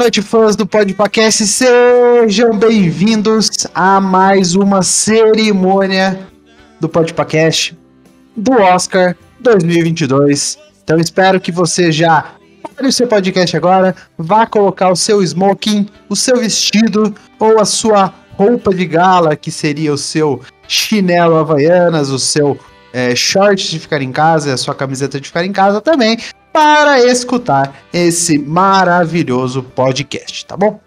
Noite, fãs do Podpacast. Sejam bem-vindos a mais uma cerimônia do Podpacast do Oscar 2022. Então espero que você já pare o seu podcast agora, vá colocar o seu smoking, o seu vestido ou a sua roupa de gala, que seria o seu chinelo havaianas, o seu eh, short de ficar em casa, a sua camiseta de ficar em casa também, para escutar esse maravilhoso podcast, tá bom?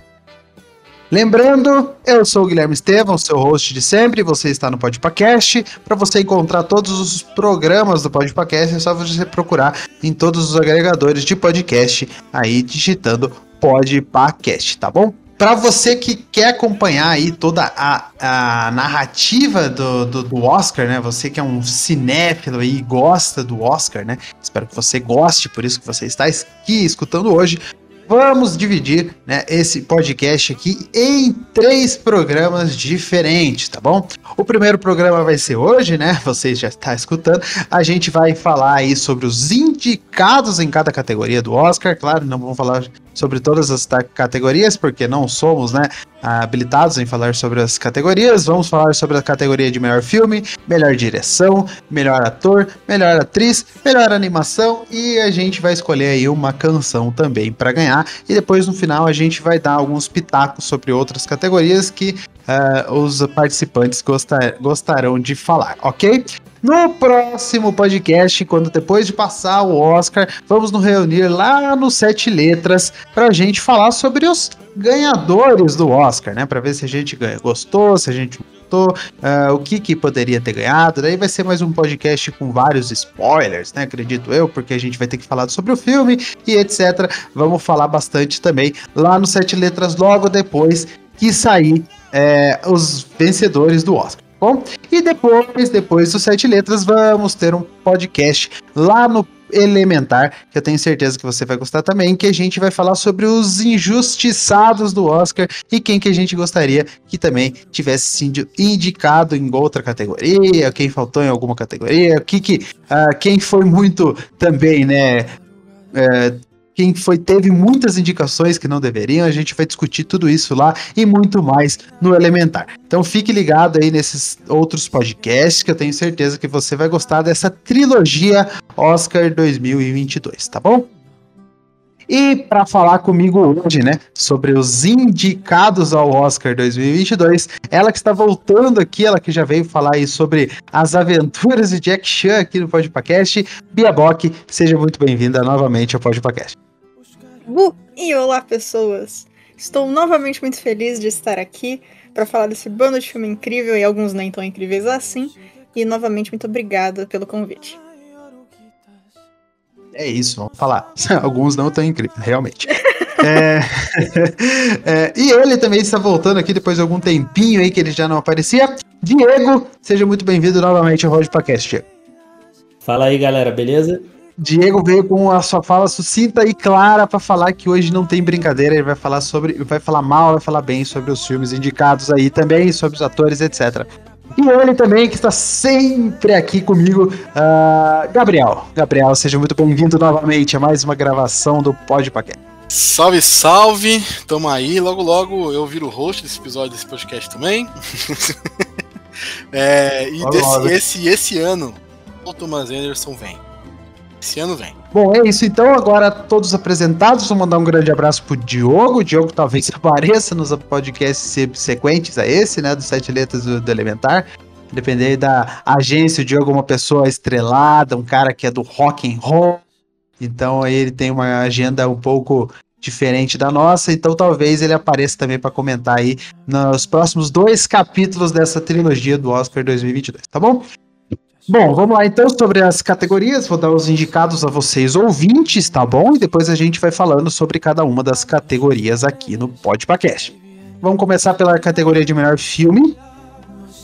Lembrando, eu sou o Guilherme Estevam, seu host de sempre, você está no Podpacast. Para você encontrar todos os programas do Podpacast, é só você procurar em todos os agregadores de podcast, aí digitando Podpacast, tá bom? Para você que quer acompanhar aí toda a, a narrativa do, do, do Oscar, né? Você que é um cinéfilo aí e gosta do Oscar, né? Espero que você goste, por isso que você está aqui escutando hoje. Vamos dividir né, esse podcast aqui em três programas diferentes, tá bom? O primeiro programa vai ser hoje, né? Vocês já estão escutando. A gente vai falar aí sobre os indicados em cada categoria do Oscar. Claro, não vamos falar sobre todas as categorias, porque não somos, né, habilitados em falar sobre as categorias. Vamos falar sobre a categoria de melhor filme, melhor direção, melhor ator, melhor atriz, melhor animação e a gente vai escolher aí uma canção também para ganhar. E depois no final a gente vai dar alguns pitacos sobre outras categorias que ah, os participantes gostar, gostarão de falar, ok? No próximo podcast, quando depois de passar o Oscar, vamos nos reunir lá no Sete Letras para a gente falar sobre os ganhadores do Oscar, né? Para ver se a gente gostou, se a gente gostou, ah, o que, que poderia ter ganhado. Daí vai ser mais um podcast com vários spoilers, né? Acredito eu, porque a gente vai ter que falar sobre o filme e etc. Vamos falar bastante também lá no Sete Letras logo depois que sair é, os vencedores do Oscar. Bom, e depois, depois dos sete letras, vamos ter um podcast lá no Elementar, que eu tenho certeza que você vai gostar também, que a gente vai falar sobre os injustiçados do Oscar e quem que a gente gostaria que também tivesse sido indicado em outra categoria, quem faltou em alguma categoria, que que, ah, quem foi muito também, né, é, quem foi teve muitas indicações que não deveriam, a gente vai discutir tudo isso lá e muito mais no Elementar. Então fique ligado aí nesses outros podcasts que eu tenho certeza que você vai gostar dessa trilogia Oscar 2022, tá bom? E para falar comigo hoje, né, sobre os indicados ao Oscar 2022, ela que está voltando aqui, ela que já veio falar aí sobre as aventuras de Jack Chan aqui no Podpacast, Bia Bock, seja muito bem-vinda novamente ao Podpacast. Bu e olá, pessoas! Estou novamente muito feliz de estar aqui para falar desse bando de filme incrível e alguns nem tão incríveis assim. E novamente, muito obrigada pelo convite. É isso, vamos falar. Alguns não tão incríveis, realmente. É, é, e ele também está voltando aqui depois de algum tempinho aí que ele já não aparecia. Diego, seja muito bem-vindo novamente ao Road Podcast. Fala aí, galera, beleza? Diego veio com a sua fala sucinta e clara para falar que hoje não tem brincadeira, ele vai falar sobre, vai falar mal, vai falar bem sobre os filmes indicados aí também, sobre os atores, etc. E ele também, que está sempre aqui comigo, uh, Gabriel. Gabriel, seja muito bem-vindo novamente a mais uma gravação do Pod Paquete. Salve, salve! Tamo aí, logo logo eu viro o host desse episódio desse podcast também. é, e desse, esse, esse ano, o Thomas Anderson vem. Esse ano vem. Bom, é isso então. Agora todos apresentados. Vou mandar um grande abraço pro Diogo. O Diogo talvez apareça nos podcasts subsequentes a esse, né? Dos Sete Letras do, do Elementar. Depender da agência, o Diogo é uma pessoa estrelada, um cara que é do rock and roll. Então aí ele tem uma agenda um pouco diferente da nossa, então talvez ele apareça também para comentar aí nos próximos dois capítulos dessa trilogia do Oscar 2022, tá bom? Bom, vamos lá então sobre as categorias. Vou dar os indicados a vocês ouvintes, tá bom? E depois a gente vai falando sobre cada uma das categorias aqui no Podpacast. Vamos começar pela categoria de melhor filme.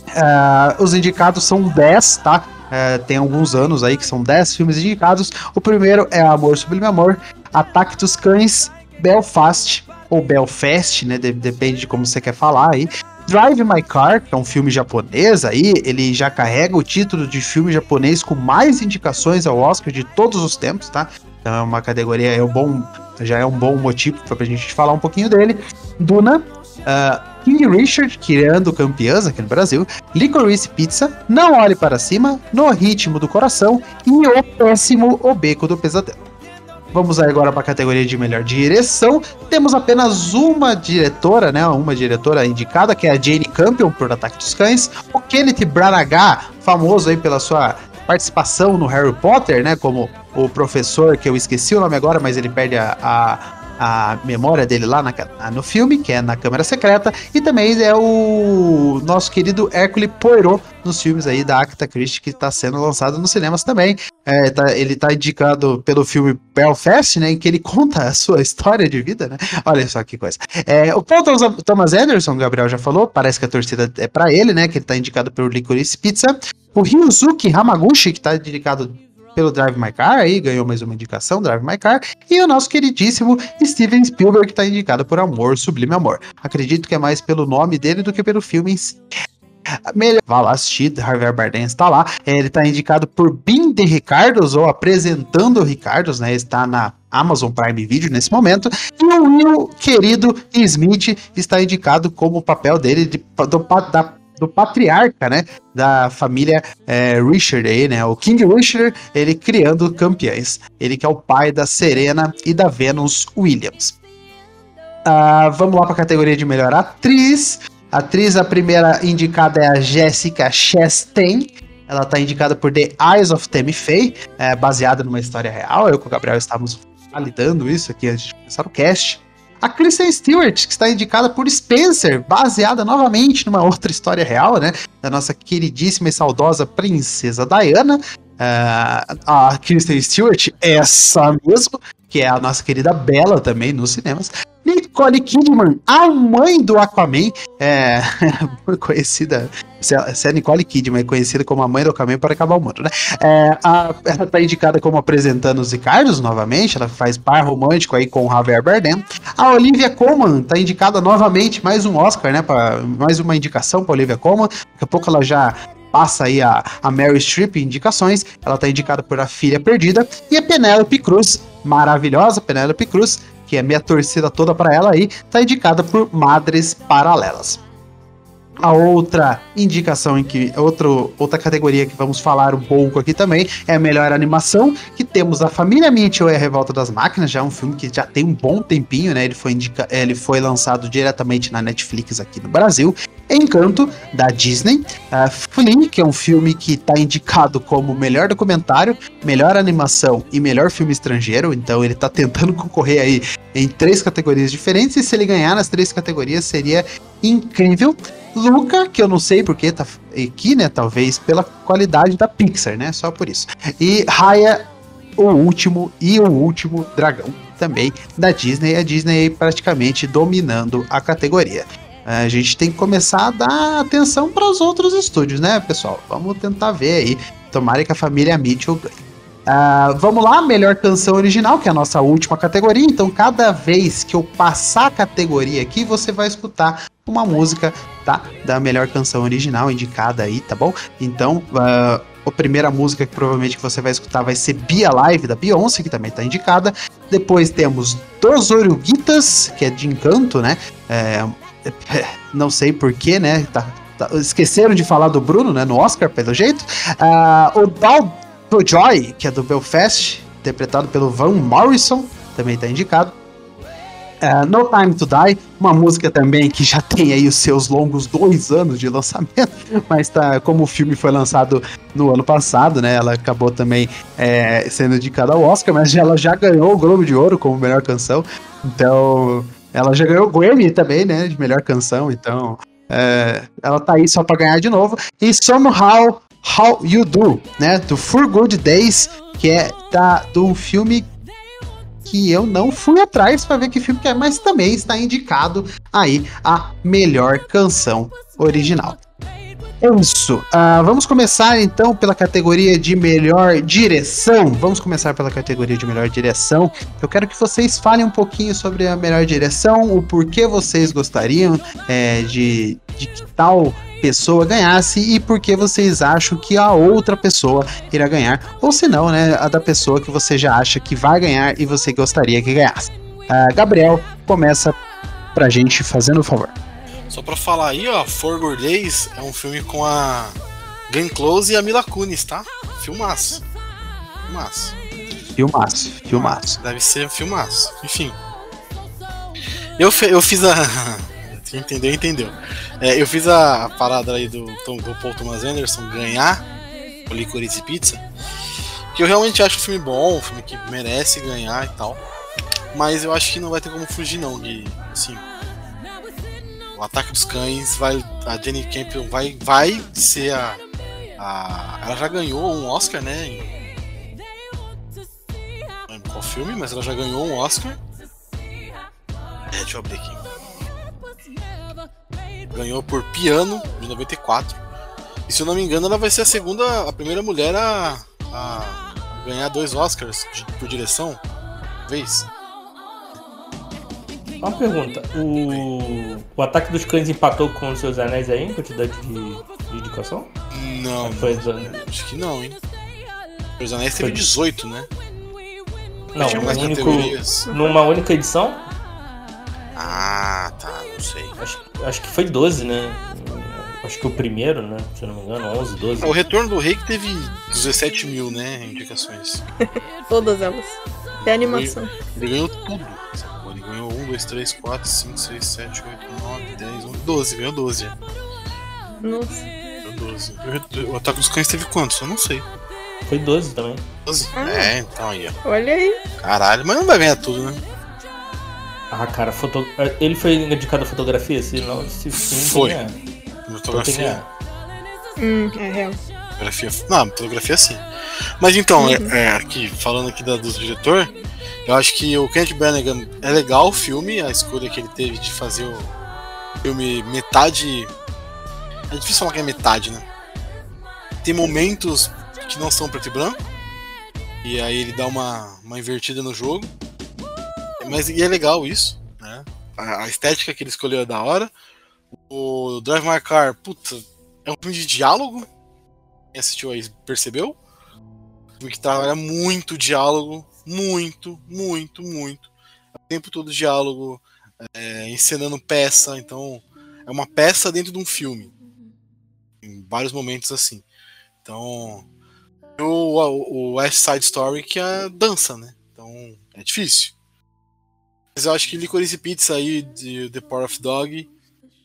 Uh, os indicados são 10, tá? Uh, tem alguns anos aí que são 10 filmes indicados. O primeiro é Amor Sublime Amor, Ataque dos Cães, Belfast, ou Belfast, né? De depende de como você quer falar aí. Drive My Car, que é um filme japonês aí, ele já carrega o título de filme japonês com mais indicações ao Oscar de todos os tempos, tá? Então é uma categoria, é um bom, já é um bom motivo pra gente falar um pouquinho dele. Duna, uh, King Richard, criando campeãs aqui no Brasil, Licorice Pizza, Não Olhe Para Cima, No Ritmo do Coração e O Péssimo O Beco do Pesadelo. Vamos agora para a categoria de melhor direção. Temos apenas uma diretora, né? Uma diretora indicada, que é a Jane Campion por Ataque dos Cães. O Kenneth Branagh, famoso aí pela sua participação no Harry Potter, né? Como o professor, que eu esqueci o nome agora, mas ele perde a, a a memória dele lá na, no filme, que é na Câmara Secreta, e também é o nosso querido Hércules Poirot nos filmes aí da Acta Christie que está sendo lançado nos cinemas também. É, tá, ele está indicado pelo filme Belfast, né, em que ele conta a sua história de vida, né? Olha só que coisa. É, o Paul Thomas Anderson, o Gabriel já falou, parece que a torcida é para ele, né, que ele está indicado pelo Licorice Pizza. O Ryuzuki Hamaguchi, que está indicado pelo Drive My Car, aí ganhou mais uma indicação, Drive My Car, e o nosso queridíssimo Steven Spielberg, que está indicado por Amor, Sublime Amor. Acredito que é mais pelo nome dele do que pelo filme em si. Melhor, vá lá assistir, Bardem está lá. Ele está indicado por Bim de Ricardos, ou apresentando Ricardos, né? Está na Amazon Prime Video nesse momento. E o Will, querido Smith, está indicado como o papel dele de, do, da do patriarca, né, da família é, Richard aí, né, o King Richard, ele criando campeões. Ele que é o pai da Serena e da Venus Williams. Uh, vamos lá para a categoria de melhor atriz. Atriz, a primeira indicada é a Jessica Chastain. Ela está indicada por The Eyes of Tammy Faye, é, baseada numa história real. Eu com o Gabriel estávamos validando isso aqui antes de começar o cast. A Kristen Stewart, que está indicada por Spencer, baseada novamente numa outra história real, né? Da nossa queridíssima e saudosa princesa Diana. Uh, a Kristen Stewart, essa mesmo, que é a nossa querida Bela também nos cinemas. Nicole Kidman, a mãe do Aquaman, é conhecida, se a, Nicole Kidman é conhecida como a mãe do Aquaman para acabar o mundo, né? É, a, ela está indicada como apresentando os Ricardos novamente, ela faz par romântico aí com o Javier Bardem. A Olivia Colman está indicada novamente, mais um Oscar, né? Pra, mais uma indicação para Olivia Colman. Daqui a pouco ela já passa aí a, a Mary Streep indicações. Ela está indicada por A Filha Perdida. E a Penélope Cruz, maravilhosa Penélope Cruz, que é minha torcida toda para ela aí, tá indicada por Madres Paralelas. A outra indicação em que outro, outra categoria que vamos falar um pouco aqui também é a melhor animação, que temos a Família Mitchell e a Revolta das Máquinas, já é um filme que já tem um bom tempinho, né? Ele foi, indica, ele foi lançado diretamente na Netflix aqui no Brasil. Encanto, da Disney. Uh, Flynn, que é um filme que está indicado como melhor documentário, melhor animação e melhor filme estrangeiro. Então ele está tentando concorrer aí em três categorias diferentes. E se ele ganhar nas três categorias, seria incrível. Luca, que eu não sei porque tá aqui, né? Talvez pela qualidade da Pixar, né? Só por isso. E Raya, o último e o último dragão também da Disney. A Disney praticamente dominando a categoria. A gente tem que começar a dar atenção para os outros estúdios, né, pessoal? Vamos tentar ver aí. Tomara que a família Mitchell ganhe. Ah, vamos lá, melhor canção original, que é a nossa última categoria. Então, cada vez que eu passar a categoria aqui, você vai escutar uma música, tá? Da melhor canção original indicada aí, tá bom? Então, ah, a primeira música que provavelmente que você vai escutar vai ser Be Alive, da Beyoncé, que também tá indicada. Depois temos Dos Oruguitas, que é de Encanto, né? É, não sei porquê, né? Tá, tá- esqueceram de falar do Bruno, né? No Oscar, pelo jeito. Ah, o Dal do Joy, que é do Belfast, interpretado pelo Van Morrison, também tá indicado. Ah, no Time to Die, uma música também que já tem aí os seus longos dois anos de lançamento, mas tá, como o filme foi lançado no ano passado, né? Ela acabou também é, sendo indicada ao Oscar, mas ela já ganhou o Globo de Ouro como melhor canção. Então, ela já ganhou o Grammy também, né? De melhor canção. Então, é, ela tá aí só pra ganhar de novo. E Somehow How You Do, né? Do For Good Days, que é da, do filme que eu não fui atrás pra ver que filme que é, mas também está indicado aí a melhor canção original. É isso. Ah, vamos começar então pela categoria de melhor direção. Vamos começar pela categoria de melhor direção. Eu quero que vocês falem um pouquinho sobre a melhor direção, o porquê vocês gostariam é, de, de que tal pessoa ganhasse e por que vocês acham que a outra pessoa irá ganhar. Ou se não, né, a da pessoa que você já acha que vai ganhar e você gostaria que ganhasse. Ah, Gabriel, começa pra gente fazendo o favor. Só pra falar aí, ó, For Days é um filme com a Glenn Close e a Mila Kunis, tá? Filmaço. Filmaço. Filmaço, filmaço. Deve ser filmaço. Enfim. Eu, eu fiz a. Quem entendeu, entendeu. É, eu fiz a, a parada aí do, Tom- do Paul Thomas Anderson ganhar o Licorice Pizza. Que eu realmente acho um filme bom, um filme que merece ganhar e tal. Mas eu acho que não vai ter como fugir não, de. Assim. O ataque dos cães vai. A Jenny Campion vai, vai ser a, a. Ela já ganhou um Oscar, né? em- qual filme, mas ela já ganhou um Oscar. É, deixa eu abrir aqui. Ganhou por Piano, de 94. E se eu não me engano, ela vai ser a segunda, a primeira mulher a, a ganhar dois Oscars de- por direção. Vez. Uma pergunta, o, o Ataque dos Cães empatou com os seus anéis aí em quantidade de, de indicação? Não, Foi, acho que não, hein? Os Anéis teve Foi. 18, né? não, um único, numa única edição? Ah, tá, não sei. Acho, acho que foi 12, né? Acho que o primeiro, né? Se eu não me engano, 11, 12. O Retorno do Rei que teve 17 mil, né? Indicações. Todas elas. Até a animação. Ele ganhou tudo. Ganhou 1, 2, 3, 4, 5, 6, 7, 8, 9, 10, 11, 12. Ganhou 12 já. Nossa. Ganhou 12. E o Ataque dos Cães teve quantos? Eu não sei. Foi 12 também. 12? Ah. É, então aí, ó. Olha aí. Caralho, mas não vai ganhar tudo, né? Ah, cara, foto... ele foi indicado a fotografia? Se não, filme Foi. Fotografia. Hum, é real. Fotografia. Não, fotografia sim. Mas então, é, é, aqui, falando aqui da, do diretor, eu acho que o Kenneth Branagh é legal o filme, a escolha que ele teve de fazer o filme metade. É difícil falar que é metade, né? Tem momentos que não são preto e branco. E aí ele dá uma, uma invertida no jogo. Mas e é legal isso, né? A, a estética que ele escolheu é da hora. O Drive My Car, puta, é um filme de diálogo. Quem assistiu aí percebeu? Filme que trabalha muito diálogo. Muito, muito, muito. O tempo todo diálogo, é, encenando peça. Então, é uma peça dentro de um filme. Em vários momentos assim. Então, o, o West Side Story que é dança, né? Então, é difícil. Mas eu acho que Licorice Pizza aí, de The Power of Dog,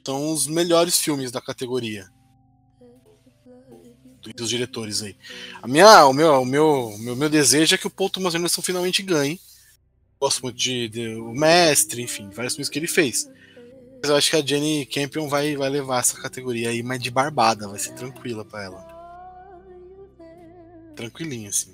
são os melhores filmes da categoria. Dos diretores aí. A minha, o, meu, o, meu, o meu, meu desejo é que o Paul Thomas Anderson finalmente ganhe. Gosto muito de, de O Mestre, enfim, vários filmes que ele fez. Mas eu acho que a Jenny Campion vai, vai levar essa categoria aí, mas de barbada, vai ser tranquila pra ela. Tranquilinha, assim.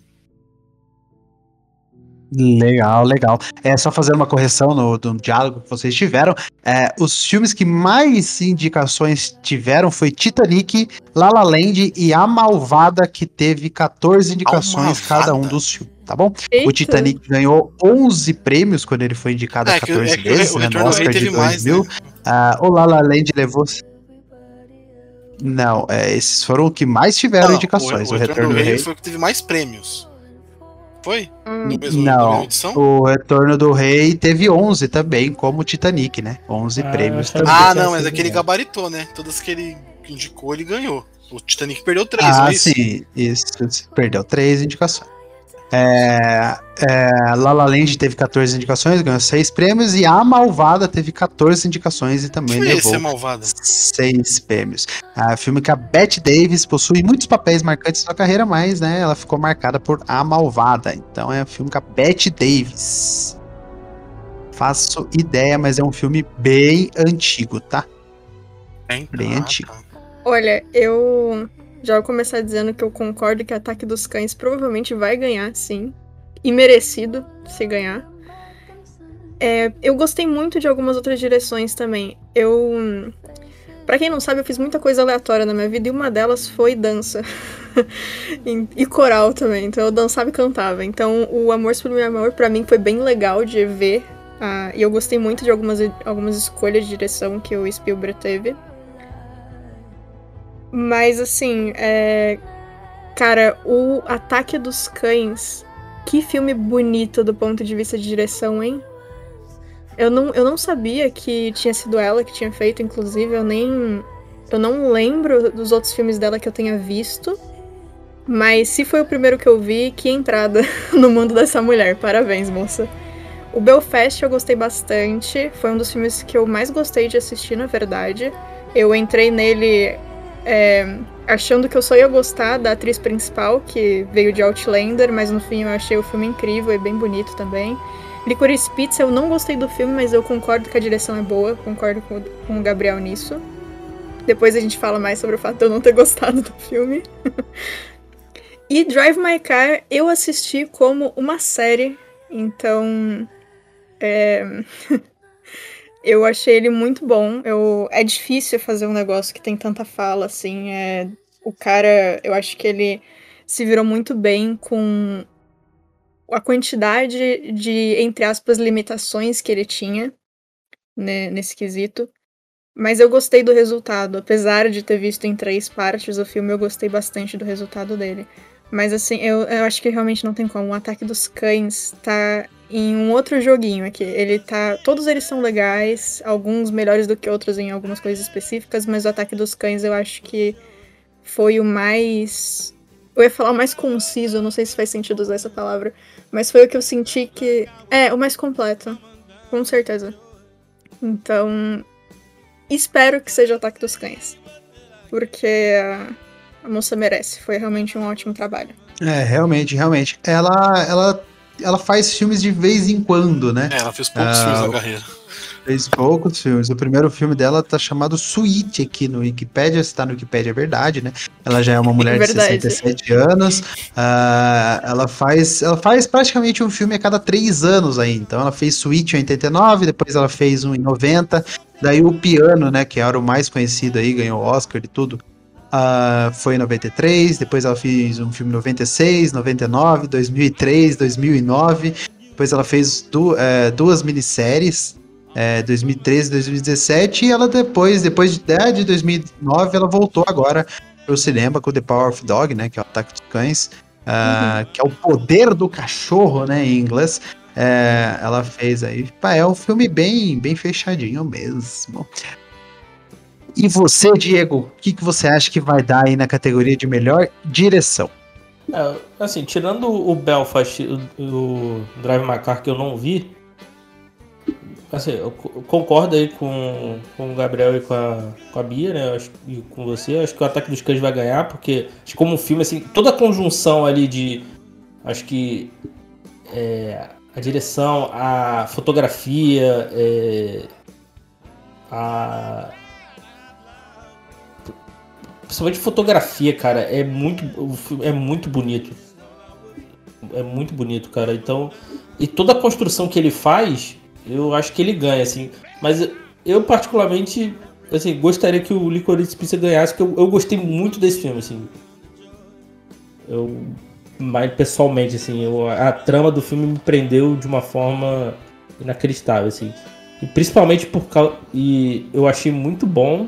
Legal, legal. É só fazer uma correção no, no diálogo que vocês tiveram. É, os filmes que mais indicações tiveram foi Titanic, La La Land e A Malvada, que teve 14 indicações cada um dos filmes, tá bom? O Eita. Titanic ganhou 11 prêmios quando ele foi indicado É, a que, 14 é que vezes, o né, no Retorno Oscar de teve mais, 2000. né? Ah, o La La Land levou... Não, é, esses foram o que mais tiveram Não, indicações. O, Retorno do Rei... foi o que teve mais prêmios. Foi? Hum. No mesmo, na Não, o Retorno do Rei teve 11 também, como o Titanic, né? 11 Ah, prêmios achava também. Ah, não, mas sido aquele igual. gabaritou, né? Todas que ele indicou, ele ganhou. O Titanic perdeu três, Ah, não é isso? sim, isso. Perdeu três indicações. É, é, La La Land teve 14 indicações, ganhou 6 prêmios, e A Malvada teve 14 indicações e também Foi esse, levou é malvada. 6 prêmios. Ah, filme que a Bette Davis possui muitos papéis marcantes na carreira, mas né, ela ficou marcada por A Malvada. Então é um filme com a Bette Davis. Faço ideia, mas é um filme bem antigo, tá? Bem, Bem antigo. Olha, eu já vou começar dizendo que eu concordo que Ataque dos Cães provavelmente vai ganhar, sim. E merecido se ganhar. É, eu gostei muito de algumas outras direções também. Eu. Pra quem não sabe, eu fiz muita coisa aleatória na minha vida e uma delas foi dança. e, coral também. Então eu dançava e cantava. Então o Amor Sublime Amor pra mim foi bem legal de ver. ah, e eu gostei muito de algumas, algumas escolhas de direção que o Spielberg teve. Mas assim, é. Cara, o Ataque dos Cães. Que filme bonito do ponto de vista de direção, hein? Eu não, eu não sabia que tinha sido ela que tinha feito, inclusive, eu nem. Eu não lembro dos outros filmes dela que eu tenha visto. Mas se foi o primeiro que eu vi, que entrada no mundo dessa mulher. Parabéns, moça. O Belfast eu gostei bastante. Foi um dos filmes que eu mais gostei de assistir, na verdade. Eu entrei nele é, achando que eu só ia gostar da atriz principal, que veio de Outlander, mas no fim eu achei o filme incrível e bem bonito também. Licorice Pizza eu não gostei do filme, mas eu concordo que a direção é boa, concordo com, com o Gabriel nisso. Depois a gente fala mais sobre o fato de eu não ter gostado do filme. e Drive My Car eu assisti como uma série, então. É... eu achei ele muito bom. Eu... É difícil fazer um negócio que tem tanta fala, assim. É... O cara, eu acho que ele se virou muito bem com a quantidade de, entre aspas, limitações que ele tinha né, nesse quesito. Mas eu gostei do resultado. Apesar de ter visto em três partes o filme, eu gostei bastante do resultado dele. Mas assim, eu, eu acho que realmente não tem como. O Ataque dos Cães tá em um outro joguinho aqui. Ele tá. Todos eles são legais, alguns melhores do que outros em algumas coisas específicas, mas o Ataque dos Cães eu acho que foi o mais. Eu ia falar o mais conciso, não sei se faz sentido usar essa palavra. Mas foi o que eu senti que. É, o mais completo. Com certeza. Então. Espero que seja o Ataque dos Cães. Porque a, a moça merece. Foi realmente um ótimo trabalho. É, realmente, realmente. Ela, ela, ela faz filmes de vez em quando, né? É, ela fez poucos Ah, filmes na o- carreira. Fez poucos filmes. O primeiro filme dela tá chamado Sweet aqui no Wikipedia. Se tá no Wikipedia é verdade, né? Ela já é uma mulher de Verdade. 67 anos. Ah, ela, faz, ela faz praticamente um filme a cada três anos aí. Então ela fez Sweet em 89, depois ela fez um em 90. Daí o Piano, né? Que era o mais conhecido aí, ganhou Oscar e tudo. Ah, foi em 93, depois ela fez um filme em 96, 99, 2003, 2009. Depois ela fez du- eh, duas minisséries, é, 2013, 2017, e ela depois, depois de, é, de 2009, ela voltou agora pro cinema com The Power of Dog, né, que é o Ataque dos Cães, ah, que é o poder do cachorro, né, em inglês. É, ela fez aí, pá, é um filme bem, bem fechadinho mesmo. E você, Diego, o que, que você acha que vai dar aí na categoria de melhor direção? É, assim, tirando o Belfast, o, o Drive My Car que eu não vi, assim, eu co- concordo aí com, com o Gabriel e com a, com a Bia, né? Acho, e com você. Acho que o Ataque dos Cães vai ganhar, porque acho como um filme, assim, toda a conjunção ali de. Acho que. é, a direção, a fotografia, é, a. Principalmente fotografia, cara, é muito, é muito bonito. é muito bonito, cara. Então, e toda a construção que ele faz, eu acho que ele ganha, assim. Mas eu, particularmente, assim, gostaria que o Licorice Pizza ganhasse, porque eu, eu gostei muito desse filme, assim. Eu, mais pessoalmente, assim, eu, a trama do filme me prendeu de uma forma inacreditável, assim. E principalmente por causa. E eu achei muito bom,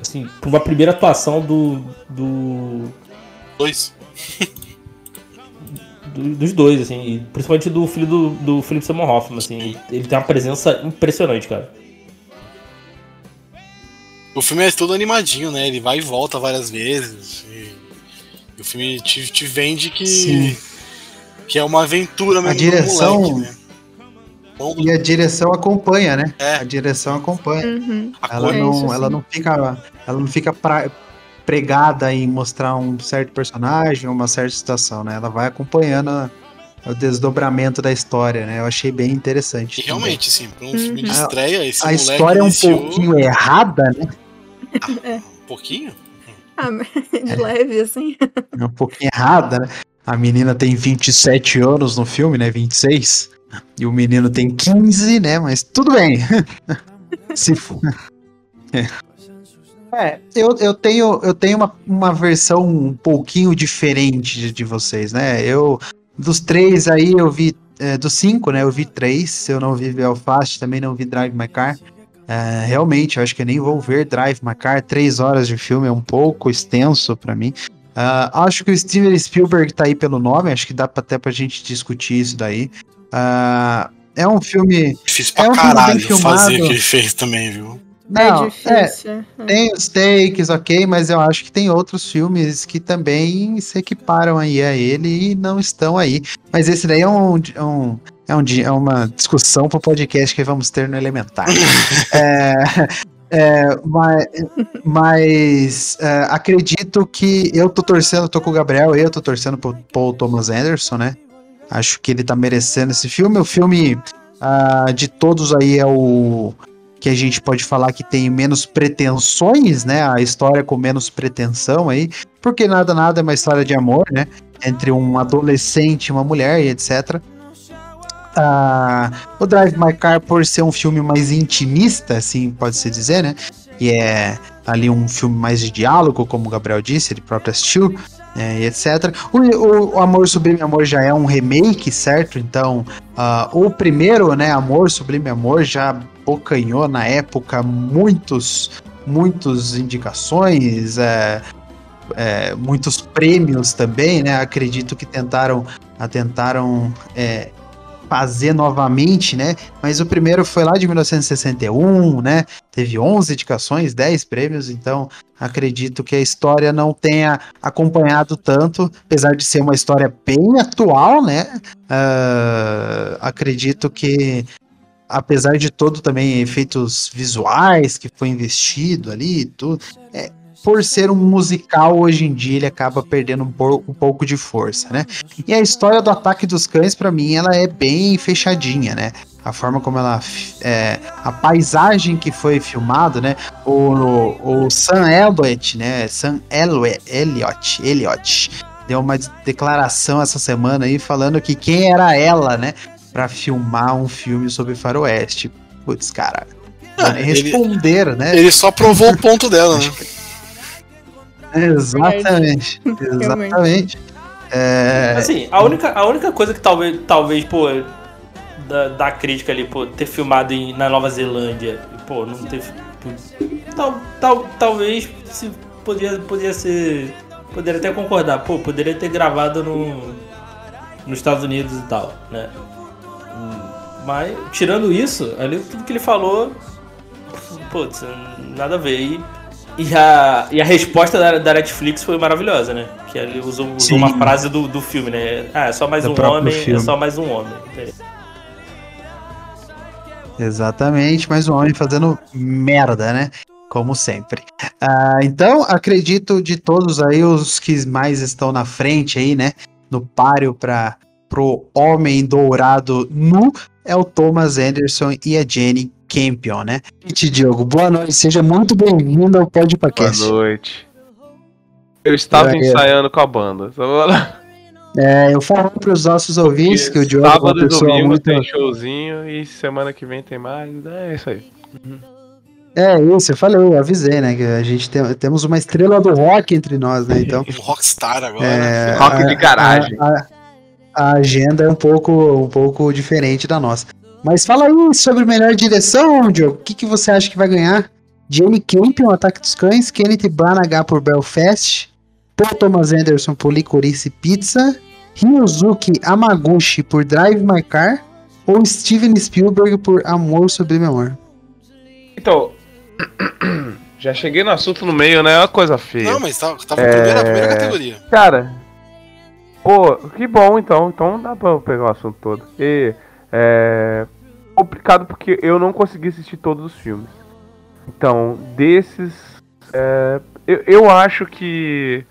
assim, por uma primeira atuação do. do Dois. do- dos dois, assim, e principalmente do filho do, do Philip Seymour Hoffman, assim, ele tem uma presença impressionante, cara. O filme é todo animadinho, né? Ele vai e volta várias vezes. E, e o filme te, te vende que, Sim. que é uma aventura mesmo. A direção- Do moleque, né? E a direção acompanha, né? É. A direção acompanha. Uhum. a Ela É não, isso, ela sim. não fica, ela não fica pra- pregada em mostrar um certo personagem, uma certa situação, né? Ela vai acompanhando a- o desdobramento da história, né? Eu achei bem interessante. E realmente, assim, pra um filme de A- estreia, esse a história é um iniciou- pouquinho errada, né? Um pouquinho? Ah, de leve, assim. É um pouquinho errada, né? A menina tem 27 anos no filme, né? 26. E o menino tem 15, né? Mas tudo bem. Se for. É. É, eu, eu tenho, eu tenho uma, uma versão um pouquinho diferente de, de vocês, né? Eu, dos três aí, eu vi. é, dos cinco, né? Eu vi três. Eu não vi Belfast, também não vi Drive My Car. É, realmente, eu acho que eu nem vou ver Drive My Car. Três horas de filme é um pouco extenso pra mim. Ah, acho que o Steven Spielberg tá aí pelo nome, acho que dá pra, até pra gente discutir isso daí. Ah, é um filme. Difícil pra É um caralho filmado. fazer o que ele fez também, viu? Não, é difícil. é. tem os takes, ok, mas eu acho que tem outros filmes que também se equiparam aí a ele e não estão aí. Mas esse daí é um. é um- é, um é uma discussão pro podcast que vamos ter no Elementar. é, é, mas mas, é, acredito que eu tô torcendo, tô com o Gabriel, eu tô torcendo pro Paul Thomas Anderson, né? Acho que ele tá merecendo esse filme. O filme ah, de todos aí é o que a gente pode falar que tem menos pretensões, né? A história com menos pretensão aí, porque nada nada é uma história de amor, né? Entre um adolescente e uma mulher e etc. Ah, o Drive My Car, por ser um filme mais intimista, assim pode-se dizer, né? E é ali um filme mais de diálogo, como o Gabriel disse, ele próprio assistiu, e etc. O, o- Amor Sublime Amor já é um remake, certo? Então, ah, o primeiro, né, Amor Sublime Amor, já bocanhou na época muitos, muitos indicações, é, é, muitos prêmios também, né? Acredito que tentaram, tentaram é, fazer novamente, né? Mas o primeiro foi lá de 1961, né? Teve 11 indicações, 10 prêmios, então acredito que a história não tenha acompanhado tanto, apesar de ser uma história bem atual, né? Ah, acredito que apesar de todo também efeitos visuais que foi investido ali tudo, é, por ser um musical hoje em dia ele acaba perdendo um, por- um pouco de força, né? E a história do ataque dos cães para mim ela é bem fechadinha, né? A forma como ela é, a paisagem que foi filmado, né? O, o Sam Elliott, né? Sam Elliott, Elliott, Elliott deu uma declaração essa semana aí falando que quem era ela, né? Pra filmar um filme sobre faroeste. Putz, cara. Nem ele- responderam, né? Ele só provou o ponto dela, né? Exatamente. Exatamente. É, Assim, a única, a única coisa que talvez, talvez pô, da, da crítica ali, pô, ter filmado em, na Nova Zelândia, e, pô, não ter. pô, Tal, tal, talvez se podia, podia ser. Poderia até concordar, pô, poderia ter gravado no, nos Estados Unidos e tal, né? Mas, tirando isso, ali tudo que ele falou, putz, nada a ver. E, e, a, e a resposta da, da Netflix foi maravilhosa, né? Que ele usou, usou uma frase do, do filme, né? Ah, é só mais Do um homem, é filme. só mais um homem. Exatamente, mas o homem fazendo merda, né? Como sempre. Ah, então, acredito de todos aí, os que mais estão na frente aí, né? No páreo para pro Homem Dourado nu, é o Thomas Anderson e a Jenny Campion, né? Gente, Diogo, boa noite, seja muito bem-vindo ao Boa Podcast. noite. Eu estava E aí? ensaiando com a banda. Só vou lá. É, eu falo para os nossos ouvintes que o Diogo é uma Sábado e pessoa domingo muito. tem showzinho e semana que vem tem mais. É isso aí. É isso, eu falei, eu avisei, né? Que a gente tem, temos uma estrela do rock entre nós, né? Então. Um rockstar agora. É, Rock a- de garagem. A, a- a agenda é um pouco, um pouco diferente da nossa. Mas fala aí sobre melhor direção, Diogo. O que, que você acha que vai ganhar? Jamie Campion, Ataque dos Cães, Kenneth Branagh por Belfast, Paul Thomas Anderson por Licorice Pizza, Ryuzuki Amaguchi por Drive My Car ou Steven Spielberg por Amor Sublime Amor? Então. Já cheguei no assunto no meio, né? É uma coisa feia. Não, mas tá, tava na primeira, primeira categoria. Cara, pô, que bom então. Então dá pra eu pegar o assunto todo. E é complicado porque eu não consegui assistir todos os filmes. Então, desses. é, eu, eu acho que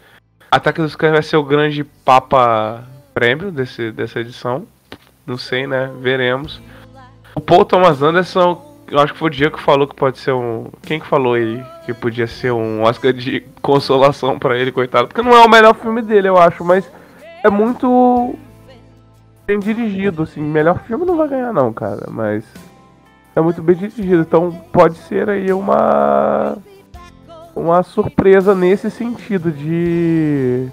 Ataque dos Cães vai ser o grande papa prêmio desse, dessa edição. Não sei, né? Veremos. O Paul Thomas Anderson, eu acho que foi o Diego que falou que pode ser um. Quem que falou aí que podia ser um Oscar de consolação pra ele, coitado? Porque não é o melhor filme dele, eu acho, mas é muito bem dirigido, assim. Melhor filme não vai ganhar, não, cara, mas é muito bem dirigido. Então pode ser aí uma. Uma surpresa nesse sentido de.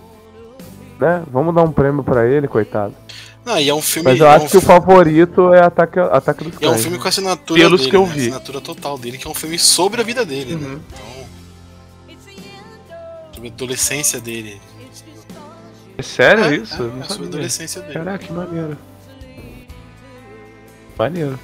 Né? Vamos dar um prêmio pra ele, coitado. Não, e é um filme. Mas eu é acho um que o fi- favorito é Ataque, Ataque dos E é um Cães. filme com a assinatura Pelos dele, que eu né? vi. assinatura total dele, que é um filme sobre a vida dele, né? Uhum. Então. Sobre a adolescência dele. É sério É, isso? é, Não é sabia. adolescência dele. Caraca, que maneiro. Maneiro.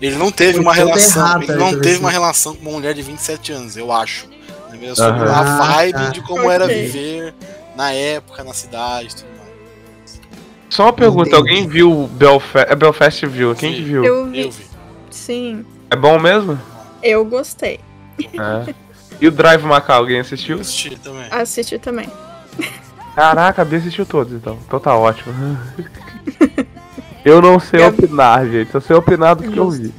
Ele não teve Foi uma relação. errada ele não teve uma relação com uma mulher de 27 anos, eu acho. É sobre Aham. a Ah, vibe tá. de como era viver na época, na cidade e tudo mais. Só uma pergunta, Entendi. alguém viu Belfast? É Belfast viu? Quem que Vi. viu? Eu vi. Eu vi. Sim, É bom mesmo? eu gostei. É. E o Drive Macau, alguém assistiu? Eu assisti também. Assisti também. Caraca, a Bia assistiu todos então. Então tá ótimo. Eu não sei Gabi- opinar, gente. Eu sei opinar do que eu vi.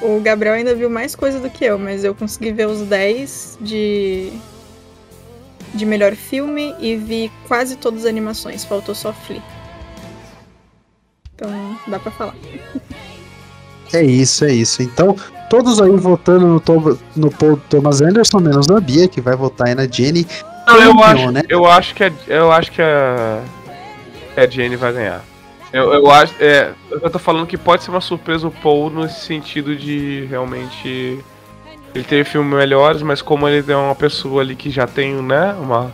O Gabriel ainda viu mais coisa do que eu, mas eu consegui ver os 10 de. de melhor filme e vi quase todas as animações. Faltou só Flea. Então dá pra falar. É isso, é isso. Então, todos aí votando no, Tom- no Paul Thomas Anderson, menos na Bia, que vai votar aí na Jenny. Não, eu acho, né? eu acho que a, eu acho que a, a Jane vai ganhar. Eu, eu acho, é, eu tô falando que pode ser uma surpresa o Paul nesse sentido de realmente ele ter filmes melhores, mas como ele é uma pessoa ali que já tem, né, uma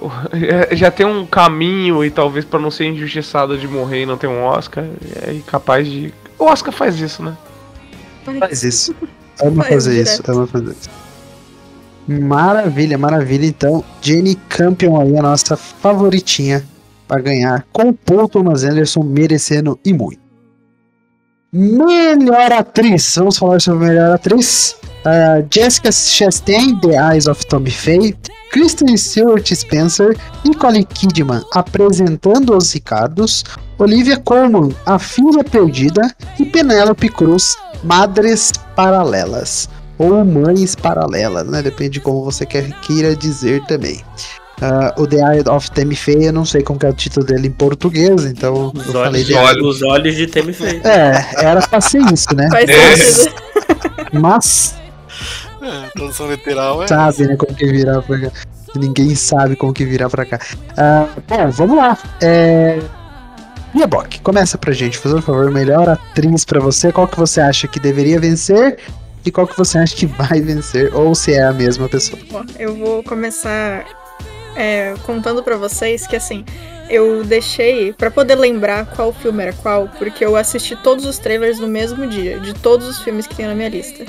já tem um caminho e talvez pra não ser injustiçado de morrer e não ter um Oscar, é capaz de o Oscar faz isso, né? Faz isso. Ama Faz fazer isso, ama fazer isso. Maravilha, maravilha. Então, Jenny Campion aí, a nossa favoritinha pra ganhar com o Paul Thomas Anderson merecendo e muito. Melhor atriz. Vamos falar sobre melhor atriz. Ah, Jessica Chastain, The Eyes of Tommy Faye. Kristen Stewart Spencer. Nicole Kidman apresentando os Ricardos. Olivia Colman, A Filha Perdida. E Penélope Cruz, Madres Paralelas. Ou Mães Paralelas, né? Depende de como você quer, queira dizer também. Ah, o The Eye of eu não sei como que é o título dele em português, então Os eu falei olhos, The Eye. os olhos de Temi Feio. É, era pra ser isso, né? Faz É. Mas É, tradução literal é. sabe, né, como que virar pra cá. Ninguém sabe como que virar pra cá. Ah, bom, vamos lá. É... Mia Bock, começa pra gente, fazendo um favor, melhor atriz pra você, qual que você acha que deveria vencer e qual que você acha que vai vencer, ou se é a mesma pessoa. Bom, eu vou começar é, contando pra vocês que assim, eu deixei pra poder lembrar qual filme era qual, porque eu assisti todos os trailers no mesmo dia, de todos os filmes que tem na minha lista.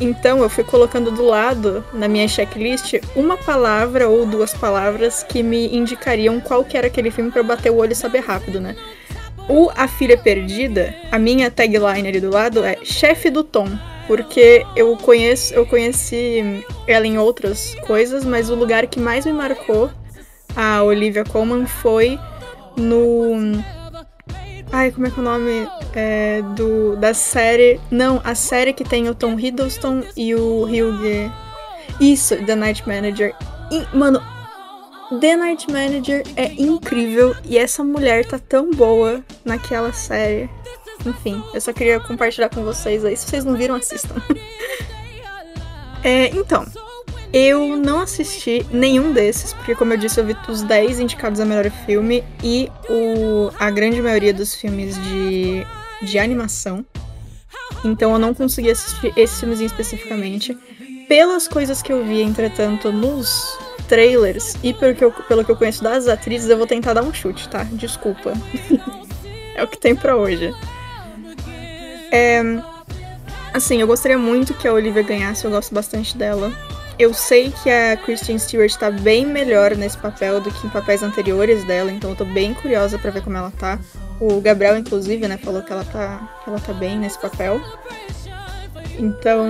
Então eu fui colocando do lado, na minha checklist, uma palavra ou duas palavras que me indicariam qual que era aquele filme eu bater o olho e saber rápido, né? O A Filha Perdida, a minha tagline ali do lado é chefe do Tom, porque eu conheço, eu conheci ela em outras coisas, mas o lugar que mais me marcou a Olivia Colman foi no Ai, como é que é o nome é, do da série? Não, a série que tem o Tom Hiddleston e o Hugh. Isso, The Night Manager. E, mano, The Night Manager é incrível e essa mulher tá tão boa naquela série. Enfim, eu só queria compartilhar com vocês aí. Se vocês não viram, assistam. É, então, eu não assisti nenhum desses, porque como eu disse, eu vi os 10 indicados a melhor filme e o, a grande maioria dos filmes de, de animação. Então eu não consegui assistir esses filmes especificamente. Pelas coisas que eu vi, entretanto, nos trailers e pelo que eu, pelo que eu conheço das atrizes, eu vou tentar dar um chute, tá? Desculpa. é o que tem pra hoje. É, assim, eu gostaria muito que a Olivia ganhasse, eu gosto bastante dela. Eu sei que a Kristen Stewart tá bem melhor nesse papel do que em papéis anteriores dela, então eu tô bem curiosa para ver como ela tá. O Gabriel, inclusive, né, falou que ela tá, que ela tá bem nesse papel. Então,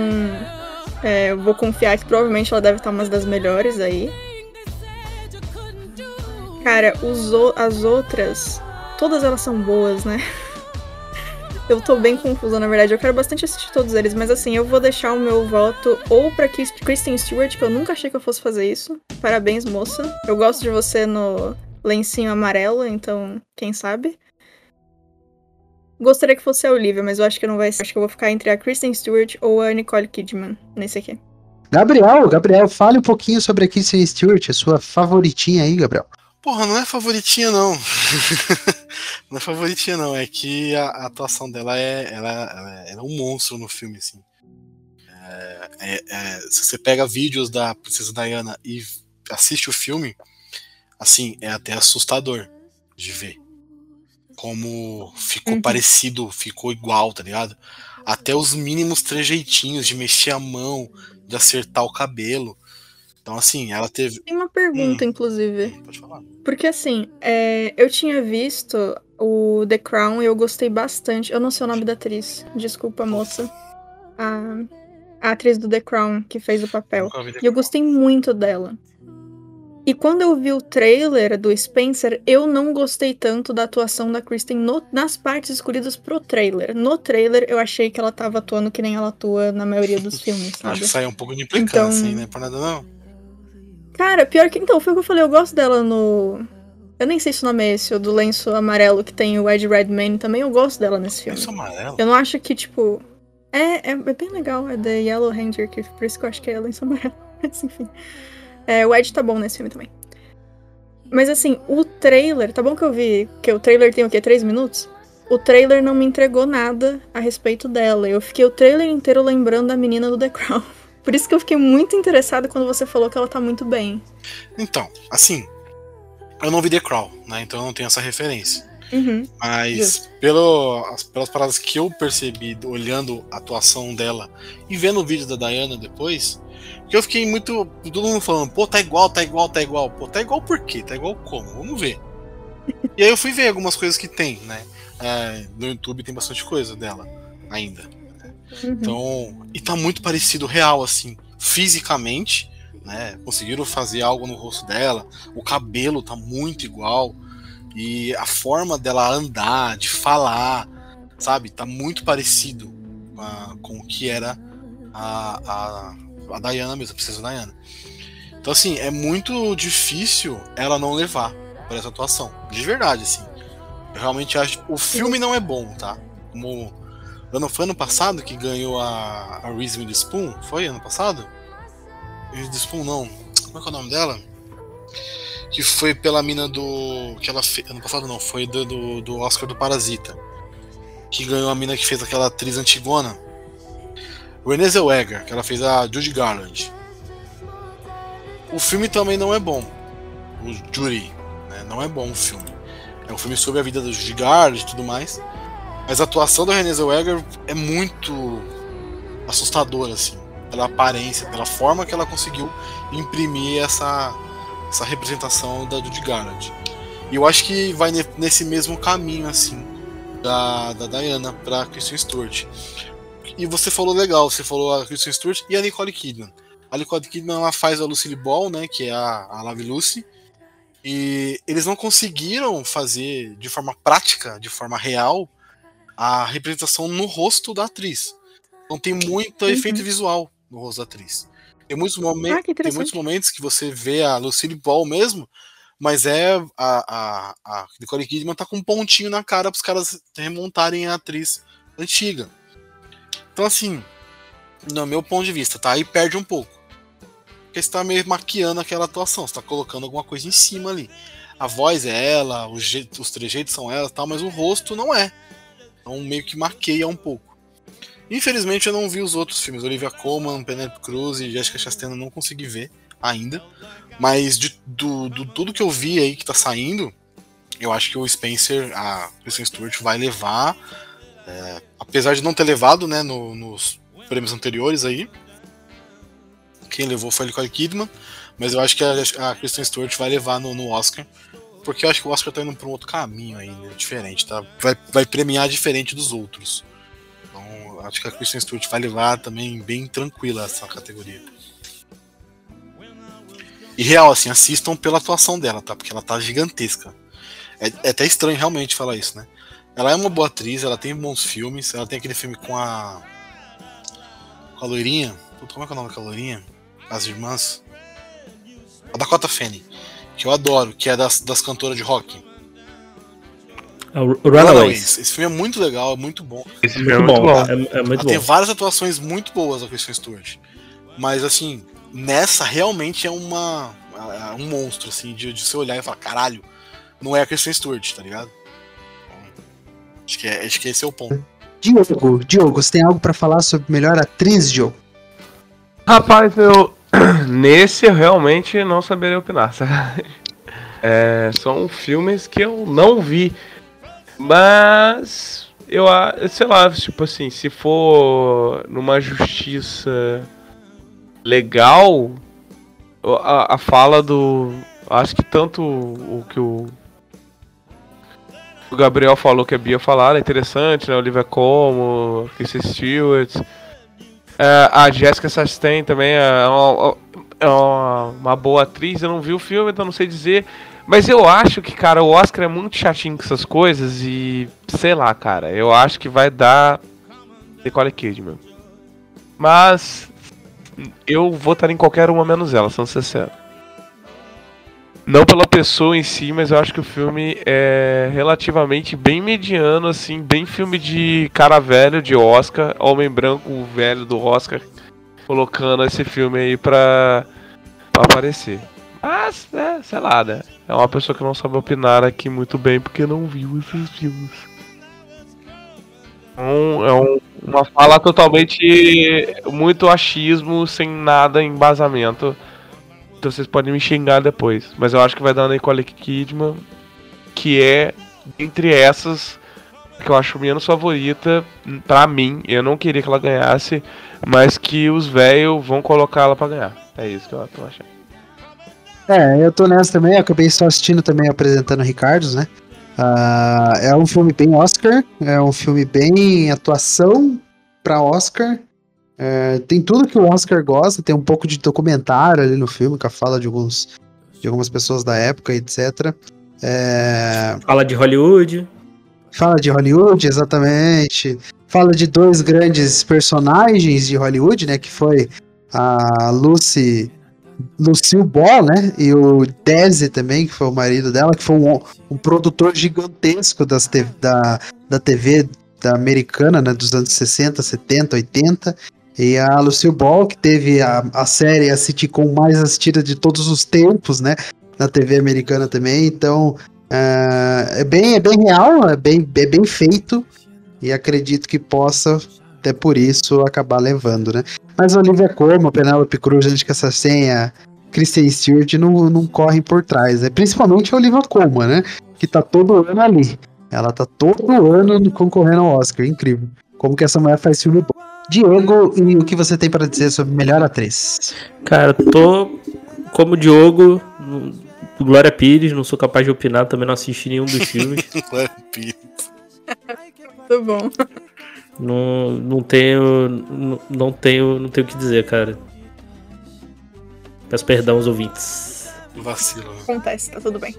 é, eu vou confiar que provavelmente ela deve estar uma das melhores aí. Cara, os, as outras, todas elas são boas, né? Eu tô bem confusa, na verdade. Eu quero bastante assistir todos eles, mas assim, eu vou deixar o meu voto ou pra Kristen Stewart, que eu nunca achei que eu fosse fazer isso. Parabéns, moça. Eu gosto de você no lencinho amarelo, então, quem sabe? Gostaria que fosse a Olivia, mas eu acho que não vai ser. Acho que eu vou ficar entre a Kristen Stewart ou a Nicole Kidman nesse aqui. Gabriel, Gabriel, fale um pouquinho sobre a Kristen Stewart, a sua favoritinha aí, Gabriel. Porra, não é favoritinha, não. não é favoritinha, não. É que a, a atuação dela é, ela, ela, ela, é um monstro no filme, assim. É, é, é, se você pega vídeos da Princesa Diana e assiste o filme, assim, é até assustador de ver. Como ficou uhum. parecido, ficou igual, tá ligado? Até os mínimos trejeitinhos de mexer a mão, de acertar o cabelo. Então, assim, ela teve. Tem uma pergunta, hum. inclusive. Hum, pode falar. Porque, assim, é, eu tinha visto o The Crown e eu gostei bastante. Eu não sei o nome da atriz, desculpa, moça. A, a atriz do The Crown que fez o papel. E eu gostei muito dela. E quando eu vi o trailer do Spencer, eu não gostei tanto da atuação da Kristen no, nas partes escolhidas pro trailer. No trailer, eu achei que ela tava atuando que nem ela atua na maioria dos filmes, sabe? Acho que saiu um pouco de implicância, então... né? Por nada não. Cara, pior que. Então, foi o que eu falei, eu gosto dela no. Eu nem sei se o nome é esse, o do lenço amarelo que tem o Ed Redmayne também, eu gosto dela nesse filme. Lenço amarelo? Eu não acho que, tipo. É, é, é bem legal, é The Yellow Ranger, que por isso que eu acho que é lenço amarelo. Mas enfim. É, o Ed tá bom nesse filme também. Mas assim, o trailer, tá bom que eu vi que o trailer tem o quê? Três minutos? O trailer não me entregou nada a respeito dela. Eu fiquei o trailer inteiro lembrando da menina do The Crown. Por isso que eu fiquei muito interessada quando você falou que ela tá muito bem. Então, assim, eu não vi The Crown, né? Então eu não tenho essa referência. Uhum, Mas pelo, pelas paradas que eu percebi olhando a atuação dela e vendo o vídeo da Diana depois, que eu fiquei muito. Todo mundo falando, pô, tá igual, tá igual, tá igual. Pô, tá igual por quê? Tá igual como? Vamos ver. e aí eu fui ver algumas coisas que tem, né? É, no YouTube tem bastante coisa dela ainda. Uhum. Então, e tá muito parecido real, assim, fisicamente, né? Conseguiram fazer algo no rosto dela, o cabelo tá muito igual, e a forma dela andar, de falar, sabe, tá muito parecido com o que era a, a, a Diana mesmo, a princesa Diana. Então, assim, é muito difícil ela não levar para essa atuação. De verdade, assim. Eu realmente acho. O filme não é bom, tá? Como Ano, foi ano passado que ganhou a, a Reese Witherspoon? Foi ano passado? Reese Witherspoon não. Como é que é o nome dela? Que foi pela mina do. que ela fez. Ano passado não, foi do, do, do Oscar do Parasita. Que ganhou a mina que fez aquela atriz antigona. Renée Zellweger, que ela fez a Judy Garland. O filme também não é bom. O Judy, né? Não é bom o filme. É um filme sobre a vida da Judy Garland e tudo mais. Mas a atuação da Renée Zellweger é muito assustadora, assim, pela aparência, pela forma que ela conseguiu imprimir essa, essa representação da Judy Garland. E eu acho que vai nesse mesmo caminho, assim, da, da Diana pra Kristen Stewart. E você falou legal, você falou a Kristen Stewart e a Nicole Kidman. A Nicole Kidman ela faz a Lucille Ball, né, que é a, a Love Lucy. E eles não conseguiram fazer de forma prática, de forma real, a representação no rosto da atriz. Então tem muito uhum. efeito visual no rosto da atriz. Tem muitos, momen ah, tem muitos momentos que você vê a Lucille Ball mesmo, Mas é a, a, a Nicole Kidman tá com um pontinho na cara pros caras remontarem a atriz antiga. Então, assim, no meu ponto de vista, tá? Aí perde um pouco. Porque você tá meio maquiando aquela atuação, você tá colocando alguma coisa em cima ali. A voz é ela, os, os trejeitos são ela tal, mas o rosto não é. Então meio que maqueia um pouco. Infelizmente eu não vi os outros filmes. Olivia Colman, Penelope Cruz e Jessica Chastain eu não consegui ver ainda. Mas de do, do, tudo que eu vi aí que tá saindo, eu acho que o Spencer, a Kristen Stewart, vai levar. É, apesar de não ter levado né, no, nos prêmios anteriores aí. Quem levou foi a Nicole Kidman. Mas eu acho que a, a Kristen Stewart vai levar no, no Oscar. Porque eu acho que o Oscar tá indo pra um outro caminho aí, diferente, tá? Vai, vai premiar diferente dos outros. Então, acho que a Kristen Stewart vai levar também bem tranquila essa categoria. E real, assim, assistam pela atuação dela, tá? Porque ela tá gigantesca. É, é até estranho realmente falar isso, né? Ela é uma boa atriz, ela tem bons filmes, ela tem aquele filme com a. com a loirinha. Puta, como é que é o nome daquela loirinha? As irmãs. A Dakota Fanning que eu adoro, que é das, das cantoras de rock. É o Runaways. Esse filme é muito legal, é muito bom. Esse É filme é muito muito bom. bom. É, é muito Ela tem bom. várias atuações muito boas a Kristen Stewart. Mas assim, nessa realmente é uma é um monstro assim de, de você olhar e falar, caralho, não é a Kristen Stewart, tá ligado? Acho que, é, acho que esse é o ponto. Diogo, Diogo, você tem algo pra falar sobre melhor atriz, Diogo? Rapaz, eu. Nesse eu realmente não saberia opinar? É, são filmes que eu não vi. Mas. Eu sei lá, tipo assim, se for numa justiça legal, a, a fala do. Acho que tanto o que o. O Gabriel falou que a Bia falaram é interessante, né? Olivia Como, Kristen Stewart. É, a Jessica Chastain também é, uma, é uma, uma boa atriz. Eu não vi o filme, então não sei dizer. Mas eu acho que, cara, o Oscar é muito chatinho com essas coisas e. Sei lá, cara. Eu acho que vai dar. Nicole Kidman. Mas. Eu votaria em qualquer uma menos ela, sendo sincero. Não pela pessoa em si, mas eu acho que o filme é relativamente bem mediano, assim, bem filme de cara velho de Oscar, homem branco velho do Oscar, colocando esse filme aí pra, pra aparecer. Mas, é, sei lá, né? É uma pessoa que não sabe opinar aqui muito bem porque não viu esses filmes. Então, é um- uma fala totalmente muito achismo, sem nada embasamento. Então vocês podem me xingar depois. Mas eu acho que vai dar na Nicole Kidman, que é, entre essas, que eu acho menos favorita pra mim. Eu não queria que ela ganhasse, mas que os velhos vão colocar ela pra ganhar. É isso que eu tô achando. É, eu tô nessa também, acabei só assistindo também apresentando Ricardo, né? Ah, é um filme bem Oscar, é um filme bem atuação pra Oscar. É, tem tudo que o Oscar gosta, tem um pouco de documentário ali no filme, que fala de, alguns, de algumas pessoas da época, etc. É, Fala de Hollywood. Fala de Hollywood, exatamente. Fala de dois grandes personagens de Hollywood, né? Que foi a Lucy. Lucille Ball, né? E o Desi também, que foi o marido dela, que foi um, um produtor gigantesco das te- da, da TV da americana, né? Dos anos 60, 70, 80. E a Lucille Ball, que teve a, a série, a sitcom mais assistida de todos os tempos, né? Na TV americana também. Então, é, é bem, é bem real, é bem, é bem feito e acredito que possa, até por isso, acabar levando, né? Mas Olivia Colman, a Penelope Cruz, gente que essa senha, Kristen Stewart não, não correm por trás, né? Principalmente a Olivia Colman, né? Que tá todo ano ali. Ela tá todo ano concorrendo ao Oscar, incrível. Como que essa mulher faz filme bom. Diego, e o que você tem para dizer sobre melhor atriz? Cara, tô como Diogo, Glória Pires, não sou capaz de opinar, também não assisti nenhum dos filmes. Glória Pires. Muito bom. não, não tenho. Não, não tenho. Não tenho o que dizer, cara. Peço perdão aos ouvintes. Vacilo. Acontece, tá tudo bem.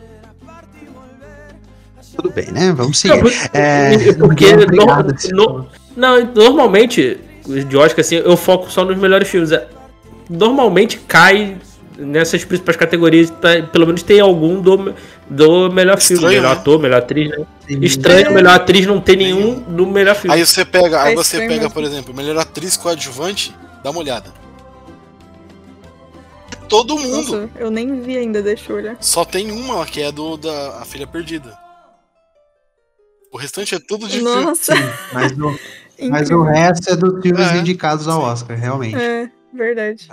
Tudo bem, né? Vamos Não, seguir. É, porque no- Cid. no- não, normalmente, de Oscar, assim, eu foco só nos melhores filmes. É, Normalmente cai nessas principais categorias, tá- pelo menos tem algum do, do melhor filme, Estranho, melhor né? ator, melhor atriz, né? Sim. Estranho, É. melhor atriz não tem nenhum do melhor filme. Aí você pega, aí É você pega, por exemplo, melhor atriz coadjuvante, dá uma olhada. Todo mundo. Nossa, eu nem vi ainda, deixa eu olhar. Só tem uma que é do da a filha perdida. O restante é tudo de filme. Nossa, Mas o, mas o resto é dos filmes É. indicados ao Oscar, realmente. É, verdade.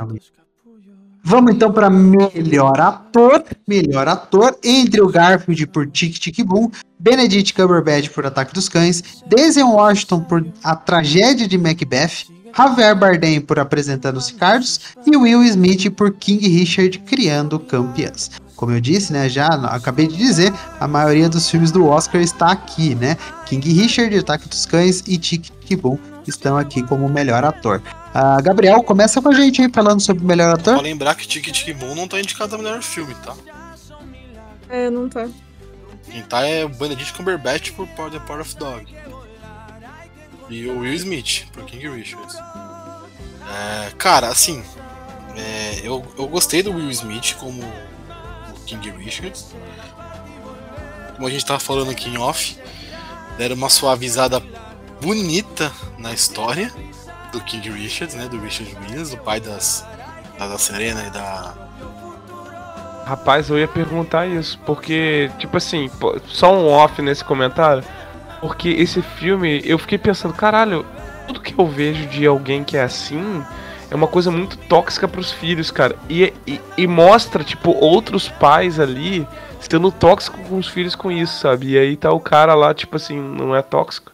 Vamos então para melhor ator. Melhor ator entre o Garfield por Tic Tic Boom, Benedict Cumberbatch por Ataque dos Cães, Denzel Washington por A Tragédia de Macbeth, Javier Bardem por Apresentando os Ricardos e Will Smith por King Richard Criando Campeãs. Como eu disse, né, já acabei de dizer, a maioria dos filmes do Oscar está aqui, né? King Richard, Ataque dos Cães e Tic Tic Boom estão aqui como melhor ator. Ah, Gabriel, começa com a gente aí falando sobre o melhor ator. Pra lembrar que Tic Tic Boom não tá indicado a melhor filme, tá? É, não tá. Quem tá é o Benedict Cumberbatch por The Power of Dog. E o Will Smith por King Richards. É, cara, assim, é, eu, eu gostei do Will Smith como o King Richards. Como a gente tava falando aqui em off, deram uma suavizada bonita na história do King Richards, né? Do Richard Williams, do pai das, da, da Serena e da. Rapaz, eu ia perguntar isso, porque, tipo assim, só um off nesse comentário, porque esse filme, eu fiquei pensando, caralho, tudo que eu vejo de alguém que é assim é uma coisa muito tóxica pros filhos, cara. E, e, e mostra, tipo, outros pais ali sendo tóxico com os filhos com isso, sabe? E aí tá o cara lá, tipo assim, não é tóxico.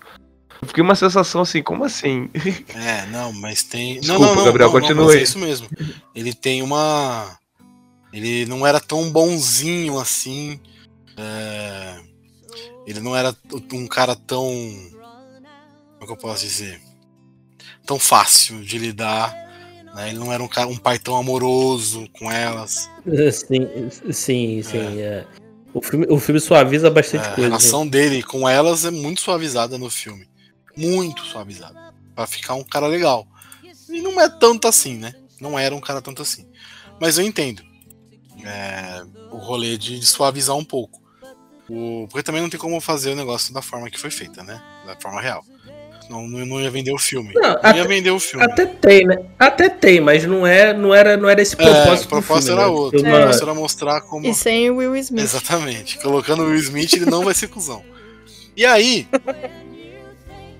Eu fiquei uma sensação assim, como assim? É, não, mas tem. Desculpa, não, não, não, Gabriel, não, não, continue mas aí. é isso mesmo. Ele tem uma. Ele não era tão bonzinho assim. é, Ele não era um cara tão. Como é que eu posso dizer? Tão fácil de lidar. né? Ele não era um, cara, um pai tão amoroso com elas. Sim, sim, sim. é. O, filme, o filme suaviza bastante É, a coisa. relação dele com elas é muito suavizada no filme. Muito suavizada. Pra ficar um cara legal. E não é tanto assim, né? Não era um cara tanto assim. Mas eu entendo. é, o rolê de, de suavizar um pouco. O- porque também não tem como fazer o negócio da forma que foi feita, né? Da forma real. Não, não, não ia vender o filme. Não, Não, até- ia vender o filme. Até tem, né? Até tem, mas não, é, não, era, não era esse É, propósito. o propósito filme, era né? outro. Ter O propósito era mostrar como. E sem o Will Smith. Exatamente. Colocando o Will Smith, ele não vai ser cuzão. E aí,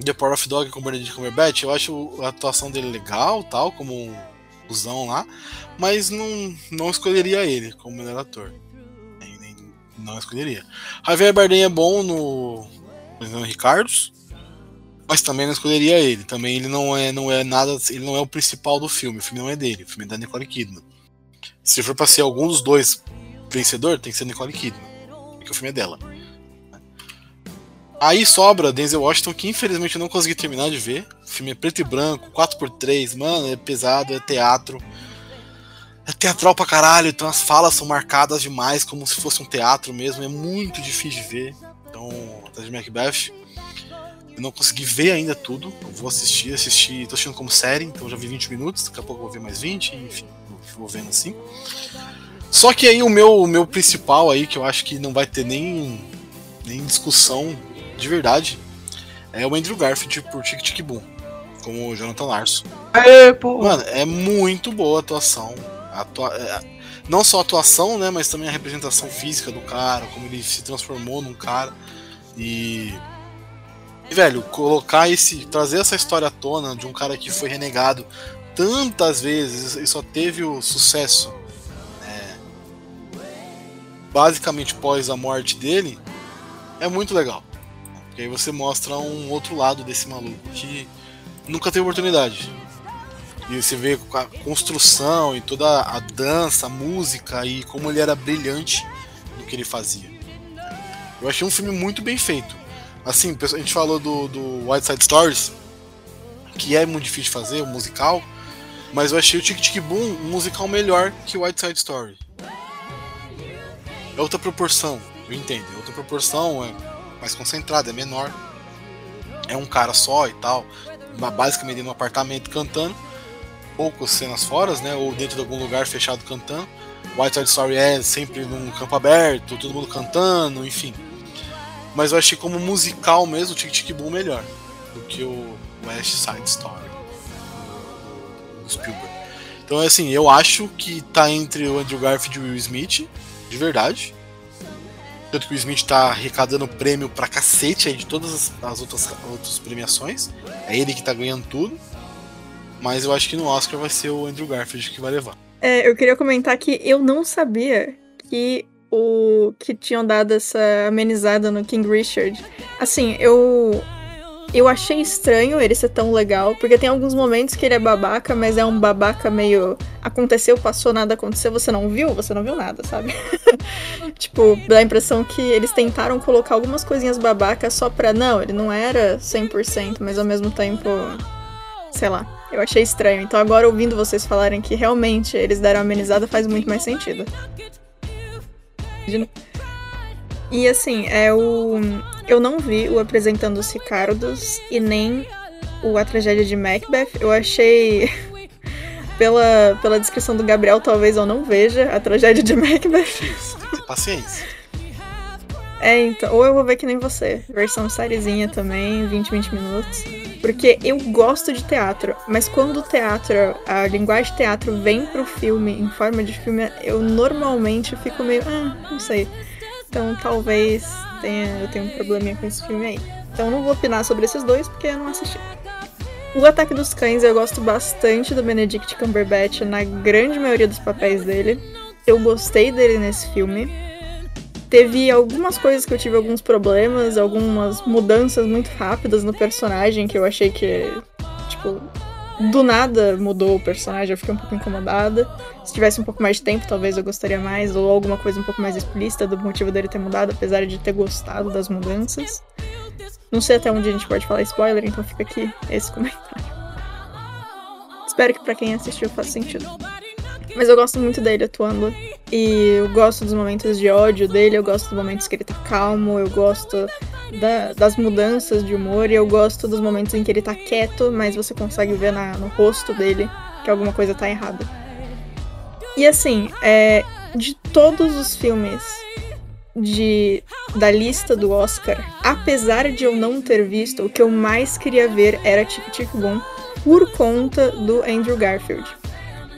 The Power of Dog com o Benedict Cumberbatch, eu acho a atuação dele legal, tal, como um lá, mas não, não escolheria ele como melhor ator. Nem- nem- não escolheria. Javier Bardem é bom no no Ricardos, mas também não escolheria ele. Também ele não é, não é nada, ele não é o principal do filme. O filme não é dele, o filme é da Nicole Kidman. Se for pra ser algum dos dois vencedor, tem que ser Nicole Kidman, porque o filme é dela. Aí sobra Denzel Washington, que infelizmente eu não consegui terminar de ver. O filme é preto e branco, 4x3, mano, é pesado, é teatro. É teatral pra caralho, então as falas são marcadas demais, como se fosse um teatro mesmo, é muito difícil de ver. Então, atrás de Macbeth. Eu não consegui ver ainda tudo. Eu vou assistir, assistir. Tô assistindo como série, então já vi 20 minutos, daqui a pouco eu vou ver mais 20, enfim, vou vendo assim. Só que aí o meu, o meu principal aí, que eu acho que não vai ter nem, nem discussão de verdade, é o Andrew Garfield por Tic Tic Boom, como o Jonathan Larson. Aê, pô. Mano, é muito boa a atuação. A atua- é, Não só a atuação, né? Mas também a representação física do cara, como ele se transformou num cara. E. e, velho, colocar esse. trazer essa história à tona de um cara que foi renegado tantas vezes e só teve o sucesso. né, basicamente pós a morte dele. É muito legal. Porque aí você mostra um outro lado desse maluco que nunca teve oportunidade. E você vê a construção e toda a dança, a música e como ele era brilhante no que ele fazia. Eu achei um filme muito bem feito. Assim, a gente falou do, do White Side Stories, que é muito difícil de fazer, o musical, mas eu achei o Tic Tic Boom um musical melhor que o White Side Story. É outra proporção, eu entendo. É outra proporção, é mais concentrada, é menor. É um cara só e tal, ba- basicamente num apartamento cantando poucas cenas fora, né? Ou dentro de algum lugar fechado cantando. White Side Story é sempre num campo aberto, todo mundo cantando, enfim. Mas eu achei como musical mesmo o Tic Tic Boom melhor do que o West Side Story do Spielberg. Então, assim, eu acho que tá entre o Andrew Garfield e o Will Smith, de verdade. Tanto que o Smith tá arrecadando prêmio pra cacete aí de todas as, as outras, outras premiações. É ele que tá ganhando tudo. Mas eu acho que no Oscar vai ser o Andrew Garfield que vai levar. É, eu queria comentar que eu não sabia que o que tinham dado essa amenizada no King Richard. Assim, eu eu achei estranho ele ser tão legal, porque tem alguns momentos que ele é babaca, mas é um babaca meio aconteceu, passou, nada aconteceu, você não viu, você não viu nada, sabe? tipo, dá a impressão que eles tentaram colocar algumas coisinhas babacas só pra não, ele não era 100%, mas ao mesmo tempo, sei lá, eu achei estranho. Então agora ouvindo vocês falarem que realmente eles deram amenizada faz muito mais sentido. E assim, é o. Eu não vi o Apresentando os Ricardos e nem o A Tragédia de Macbeth. Eu achei. pela, pela descrição do Gabriel, talvez eu não veja a tragédia de Macbeth. Paciência. É, então. Ou eu vou ver que nem você. Versão sériezinha também, 20, 20 minutos. Porque eu gosto de teatro, mas quando o teatro, a linguagem de teatro vem pro filme, em forma de filme, eu normalmente fico meio. Ah, não sei. Então talvez tenha, eu tenha um probleminha com esse filme aí. Então não vou opinar sobre esses dois porque eu não assisti. O Ataque dos Cães eu gosto bastante do Benedict Cumberbatch na grande maioria dos papéis dele. Eu gostei dele nesse filme. Teve algumas coisas que eu tive alguns problemas, algumas mudanças muito rápidas no personagem que eu achei que, tipo, do nada mudou o personagem, eu fiquei um pouco incomodada. Se tivesse um pouco mais de tempo, talvez eu gostaria mais, ou alguma coisa um pouco mais explícita do motivo dele ter mudado, apesar de ter gostado das mudanças. Não sei até onde a gente pode falar spoiler, então fica aqui esse comentário. Espero que para quem assistiu faça sentido. Mas eu gosto muito dele atuando. E eu gosto dos momentos de ódio dele, eu gosto dos momentos que ele tá calmo, eu gosto da, das mudanças de humor e eu gosto dos momentos em que ele tá quieto, mas você consegue ver na, no rosto dele que alguma coisa tá errada. E assim, é, de todos os filmes de, da lista do Oscar, apesar de eu não ter visto, o que eu mais queria ver era Tic Tic Boom por conta do Andrew Garfield.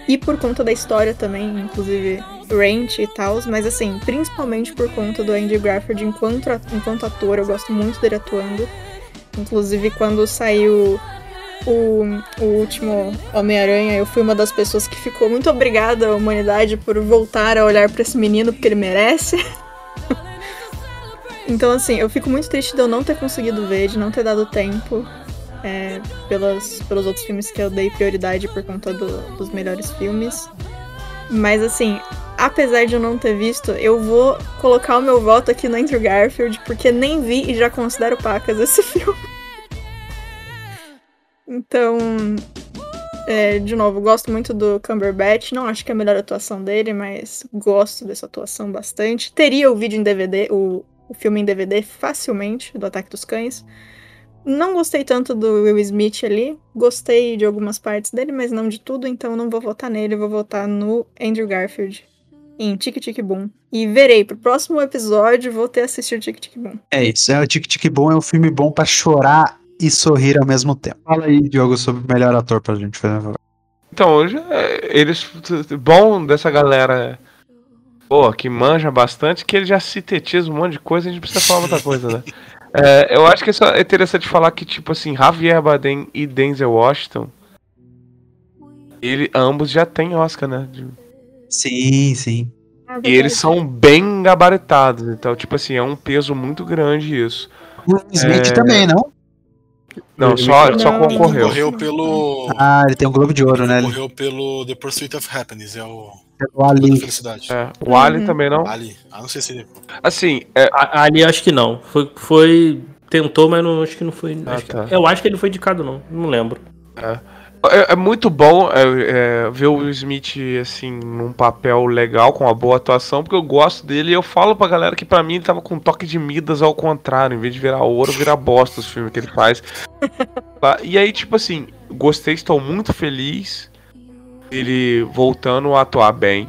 E por conta da história também, inclusive Ranch e tal, mas assim, principalmente por conta do Andy Garfield enquanto, enquanto ator, eu gosto muito dele atuando. Inclusive, quando saiu o, o último Homem-Aranha, eu fui uma das pessoas que ficou muito obrigada à humanidade por voltar a olhar para esse menino porque ele merece. então, assim, eu fico muito triste de eu não ter conseguido ver, de não ter dado tempo é, pelas, pelos outros filmes que eu dei prioridade por conta do, dos melhores filmes. Mas assim, apesar de eu não ter visto, eu vou colocar o meu voto aqui no Andrew Garfield, porque nem vi e já considero pacas esse filme. Então, é, de novo, gosto muito do Cumberbatch. Não acho que é a melhor atuação dele, mas gosto dessa atuação bastante. Teria o vídeo em DVD, o, o filme em DVD facilmente, do Ataque dos Cães. Não gostei tanto do Will Smith ali. Gostei de algumas partes dele, mas não de tudo, então não vou votar nele, vou votar no Andrew Garfield em Tic Tic Boom. E verei, pro próximo episódio vou ter assistido Tic Tic Boom. É isso, é o Tic Tic Boom é um filme bom para chorar e sorrir ao mesmo tempo. Fala aí, Diogo, sobre o melhor ator pra gente fazer. Então, já, eles. Bom dessa galera. Pô, que manja bastante, que ele já sintetiza um monte de coisa, a gente precisa falar outra coisa, né? É, eu acho que é interessante falar que, tipo assim, Javier Bardem e Denzel Washington, ele, ambos já têm Oscar, né? Sim, sim. E eles são bem gabaritados, então, tipo assim, é um peso muito grande isso. O Smith é... também, não? Não, só, não, só concorreu. Concorreu pelo. Ah, ele tem um Globo de Ouro, né? Concorreu pelo The Pursuit of Happiness, é o. É o Ali. Felicidade. É, o Ali uhum. também não? Ali. Ah, não sei se ele. Assim, é... A, Ali acho que não. Foi. foi... Tentou, mas não, acho que não foi. Ah, acho tá. que... Eu acho que ele foi indicado, não. Não lembro. É. É, é, muito bom é, é, ver o Will Smith assim num papel legal com uma boa atuação, porque eu gosto dele e eu falo pra galera que para mim ele tava com um toque de Midas ao contrário, em vez de virar ouro, virar bosta os filmes que ele faz. e aí, tipo assim, gostei, estou muito feliz ele voltando a atuar bem.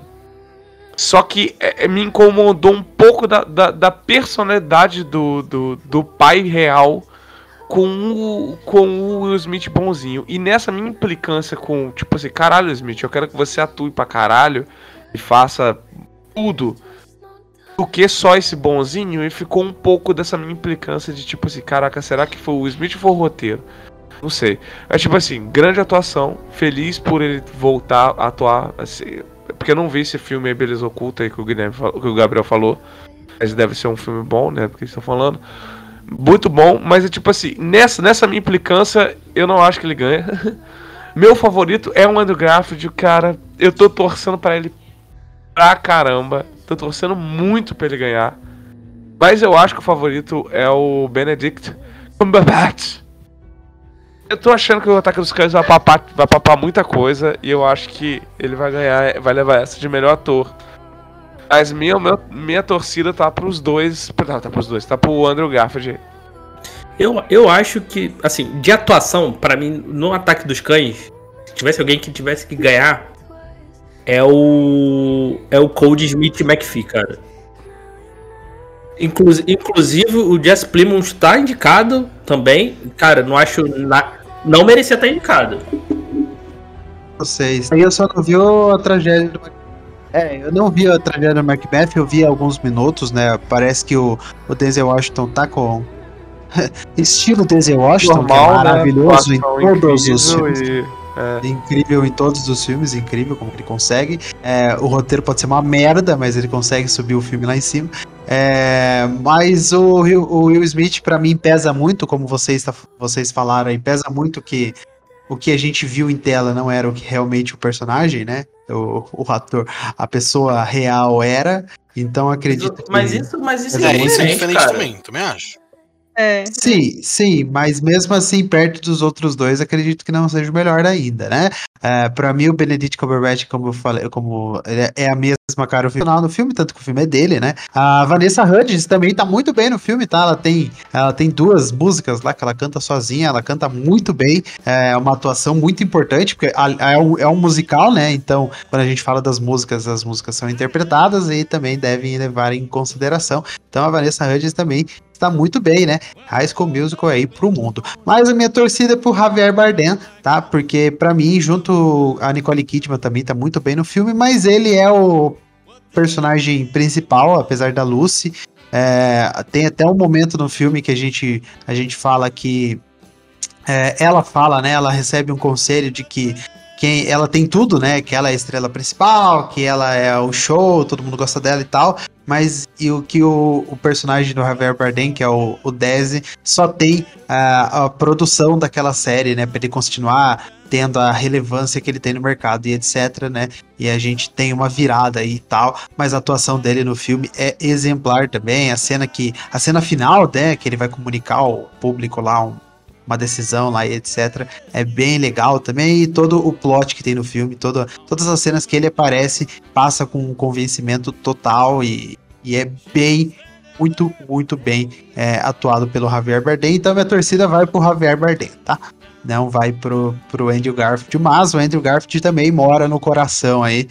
Só que é, é, me incomodou um pouco da, da, da personalidade do, do, do pai real com o, com o Will Smith bonzinho. E nessa minha implicância com, tipo assim, caralho, Smith, eu quero que você atue pra caralho e faça tudo do que só esse bonzinho. E ficou um pouco dessa minha implicância de tipo assim, caraca, será que foi o Smith ou foi o roteiro? Não sei. É tipo assim, grande atuação, feliz por ele voltar a atuar. Assim, porque eu não vi esse filme aí, Beleza Oculta aí que o, que o Gabriel falou. Mas deve ser um filme bom, né? Porque estão falando. Muito bom, mas é tipo assim, nessa, nessa minha implicância, eu não acho que ele ganha. Meu favorito é o Andrew Garfield, cara. Eu tô torcendo para ele pra caramba. Tô torcendo muito pra ele ganhar. Mas eu acho que o favorito é o Benedict Cumberbatch. Eu tô achando que o Ataque dos Cães vai papar, vai papar muita coisa e eu acho que ele vai ganhar, vai levar essa de melhor ator. Mas minha, minha, minha torcida tá pros dois. Tá, tá pros dois, tá pro Andrew Garfield. Eu, eu acho que, assim, de atuação, para mim, no Ataque dos Cães, se tivesse alguém que tivesse que ganhar, é o. É o Cold Smith McPhee, cara. Inclusive, inclusive o Jess Plymouth tá indicado também. Cara, não acho. Na, não merecia estar indicado. Vocês. Aí eu só não vi a tragédia do é, eu não vi a tragédia do Macbeth, eu vi alguns minutos, né? Parece que o, o Denzel Washington tá com. Estilo Denzel Washington, Normal, que é maravilhoso né? em todos os filmes. E, é. Incrível em todos os filmes, incrível como ele consegue. É, o roteiro pode ser uma merda, mas ele consegue subir o filme lá em cima. É, mas o, o Will Smith, para mim, pesa muito, como vocês, vocês falaram aí, pesa muito que o que a gente viu em tela não era o que realmente o personagem, né? O, o ator, a pessoa real era. Então acredito mas que. Isso, mas isso Mas é, é, isso é diferente, diferente cara. também, também acho. É. Sim, sim, mas mesmo assim, perto dos outros dois, acredito que não seja o melhor ainda, né? É, para mim, o Benedict Cumberbatch, como eu falei, como é- a mesma cara original no filme, tanto que o filme é dele, né? A Vanessa Hudgens também tá muito bem no filme, tá? Ela tem, ela tem duas músicas lá que ela canta sozinha, ela canta muito bem, é uma atuação muito importante, porque é um, é um musical, né? Então, quando a gente fala das músicas, as músicas são interpretadas e também devem levar em consideração. Então, a Vanessa Hudgens também está muito bem, né? High School Musical aí pro mundo. Mas a minha torcida é pro Javier Bardem, tá? Porque pra mim, junto a Nicole Kidman também tá muito bem no filme, mas ele é o personagem principal, apesar da Lucy. É, tem até um momento no filme que a gente, a gente fala que é, ela fala, né? Ela recebe um conselho de que quem ela tem tudo, né? Que ela é a estrela principal, que ela é o show, todo mundo gosta dela e tal. Mas e o que o, o personagem do Javier Bardem, que é o, o só tem a, a produção daquela série, né? Pra ele continuar tendo a relevância que ele tem no mercado e etc, né? E a gente tem uma virada aí e tal, mas a atuação dele no filme é exemplar também. A cena que a cena final, né, que ele vai comunicar ao público lá um- uma decisão lá e etc, é bem legal também e todo o plot que tem no filme, toda, todas as cenas que ele aparece passa com um convencimento total e, e é bem muito, muito bem é, atuado pelo Javier Bardem. Então minha torcida vai pro Javier Bardem, tá? Não vai pro, pro Andrew Garfield, mas o Andrew Garfield também mora no coração aí.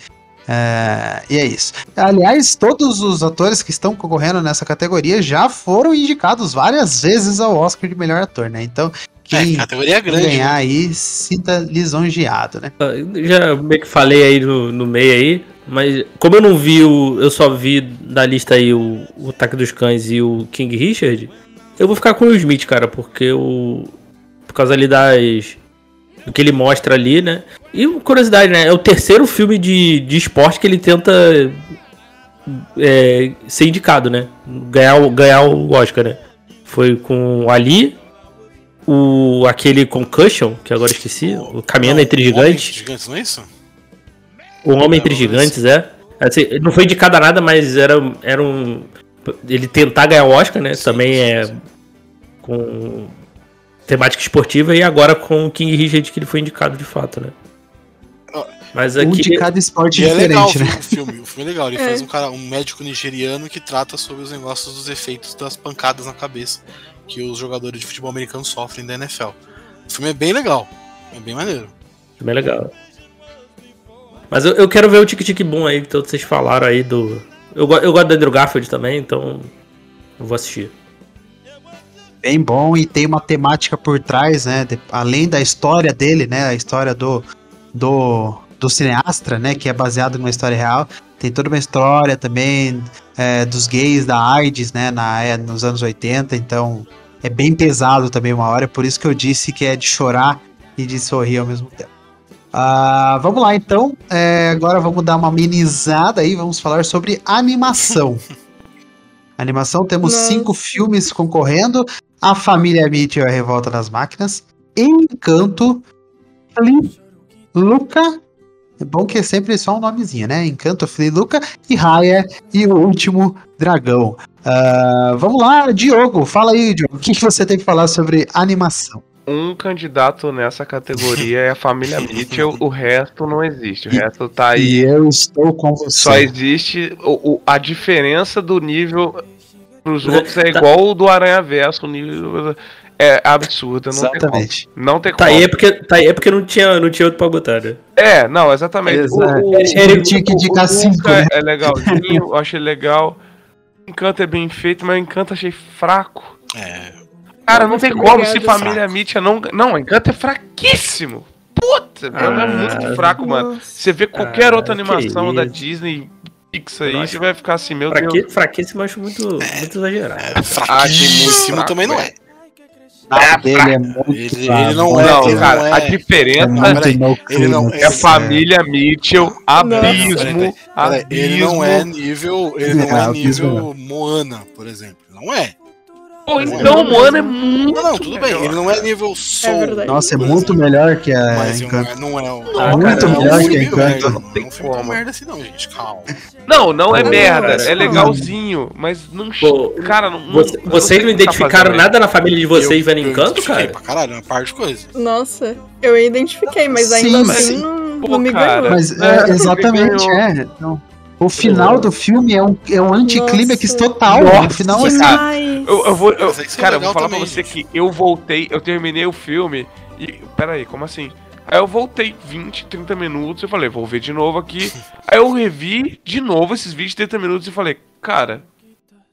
É, e é isso. Aliás, todos os atores que estão concorrendo nessa categoria já foram indicados várias vezes ao Oscar de melhor ator, né? Então, quem É, categoria grande. ganhar aí, sinta lisonjeado, né? Eu Já meio que falei aí no, no meio aí, mas como eu não vi o. Eu só vi da lista aí o, o Ataque dos Cães e o King Richard, eu vou ficar com o Will Smith, cara, porque o. Por causa ali das. Do que ele mostra ali, né? E curiosidade, né? É o terceiro filme de, de esporte que ele tenta é, ser indicado, né? Ganhar, o- ganhar o Oscar, né? Foi com Ali, o aquele Concussion, que agora esqueci, o Caminhando Não, Entre Gigantes. Gigantes, não é isso? O Homem Entre É, Gigantes, é. Assim, não foi indicado a nada, mas era, era um. Ele tentar ganhar o Oscar, né? Sim, Também sim, é. sim. Com temática esportiva e agora com o King Richard que ele foi indicado de fato, né? Mas Um aqui. de cada esporte E é legal o diferente, né? filme, o filme. O filme é legal. Ele É. faz um cara, um médico nigeriano que trata sobre os negócios dos efeitos das pancadas na cabeça que os jogadores de futebol americano sofrem da NFL. O filme é bem legal. É bem maneiro. Bem legal. Mas eu, eu quero ver o Tic Tic Boom aí, que todos vocês falaram aí do. Eu, eu gosto do Andrew Garfield também, então. Eu vou assistir. Bem bom e tem uma temática por trás, né? de- além da história dele, né? A história do, do, do cineasta, né? Que é baseado numa história real. Tem toda uma história também é, dos gays da AIDS, né? Na, é, nos anos 80. Então é bem pesado também uma hora. Por isso que eu disse que é de chorar e de sorrir ao mesmo tempo. Ah, vamos lá então. É, agora vamos dar uma amenizada aí. Vamos falar sobre animação. Animação, temos Nossa. cinco filmes concorrendo. A Família Mitchell e a Revolta das Máquinas. Encanto. Flea, Luca. É bom que é sempre só um nomezinho, né? Encanto, Flea, Luca e Raya e o Último Dragão. Ah, vamos lá, Diogo. Fala aí, Diogo. O que, que você tem que falar sobre animação? Um candidato nessa categoria é a família Mitchell, o resto não existe. O resto tá E aí. eu estou com você. Só existe o, o- a diferença do nível pros Tá- outros é igual o do Aranha Verso, o nível é absurdo, não tem Exatamente. como. Não tem Tá como. aí é porque, tá aí é porque não, tinha, não tinha outro pra botar, né? É, não, exatamente. Exato. O, o, Ele tinha que indicar cinco, Luca né? É legalzinho, eu achei legal. Encanto é bem feito, mas o Encanto achei fraco. É, Cara, não tem como se família Mitchell não. Não, Encanto é fraquíssimo. Puta, é muito fraco, mano. Nossa. Você vê qualquer Ah, outra animação da. Disney Pixar aí, você vai ficar assim, meu Fraque, Deus. fraquíssimo eu acho muito, muito exagerado. é fraquíssimo também não é. Ah, dele é muito Ele, ele não Não, é. cara, não a é. É diferença muito peraí, no ele não- é a família Mitchell, abismo, abismo. ele não é nível. Ele não É, é nível Moana, por exemplo. Não é. Pô, então, mano, é muito. Não, não, tudo bem. melhor. Ele não é nível Soul. verdade. Nossa, é muito melhor que a Mas Encanto. não é, é o. Ah, muito cara, não é um melhor que filme Encanto. Não tem é como. merda assim, não, gente. Calma. Não, não é merda, é legalzinho, mas não. Pô, cara, não. Você- não- vocês não o tá identificaram fazendo, nada na família de vocês vendo Encanto, cara? pra caralho, uma parte de coisa. Nossa, eu identifiquei, mas ainda Sim, assim mas- não, Pô, não me ganhou. Mas É, é, exatamente, é. Então, o final do filme é um, é um anticlímax total. Nossa, no final, cara. assim. Eu, eu vou. eu- é é cara, eu vou falar também, pra você gente. que eu voltei, eu terminei o filme e. Pera aí, como assim? Aí eu voltei 20, 30 minutos eu falei, vou ver de novo aqui. Aí eu revi de novo esses 20, 30 minutos e falei, cara.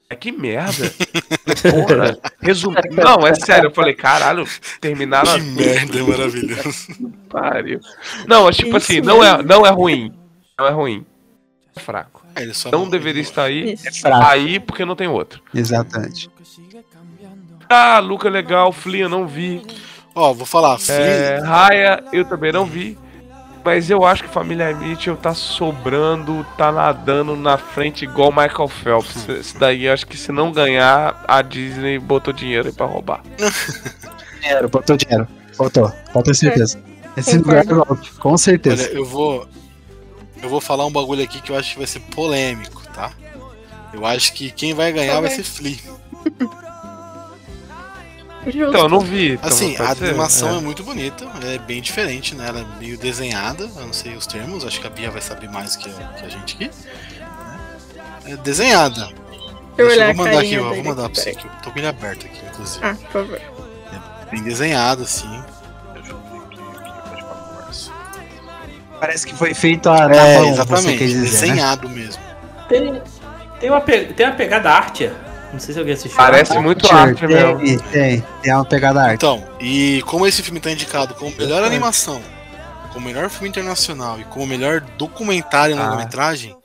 É que merda. Porra. Resumo. Não, é sério. Eu falei, caralho, terminaram Que merda, maravilhoso. pariu. Não, é tipo Isso assim, não é, não é ruim. Não é ruim. É fraco. É, ele só Não deveria estar aí. Isso. é fraco. Aí porque não tem outro. Exatamente. Ah, Luca legal, Flea eu não vi. Ó, vou falar. Flea, É, Raya eu também não vi. Mas eu acho que Família Mitchell tá sobrando, tá nadando na frente igual Michael Phelps. Isso daí eu acho que se não ganhar, a Disney botou dinheiro aí pra roubar. Dinheiro, botou dinheiro. Botou, pode ter certeza. Esse Concordo. lugar é golpe, com certeza. Olha, eu vou. Eu vou falar um bagulho aqui que eu acho que vai ser polêmico, tá? Eu acho que quem vai ganhar vai ser Flea. Então, eu não vi. então Assim, a animação é. É. muito bonita, ela é bem diferente, né? Ela é meio desenhada, eu não sei os termos, acho que a Bia vai saber mais que a, que a gente aqui. né? É desenhada. Deixa eu Deixa vou mandar aqui, ó, vou mandar pra você aqui. Eu tô com ele aberto aqui, inclusive. Ah, por favor. Bem desenhado, assim. Parece que foi feito a na É, mão, exatamente, dizer, né? desenhado mesmo. Tem, tem, uma, tem uma pegada arte. Não sei se alguém assistiu. Parece muito Archer, arte mesmo. tem, tem, tem uma pegada arte. Então, e como esse filme tá indicado como melhor animação, como melhor filme internacional e como melhor documentário na Ah. longa-metragem,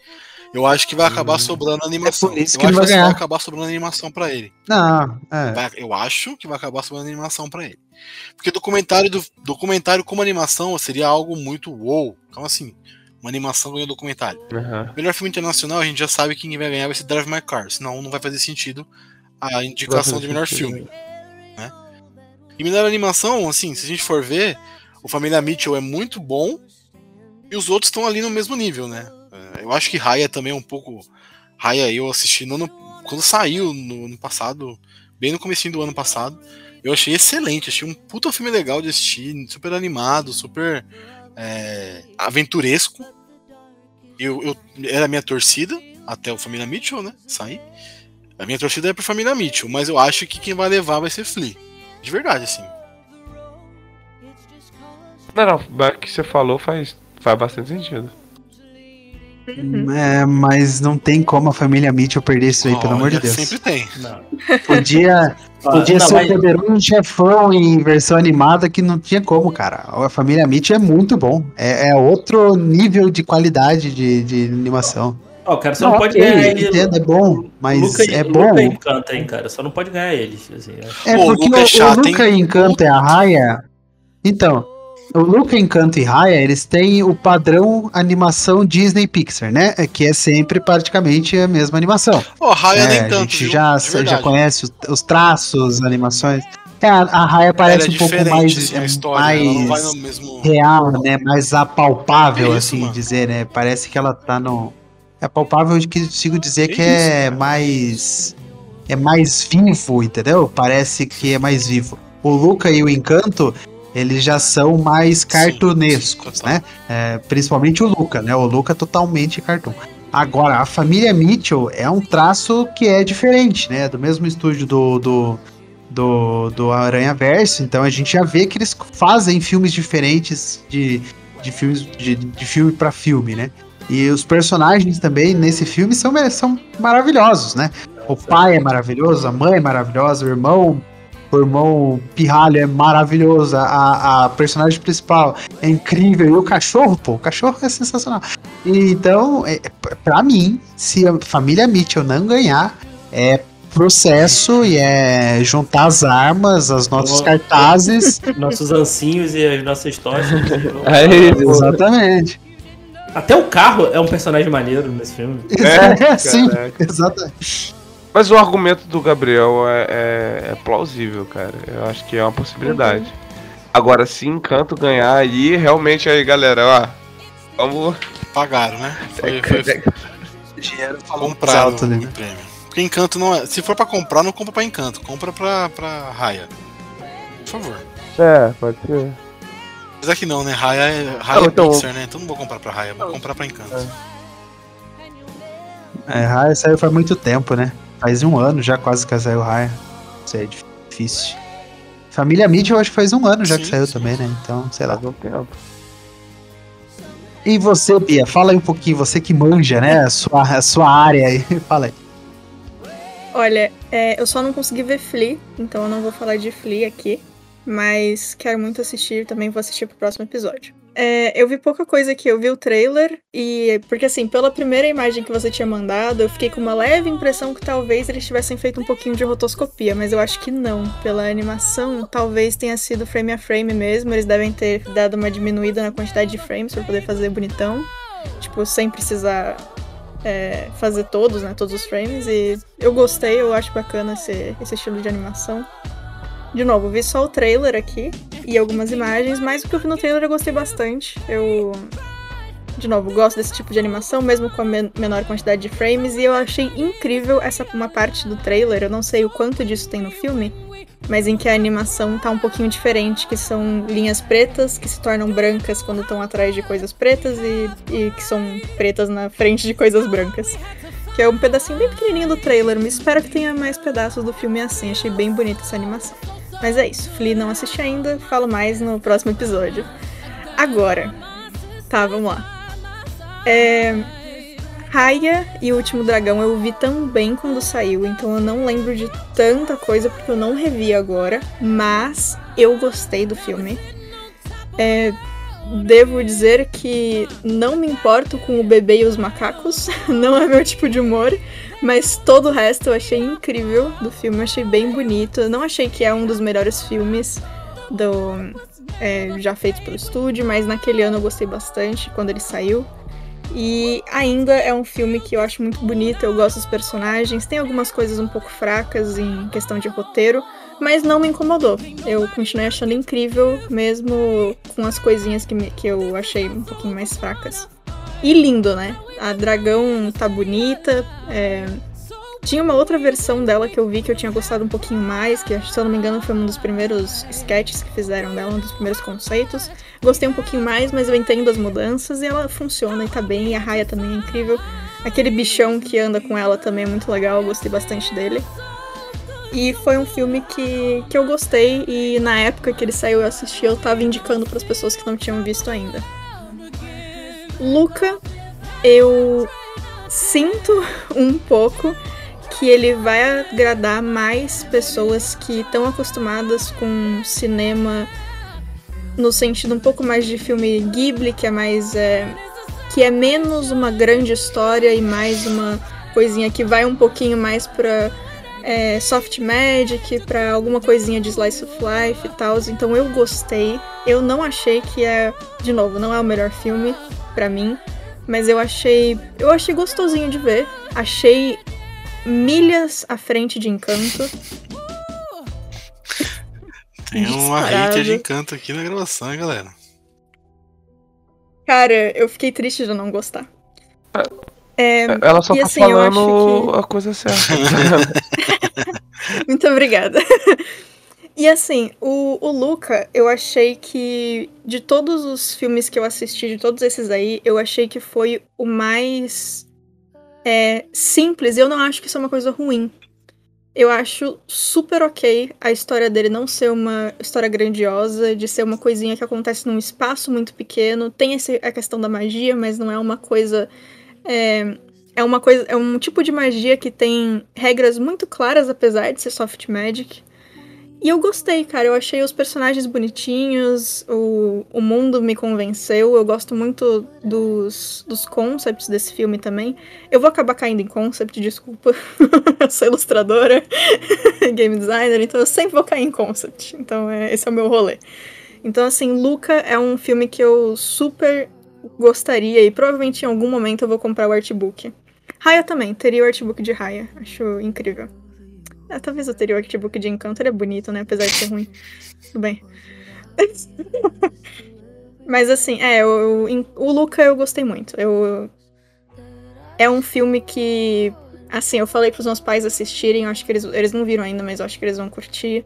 eu acho que vai acabar sobrando animação. É por isso eu que ele acho vai que vai acabar sobrando animação pra ele. Não, é. Vai- eu acho que vai acabar sobrando animação pra ele. Porque documentário, do, documentário como animação seria algo muito wow. Então, assim, uma animação ganhando documentário. Aham. Melhor filme internacional, a gente já sabe que quem vai ganhar vai ser Drive My Car, senão não vai fazer sentido a indicação de melhor filme. Né? E melhor animação, assim, se a gente for ver, o Família Mitchell é muito bom e os outros estão ali no mesmo nível, né? Eu acho que Raya também é um pouco. Raya eu assisti no ano- quando saiu no ano passado, bem no comecinho do ano passado. Eu achei excelente, achei um puta filme legal de assistir, super animado, super é, aventuresco. Eu, eu era a minha torcida até o Família Mitchell, né? Sair. A minha torcida é pro Família Mitchell, mas eu acho que quem vai levar vai ser Flea. De verdade, assim. Não, não, o que você falou faz, faz bastante sentido. Uhum. É, mas não tem como a família Mitchell perder isso aí, pelo amor de Olha, Deus. Sempre tem. Não. Podia, Ah, podia não, ser mas- o poderoso chefão em versão animada que não tinha como, cara. A família Mitchell é muito bom. É, é outro nível de qualidade de, de animação. Ó, cara, você não, pode ok, ganhar ele. entendo, é bom, mas Luca, é Luca bom. e Encanta, hein, cara. Só não pode ganhar eles. Assim, acho. É Pô, o porque Luca é o, chato, o Luca hein? e Encanto e a Raya. Então, o Luca, Encanto e Raya, eles têm o padrão animação Disney Pixar, né? É Que é sempre praticamente a mesma animação. Pô, Raya É, nem a tanto. gente viu? já, De já conhece os, os traços, as animações. É, a, a Raya parece é um pouco mais, assim, é, a história. Mais mesmo. real, né? Mais apalpável, Isso, assim mano. dizer, né? Parece que ela tá no. É palpável de que eu consigo dizer Que que é mais. É mais vivo, entendeu? Parece que é mais vivo. O Luca e o Encanto, eles já são mais cartunescos, total. né? É, principalmente o Luca, né? O Luca é totalmente cartoon. Agora, a família Mitchell é um traço que é diferente, né? Do mesmo estúdio do, do, do, do Aranha Verso. Então a gente já vê que eles fazem filmes diferentes de, de filmes de, de filme para filme, né? E os personagens também nesse filme são, são maravilhosos, né? O pai é maravilhoso, a mãe é maravilhosa, o irmão, o irmão Pirralho é maravilhoso, a, a personagem principal é incrível, e o cachorro, pô, o cachorro é sensacional. E, então, é, pra mim, se a família Mitchell não ganhar, é processo e é juntar as armas, as Eu- cartazes. Nossos ancinhos e as nossas tochas. Aí, Exatamente. Até o carro é um personagem maneiro nesse filme. É, sim, caraca. exatamente. Mas o argumento do Gabriel é, é- é plausível, cara. Eu acho que é uma possibilidade. Agora, se Encanto ganhar aí, realmente aí, galera, ó. Vamos. Pagaram, né? Foi, foi Dinheiro comprado alto né? prêmio. Porque Encanto não é. Se for pra comprar, não compra pra Encanto. Compra pra, pra Raya. Por favor. É, pode ser. Apesar que não, né? Raya é, Raya Não, é então- Pixar, né? Então não vou comprar pra Raya, vou comprar pra Encanto. É, Raya saiu faz muito tempo, né? Faz um ano já quase que saiu Raya. Isso aí é difícil. Família Mitchell eu acho que faz um ano já que Sim, saiu sim. também, né? Então, sei lá. Tempo. E você, Bia, fala aí um pouquinho, você que manja, né? A sua, a sua área aí. Fala aí. Olha, é, eu só não consegui ver Flea, então eu não vou falar de Flea aqui. Mas quero muito assistir, também vou assistir pro próximo episódio. É, eu vi pouca coisa aqui, eu vi o trailer e. Porque assim, pela primeira imagem que você tinha mandado, eu fiquei com uma leve impressão que talvez eles tivessem feito um pouquinho de rotoscopia, mas eu acho que não. Pela animação, talvez tenha sido frame a frame mesmo. Eles devem ter dado uma diminuída na quantidade de frames pra poder fazer bonitão. Tipo, sem precisar é, fazer todos, né? Todos os frames. E eu gostei, eu acho bacana esse, esse estilo de animação. De novo, vi só o trailer aqui e algumas imagens, mas o que eu vi no trailer eu gostei bastante. Eu, de novo, gosto desse tipo de animação, mesmo com a men- menor quantidade de frames, e eu achei incrível essa uma parte do trailer, eu não sei o quanto disso tem no filme, mas em que a animação tá um pouquinho diferente, que são linhas pretas que se tornam brancas quando estão atrás de coisas pretas e, e que são pretas na frente de coisas brancas. Que é um pedacinho bem pequenininho do trailer, mas espero que tenha mais pedaços do filme assim. Achei bem bonita essa animação. Mas é isso, Flea não assisti ainda, falo mais no próximo episódio. Agora, tá, vamos lá. É. Raya e o Último Dragão eu vi também quando saiu, então eu não lembro de tanta coisa porque eu não revi agora, mas eu gostei do filme. É, devo dizer que não me importo com o bebê e os macacos, não é meu tipo de humor, mas todo o resto eu achei incrível do filme, eu achei bem bonito. Eu não achei que é um dos melhores filmes do é, já feitos pelo estúdio, mas naquele ano eu gostei bastante quando ele saiu. E ainda é um filme que eu acho muito bonito, eu gosto dos personagens, tem algumas coisas um pouco fracas em questão de roteiro, mas não me incomodou. Eu continuei achando incrível, mesmo com as coisinhas que, me- que eu achei um pouquinho mais fracas. E lindo, né? A dragão tá bonita. é, Tinha uma outra versão dela que eu vi que eu tinha gostado um pouquinho mais, que se eu não me engano foi um dos primeiros sketches que fizeram dela, um dos primeiros conceitos. Gostei um pouquinho mais, mas eu entendo as mudanças e ela funciona e tá bem. E a Raya também é incrível. Aquele bichão que anda com ela também é muito legal, eu gostei bastante dele. E foi um filme que, que eu gostei e na época que ele saiu eu assisti, eu tava indicando para as pessoas que não tinham visto ainda. Luca, eu sinto um pouco que ele vai agradar mais pessoas que estão acostumadas com cinema no sentido um pouco mais de filme Ghibli, que é mais é, que é menos uma grande história e mais uma coisinha que vai um pouquinho mais pra é, soft magic, pra alguma coisinha de slice of life e tal. Então eu gostei. Eu não achei que é, de novo, não é o melhor filme pra mim, mas eu achei, eu achei gostosinho de ver. Achei milhas à frente de Encanto. Tem uma hater de encanto aqui na gravação, hein, galera. Cara, eu fiquei triste de não gostar. É, Ela só E tá assim, falando que- a coisa certa. Muito obrigada. E assim, o, o Luca, eu achei que de todos os filmes que eu assisti, de todos esses aí, eu achei que foi o mais é, simples. Eu não acho que isso é uma coisa ruim. Eu acho super ok a história dele não ser uma história grandiosa, de ser uma coisinha que acontece num espaço muito pequeno. Tem esse, a questão da magia, mas não é uma coisa. É, é uma coisa. É um tipo de magia que tem regras muito claras, apesar de ser soft magic. E eu gostei, cara. Eu achei os personagens bonitinhos, o, o mundo me convenceu. Eu gosto muito dos, dos concepts desse filme também. Eu vou acabar caindo em concept, desculpa. eu sou ilustradora, game designer, então eu sempre vou cair em concept. Então é, esse é o meu rolê. Então, assim, Luca é um filme que eu super gostaria e provavelmente em algum momento eu vou comprar o artbook. Raya também, teria o artbook de Raya. Acho incrível. Ah, talvez eu teria o artbook de Encanto, ele é bonito, né? Apesar de ser ruim. Tudo bem. Mas assim, é, o, o Luca eu gostei muito. Eu, é um filme que, assim, eu falei pros meus pais assistirem, eu acho que eles, eles não viram ainda, mas eu acho que eles vão curtir.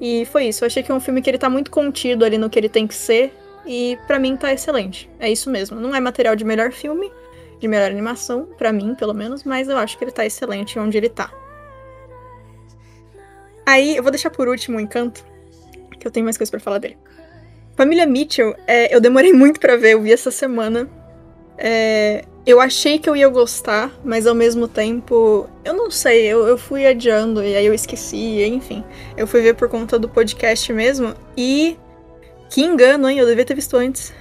E foi isso, eu achei que é um filme que ele tá muito contido ali no que ele tem que ser, e pra mim tá excelente. É isso mesmo. Não é material de melhor filme, de melhor animação, pra mim, pelo menos, mas eu acho que ele tá excelente onde ele tá. Aí, eu vou deixar por último o Encanto, que eu tenho mais coisa pra falar dele. Família Mitchell, é, eu demorei muito pra ver, eu vi essa semana. É, eu achei que eu ia gostar, mas ao mesmo tempo, eu não sei, eu, eu fui adiando e aí eu esqueci, enfim. Eu fui ver por conta do podcast mesmo e. Que engano, hein? Eu devia ter visto antes.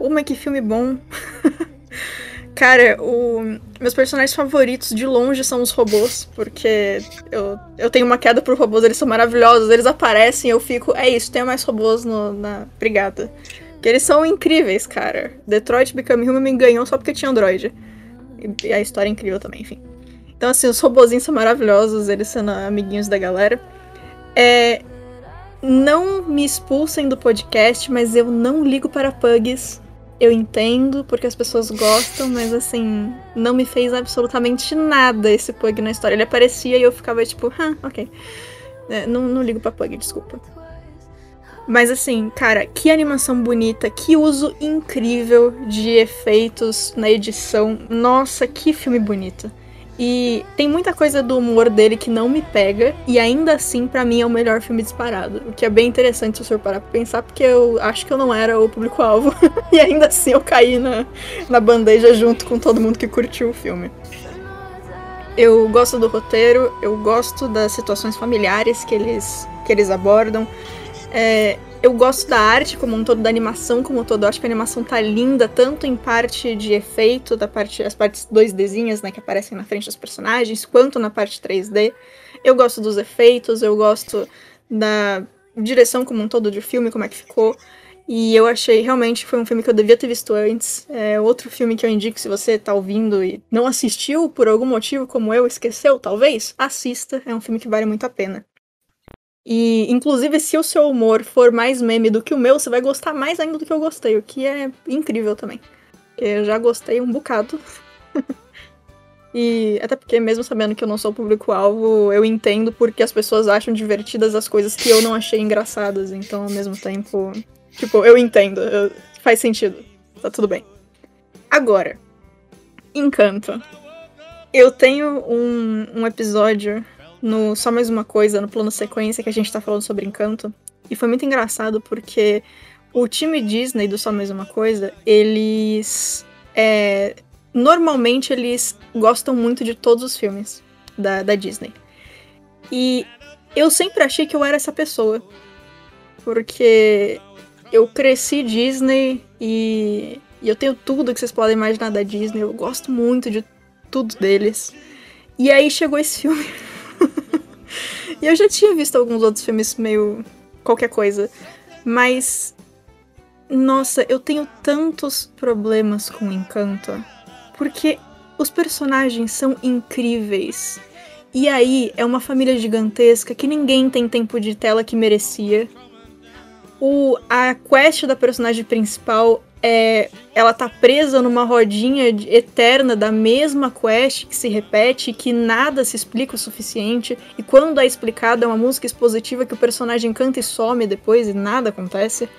Mas que filme bom. Cara, o... meus personagens favoritos de longe são os robôs, porque eu, eu tenho uma queda por robôs, eles são maravilhosos, eles aparecem eu fico, é isso, tenha mais robôs no- na brigada. Porque eles são incríveis, cara. Detroit Become Human me ganhou só porque tinha Android. E, a história é incrível também, enfim. Então, assim, os robozinhos são maravilhosos, eles sendo amiguinhos da galera. É, não me expulsem do podcast, mas eu não ligo para pugs. Eu entendo porque as pessoas gostam, mas assim, não me fez absolutamente nada esse pug na história. Ele aparecia e eu ficava tipo, ah, ok. É, não, não ligo pra pug, desculpa. Mas assim, cara, que animação bonita, que uso incrível de efeitos na edição. Nossa, que filme bonito. E tem muita coisa do humor dele que não me pega, e ainda assim, pra mim, é o melhor filme disparado. O que é bem interessante se o senhor parar pra pensar, porque eu acho que eu não era o público-alvo. e ainda assim eu caí na, na bandeja junto com todo mundo que curtiu o filme. Eu gosto do roteiro, eu gosto das situações familiares que eles, que eles abordam. É, eu gosto da arte como um todo, da animação como um todo. Eu acho que a animação tá linda, tanto em parte de efeito, da parte, as partes 2Dzinhas, né, que aparecem na frente dos personagens, quanto na parte 3D. Eu gosto dos efeitos, eu gosto da direção como um todo de filme, como é que ficou. E eu achei, realmente, foi um filme que eu devia ter visto antes. É outro filme que eu indico, se você tá ouvindo e não assistiu por algum motivo, como eu, esqueceu, talvez, assista. É um filme que vale muito a pena. E, inclusive, se o seu humor for mais meme do que o meu, você vai gostar mais ainda do que eu gostei, o que é incrível também. Eu já gostei um bocado. e até porque, mesmo sabendo que eu não sou público-alvo, eu entendo porque as pessoas acham divertidas as coisas que eu não achei engraçadas. Então, ao mesmo tempo, tipo, eu entendo, eu- faz sentido. Tá tudo bem. Agora, Encanto. Eu tenho um, um episódio no Só Mais Uma Coisa, no plano sequência, que a gente tá falando sobre Encanto. E foi muito engraçado porque o time Disney do Só Mais Uma Coisa, eles é, normalmente eles gostam muito de todos os filmes da, da Disney. E eu sempre achei que eu era essa pessoa. Porque eu cresci Disney e, e eu tenho tudo que vocês podem imaginar da Disney. Eu gosto muito de tudo deles. E aí chegou esse filme. e eu já tinha visto alguns outros filmes meio qualquer coisa. Mas. Nossa, eu tenho tantos problemas com Encanto. Porque os personagens são incríveis. E aí é uma família gigantesca que ninguém tem tempo de tela que merecia. O, a quest da personagem principal é. Ela tá presa numa rodinha eterna da mesma quest que se repete, que nada se explica o suficiente. E quando é explicado, é uma música expositiva que o personagem canta e some depois e nada acontece.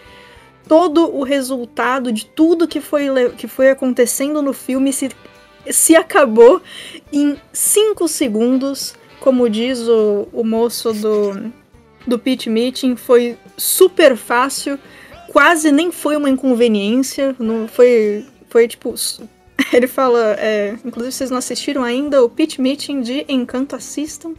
Todo o resultado de tudo que foi, que foi acontecendo no filme se, se acabou em 5 segundos. Como diz o, o moço do, do pitch meeting, foi super fácil, quase nem foi uma inconveniência, não foi, foi tipo. Ele fala, é, inclusive vocês não assistiram ainda o pitch meeting de Encanto, assistam,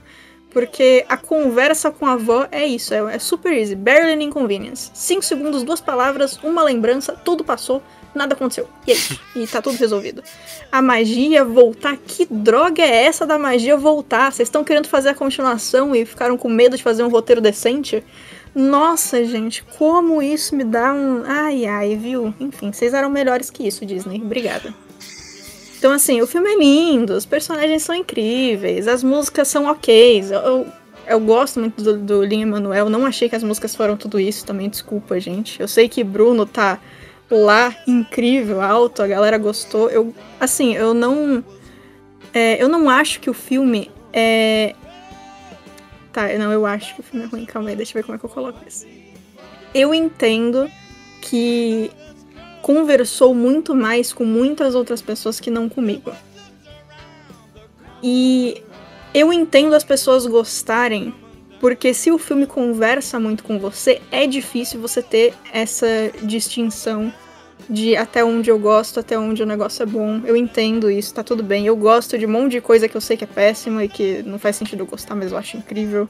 porque a conversa com a avó é isso, é, é super easy, barely an inconvenience. 5 segundos, duas palavras, uma lembrança, tudo passou, nada aconteceu. E é isso, e tá tudo resolvido. A magia voltar, que droga é essa da magia voltar? Vocês estão querendo fazer a continuação e ficaram com medo de fazer um roteiro decente? Nossa, gente, como isso me dá um. Ai, ai, viu? Enfim, vocês eram melhores que isso, Disney. Obrigada. Então, assim, o filme é lindo, os personagens são incríveis, as músicas são ok. Eu, eu, gosto muito do, do Lin Manuel, não achei que as músicas foram tudo isso também, desculpa, gente. Eu sei que Bruno tá lá incrível, alto, a galera gostou. Eu, assim, eu não. é, eu não acho que o filme é. Tá, não, eu acho que o filme é ruim. Calma aí, deixa eu ver como é que eu coloco isso. Eu entendo que conversou muito mais com muitas outras pessoas que não comigo. E eu entendo as pessoas gostarem, porque se o filme conversa muito com você, é difícil você ter essa distinção de até onde eu gosto, até onde o negócio é bom. Eu entendo isso, tá tudo bem. Eu gosto de um monte de coisa que eu sei que é péssima e que não faz sentido eu gostar, mas eu acho incrível.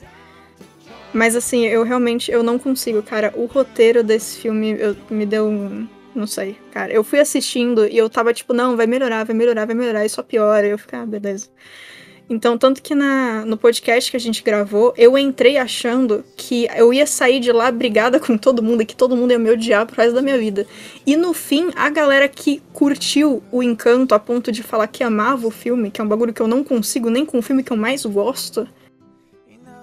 Mas assim, eu realmente eu não consigo, cara. O roteiro desse filme eu, me deu um. Não sei, cara. Eu fui assistindo e eu tava tipo, não, vai melhorar, vai melhorar, vai melhorar, e só piora. E eu fiquei, ah, beleza. Então, tanto que na, no podcast que a gente gravou, eu entrei achando que eu ia sair de lá brigada com todo mundo e que todo mundo ia me odiar pro resto da minha vida. E no fim, a galera que curtiu o encanto a ponto de falar que amava o filme, que é um bagulho que eu não consigo nem com o filme que eu mais gosto,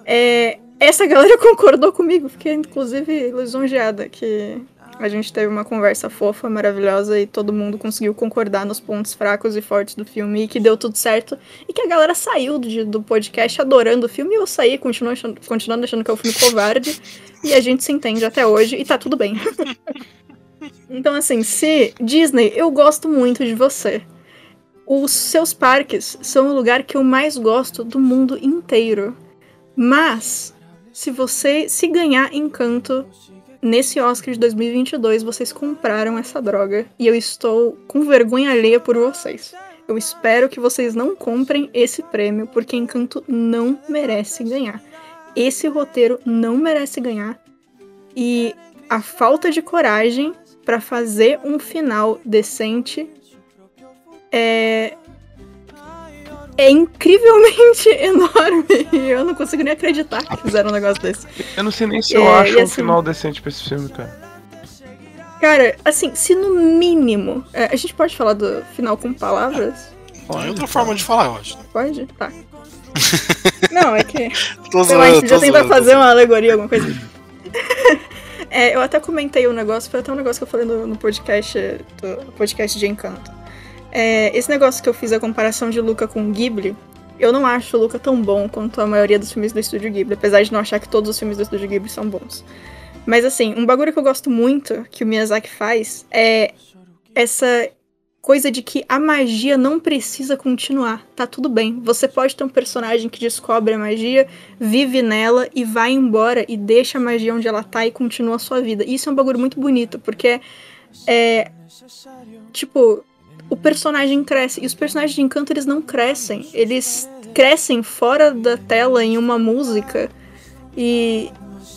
é, essa galera concordou comigo. Fiquei, inclusive, lisonjeada que a gente teve uma conversa fofa, maravilhosa e todo mundo conseguiu concordar nos pontos fracos e fortes do filme e que deu tudo certo. E que a galera saiu do, do podcast adorando o filme e eu saí continuando achando, continuando achando que é um filme covarde. E a gente se entende até hoje e tá tudo bem. então, assim, se Disney, eu gosto muito de você. Os seus parques são o lugar que eu mais gosto do mundo inteiro. Mas, se você se ganhar encanto nesse Oscar de 2022, vocês compraram essa droga e eu estou com vergonha alheia por vocês. Eu espero que vocês não comprem esse prêmio, porque Encanto não merece ganhar. Esse roteiro não merece ganhar. E a falta de coragem para fazer um final decente é é incrivelmente enorme. E eu não consigo nem acreditar que fizeram um negócio desse. Eu não sei nem se É, eu acho e um assim- final decente pra esse filme, cara. Cara, assim, se no mínimo. é, a gente pode falar do final com palavras? Tem outra forma de falar, eu acho. Pode? Tá. Não, é que. Tô Sei lá, a gente zoando, tô tentar zoando, fazer uma alegoria, alguma coisa. É, eu até comentei o negócio, foi até um negócio que eu falei no, no podcast, do podcast de Encanto. É, esse negócio que eu fiz a comparação de Luca com Ghibli, eu não acho o Luca tão bom quanto a maioria dos filmes do Estúdio Ghibli, apesar de não achar que todos os filmes do Estúdio Ghibli são bons. Mas assim, um bagulho que eu gosto muito que o Miyazaki faz é essa coisa de que a magia não precisa continuar. Tá tudo bem. Você pode ter um personagem que descobre a magia, vive nela e vai embora e deixa a magia onde ela tá e continua a sua vida. Isso é um bagulho muito bonito, porque é. Tipo. O personagem cresce. E os personagens de Encanto, eles não crescem. Eles crescem fora da tela em uma música. E,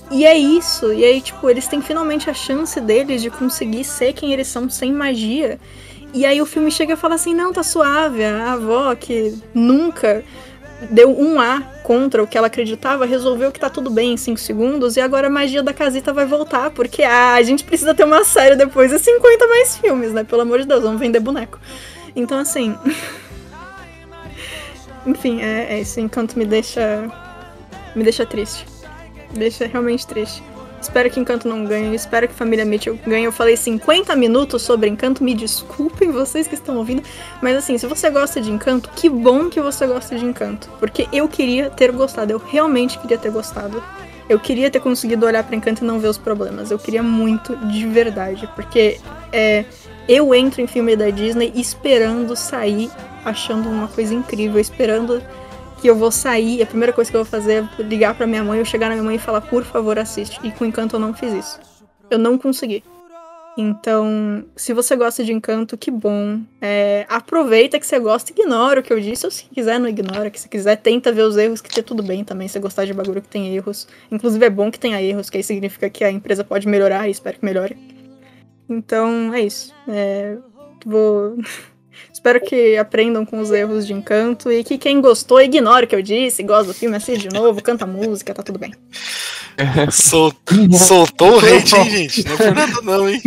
e é isso. E aí, tipo, eles têm finalmente a chance deles de conseguir ser quem eles são sem magia. E aí o filme chega e fala assim: não, tá suave. A avó que nunca deu um A contra o que ela acreditava, resolveu que tá tudo bem em 5 segundos e agora a magia da casita vai voltar, porque ah, a gente precisa ter uma série depois e 50 mais filmes, né? Pelo amor de Deus, vamos vender boneco. Então, assim. Enfim, é, é, esse encanto me deixa. me deixa triste. Deixa realmente triste. Espero que Encanto não ganhe, espero que Família Mitchell ganhe. Eu falei 50 minutos sobre Encanto, me desculpem vocês que estão ouvindo, mas assim, se você gosta de Encanto, que bom que você gosta de Encanto, porque eu queria ter gostado, eu realmente queria ter gostado. Eu queria ter conseguido olhar para Encanto e não ver os problemas. Eu queria muito de verdade, porque é, eu entro em filme da Disney esperando sair, achando uma coisa incrível, esperando que eu vou sair, a primeira coisa que eu vou fazer é ligar pra minha mãe, eu chegar na minha mãe e falar, por favor, assiste. E com Encanto eu não fiz isso. Eu não consegui. Então, se você gosta de Encanto, que bom. É, aproveita que você gosta, ignora o que eu disse, ou se quiser, não ignora. Que se quiser, tenta ver os erros, que tá tudo bem também, se gostar de bagulho que tem erros. Inclusive, é bom que tenha erros, que aí significa que a empresa pode melhorar e espero que melhore. Então, é isso. É, vou Espero que aprendam com os erros de encanto e que quem gostou ignore o que eu disse, gosta do filme, assiste de novo, canta música, tá tudo bem. Sol, soltou o hate, hein, gente? Não foi nada, não, hein?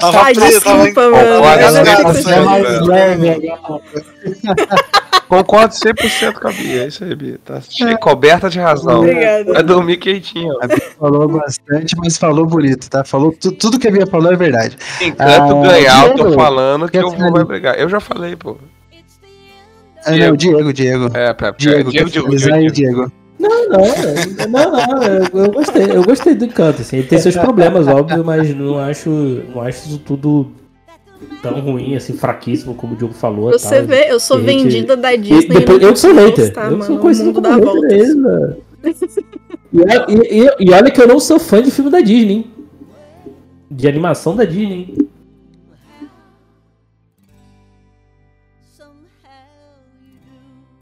Tava Ai, preso, tava desculpa, mano. Galera, fico você É é mais velho. leve agora. Concordo 100% com a Bia, é isso aí, Bia. Tá cheio, coberta de razão. Obrigada. Vai dormir quentinho. A Bia falou bastante, mas falou bonito, tá? Falou tu- tudo que a Bia falou é verdade. Enquanto Ah, ganhar, eu tô Diego, falando que eu vou vai brigar. Eu já falei, pô. Ah, não, Diego, Diego. É, pera, pera, Diego, Diego, Diego, Diego. Diego? Não, não, é- não, não, eu, gostei, eu gostei do encanto, assim, ele tem seus problemas, óbvio, mas não acho, não acho isso tudo tão ruim, assim, fraquíssimo, como o Diogo falou. Você tal. vê, eu sou Gente, vendida da Disney. depois, eu que sou hater, gostar, eu mano, sou conhecido como hater. E, olha- e- e- e olha que eu não sou fã de filme da Disney, hein? De animação da Disney, hein?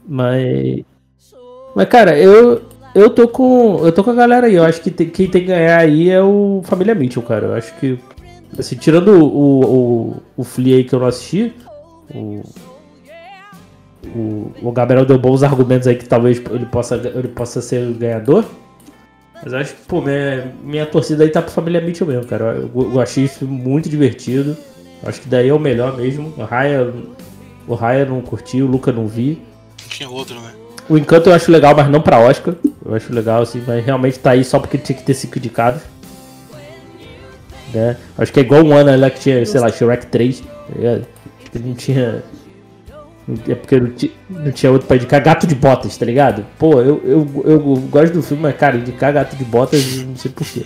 Mas. Mas, cara, eu. Eu tô com. Eu tô com a galera aí. Eu acho que tem- quem tem que ganhar aí é o Família Mitchell, cara. Eu acho que. Assim, tirando o, o, o Flea aí que eu não assisti. O, o, o Gabriel deu bons argumentos aí que talvez ele possa, ele possa ser o ganhador. Mas acho que, pô, minha, minha torcida aí tá pro Família Mitchell mesmo, cara. Eu, eu achei isso muito divertido. Acho que daí é o melhor mesmo. O Raya, o Raya não curti, o Luca não vi. Tinha outro, né? O Encanto eu acho legal, mas não pra Oscar. Eu acho legal, assim, mas realmente tá aí só porque tinha que ter cinco indicados. Né? Acho que é igual um ano lá que tinha, sei lá, Shrek 3. Tá ligado? Que não tinha. É porque não, ti- não tinha outro pra indicar. Gato de Botas, tá ligado? Pô, eu, eu, eu gosto do filme, mas, cara, indicar Gato de Botas, não sei porquê.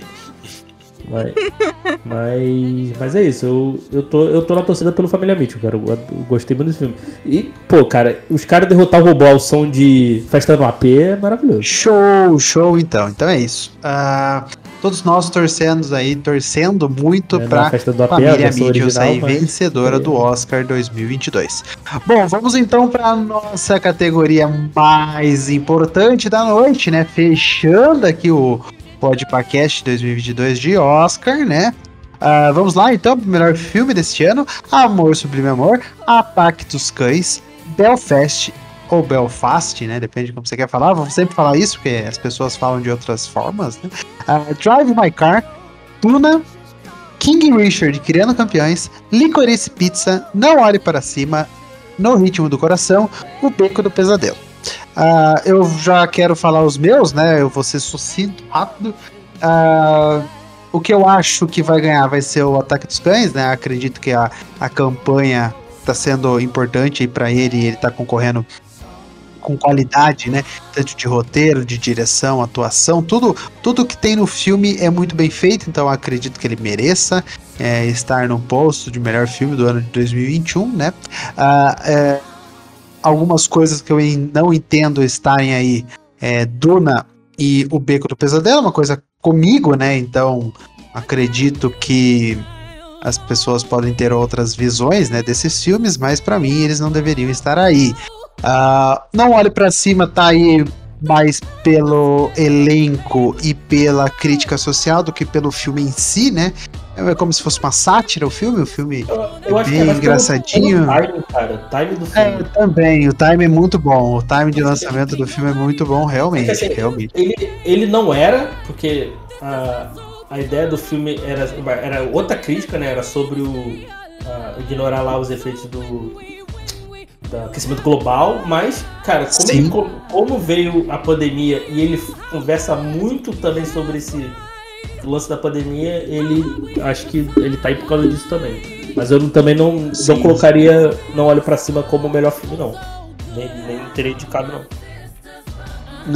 Mas, mas, mas é isso, eu, eu, tô, eu tô na torcida pelo Família Mitchell, cara. Eu, eu gostei muito desse filme. E, pô, cara, os caras derrotar o robô ao som de Festa no AP é maravilhoso. Show, show então. Então é isso. Ah, todos nós torcendo aí, torcendo muito É, AP, a família original, sair mas- vencedora do Oscar 2022. Bom, vamos então para nossa categoria mais importante da noite, né? Fechando aqui o Podpacast 2022 de Oscar, né? Ah, vamos lá então, pro melhor filme deste ano: Amor Sublime Amor, A Pactus Cães, Belfast ou Belfast, né? Depende de como você quer falar. Vamos sempre falar isso, porque as pessoas falam de outras formas, né? Ah, Drive My Car, Tuna, King Richard Criando Campeões, Licorice Pizza, Não Olhe Para Cima, No Ritmo do Coração, O Beco do Pesadelo. Ah, eu já quero falar os meus, né? Eu vou ser sucinto, rápido. Ah, o que eu acho que vai ganhar vai ser o Ataque dos Cães, né? Acredito que a, a campanha está sendo importante para ele ele está concorrendo com qualidade, né? Tanto de roteiro, de direção, atuação, tudo, tudo que tem no filme é muito bem feito, então acredito que ele mereça é, estar no posto de melhor filme do ano de 2021, né? Ah, é, algumas coisas que eu não entendo estarem aí é Duna e o Beco do Pesadelo, uma coisa comigo, né? Então acredito que As pessoas podem ter outras visões, né, desses filmes, mas pra mim eles não deveriam estar aí. Ah, não olhe pra cima, tá aí mais pelo elenco e pela crítica social do que pelo filme em si, né? É como se fosse uma sátira o filme, o filme Eu bem que é mais pelo- engraçadinho. pelo timing, cara. O timing do É, filme. também, o time é muito bom. O time de lançamento do filme é muito bom, realmente, Assim, realmente. Ele, ele não era, porque a, a ideia do filme era, era outra crítica, né? Era sobre o. a ignorar lá os efeitos do. Do aquecimento global, mas, cara, como, Sim. ele- como- veio a pandemia e ele conversa muito também sobre esse lance da pandemia, ele acho que ele tá aí por causa disso também. Mas eu também não, Sim. não colocaria Não Olho Pra Cima como o melhor filme, não. Nem, nem teria indicado, não.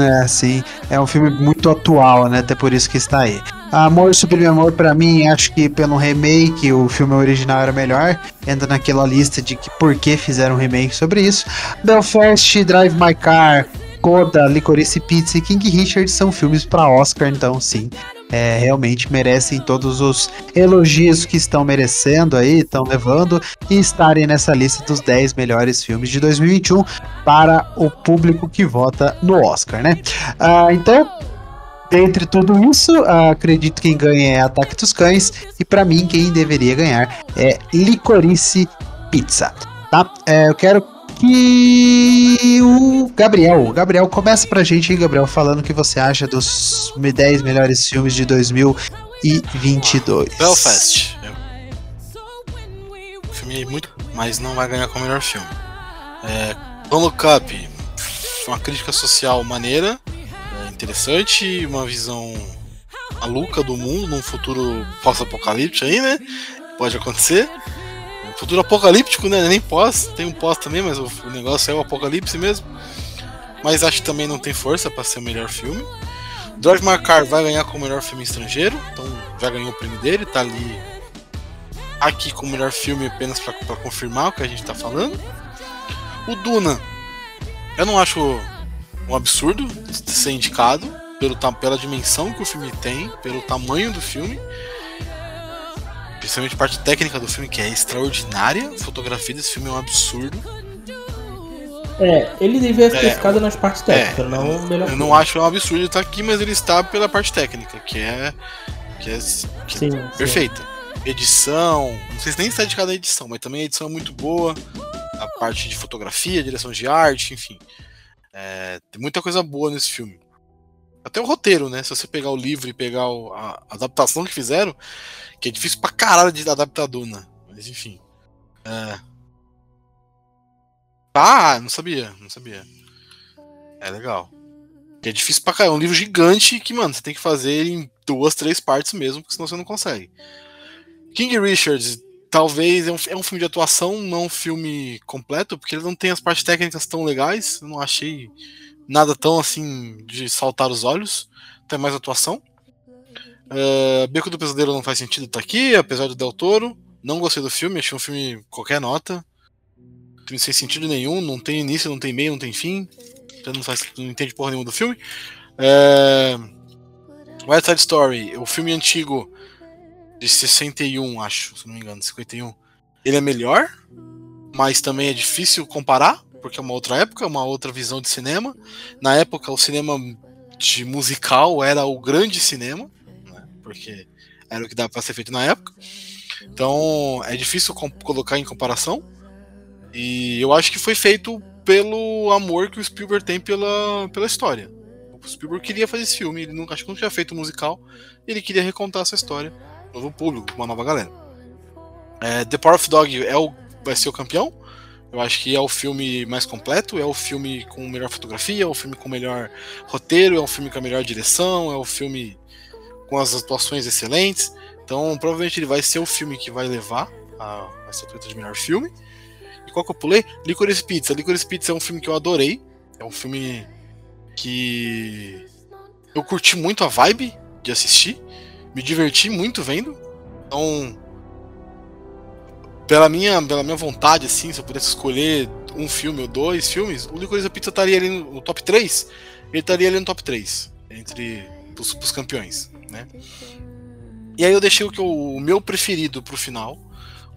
É, sim. É um filme muito atual, né? Até por isso que está aí. Amor Sublime Amor, pra mim, acho que pelo remake, o filme original era melhor. Entra naquela lista de que por que fizeram um remake sobre isso. Belfast, Drive My Car, Coda, Licorice Pizza e King Richard são filmes pra Oscar, então sim. É, realmente merecem todos os elogios que estão merecendo aí, estão levando e estarem nessa lista dos 10 melhores filmes de 2021 para o público que vota no Oscar, né? Ah, então, dentre tudo isso, acredito que quem ganha é Ataque dos Cães e para mim quem deveria ganhar é Licorice Pizza, tá? É, eu quero que o Gabriel, Gabriel começa pra gente aí, Gabriel, falando o que você acha dos 10 melhores filmes de 2022. Belfast. Filme muito, mas não vai ganhar como melhor filme. É, Don't Look Up, uma crítica social maneira, interessante, uma visão maluca do mundo num futuro pós-apocalíptico aí, né? Pode acontecer. Um futuro apocalíptico, né? Nem pós, tem um pós também, mas o, o negócio é o apocalipse mesmo. Mas acho que também não tem força para ser o melhor filme. Drive My Car vai ganhar como melhor filme estrangeiro, então já ganhou o prêmio dele, tá ali aqui como melhor filme apenas pra confirmar o que a gente tá falando. O Duna, eu não acho um absurdo ser indicado pelo, pela dimensão que o filme tem, pelo tamanho do filme. Principalmente a parte técnica do filme, que é extraordinária. A fotografia desse filme é um absurdo. É, ele deveria ter É, ficado nas partes técnicas, é, não Eu filme. não acho um absurdo estar aqui, mas ele está pela parte técnica, que é. Que é que Sim, é sim. perfeita. Edição, não sei se nem está dedicado à edição, mas também a edição é muito boa. A parte de fotografia, direção de arte, enfim. É, tem muita coisa boa nesse filme. Até o roteiro, né? Se você pegar o livro e pegar o- a, adaptação que fizeram, que é difícil pra caralho de adaptar a Duna. Mas enfim. É. Ah, não sabia, não sabia. É legal. Que é difícil pra caralho. É um livro gigante que, mano, você tem que fazer em duas, três partes mesmo, porque senão você não consegue. King Richards, talvez é um, é um filme de atuação, não um filme completo, porque ele não tem as partes técnicas tão legais. Eu não achei nada tão assim de saltar os olhos. Tem mais atuação. Uh, Beco do Pesadelo não faz sentido estar aqui, apesar do Del Toro. Não gostei do filme, achei um filme qualquer nota. Filme sem sentido nenhum, não tem início, não tem meio, não tem fim. Você não, faz, não entende porra nenhuma do filme. É... West Side Story, o filme antigo de 61, acho, se não me engano, 51. Ele é melhor, mas também é difícil comparar, porque é uma outra época, uma outra visão de cinema. Na época, o cinema de musical era o grande cinema, né, porque era o que dava para ser feito na época. Então é difícil colocar em comparação. E eu acho que foi feito pelo amor que o Spielberg tem pela, pela história. O Spielberg queria fazer esse filme, ele nunca, acho que nunca tinha feito musical, ele queria recontar essa história, novo público, uma nova galera. É, The Power of Dog é o, vai ser o campeão. Eu acho que é o filme mais completo, é o filme com melhor fotografia, é o filme com melhor roteiro, é o filme com a melhor direção, é o filme com as atuações excelentes. Então, provavelmente ele vai ser o filme que vai levar a, a estatueta de melhor filme. E qual que eu pulei? Licorice Pizza. Licorice Pizza é um filme que eu adorei. É um filme que eu curti muito a vibe de assistir. Me diverti muito vendo. Então, pela minha, pela minha vontade, assim, se eu pudesse escolher um filme ou dois filmes, o Licorice Pizza estaria ali no, top 3. Ele estaria ali no top 3, entre os, os campeões, né? E aí eu deixei o, que eu- o meu preferido pro final.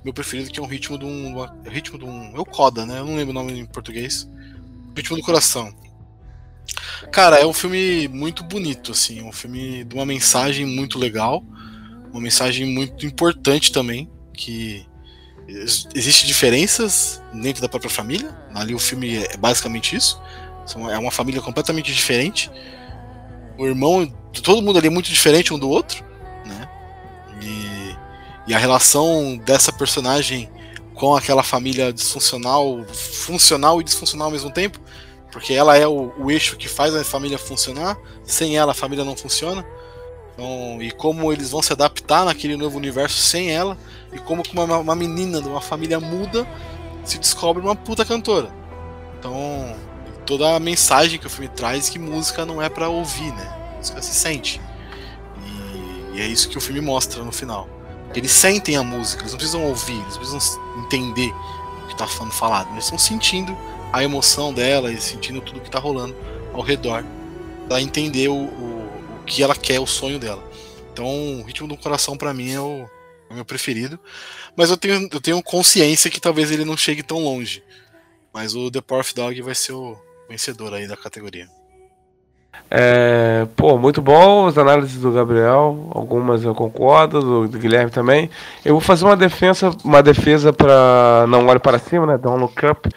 O meu preferido que é um ritmo de um. ritmo de um. É o Coda, né? Eu não lembro o nome em português. Ritmo do Coração. Cara, é um filme muito bonito, assim. Um filme de uma mensagem muito legal. Uma mensagem muito importante também. Que ex- existe diferenças dentro da própria família. Ali o filme é basicamente isso. É uma família completamente diferente. O irmão, todo mundo ali é muito diferente um do outro, né? E, e a relação dessa personagem com aquela família disfuncional, funcional e disfuncional ao mesmo tempo, porque ela é o, o eixo que faz a família funcionar, sem ela a família não funciona. Então, e como eles vão se adaptar naquele novo universo sem ela, e como uma, uma menina de uma família muda se descobre uma puta cantora. Então, toda a mensagem que o filme traz que música não é pra ouvir, né? Música se sente. E, e é isso que o filme mostra no final. Eles sentem a música, eles não precisam ouvir, eles precisam entender o que tá falando falado. Eles estão sentindo a emoção dela e sentindo tudo que tá rolando ao redor pra entender o, o, o que ela quer, o sonho dela. Então, o ritmo do coração pra mim é o, é o meu preferido. Mas eu tenho, eu tenho consciência que talvez ele não chegue tão longe. Mas o The Power of Dog vai ser o vencedor aí da categoria. É, pô, muito bom as análises do Gabriel, algumas eu concordo, do, do Guilherme também. Eu vou fazer uma defesa, uma defesa para não olhe para cima, né? Don't Look Up,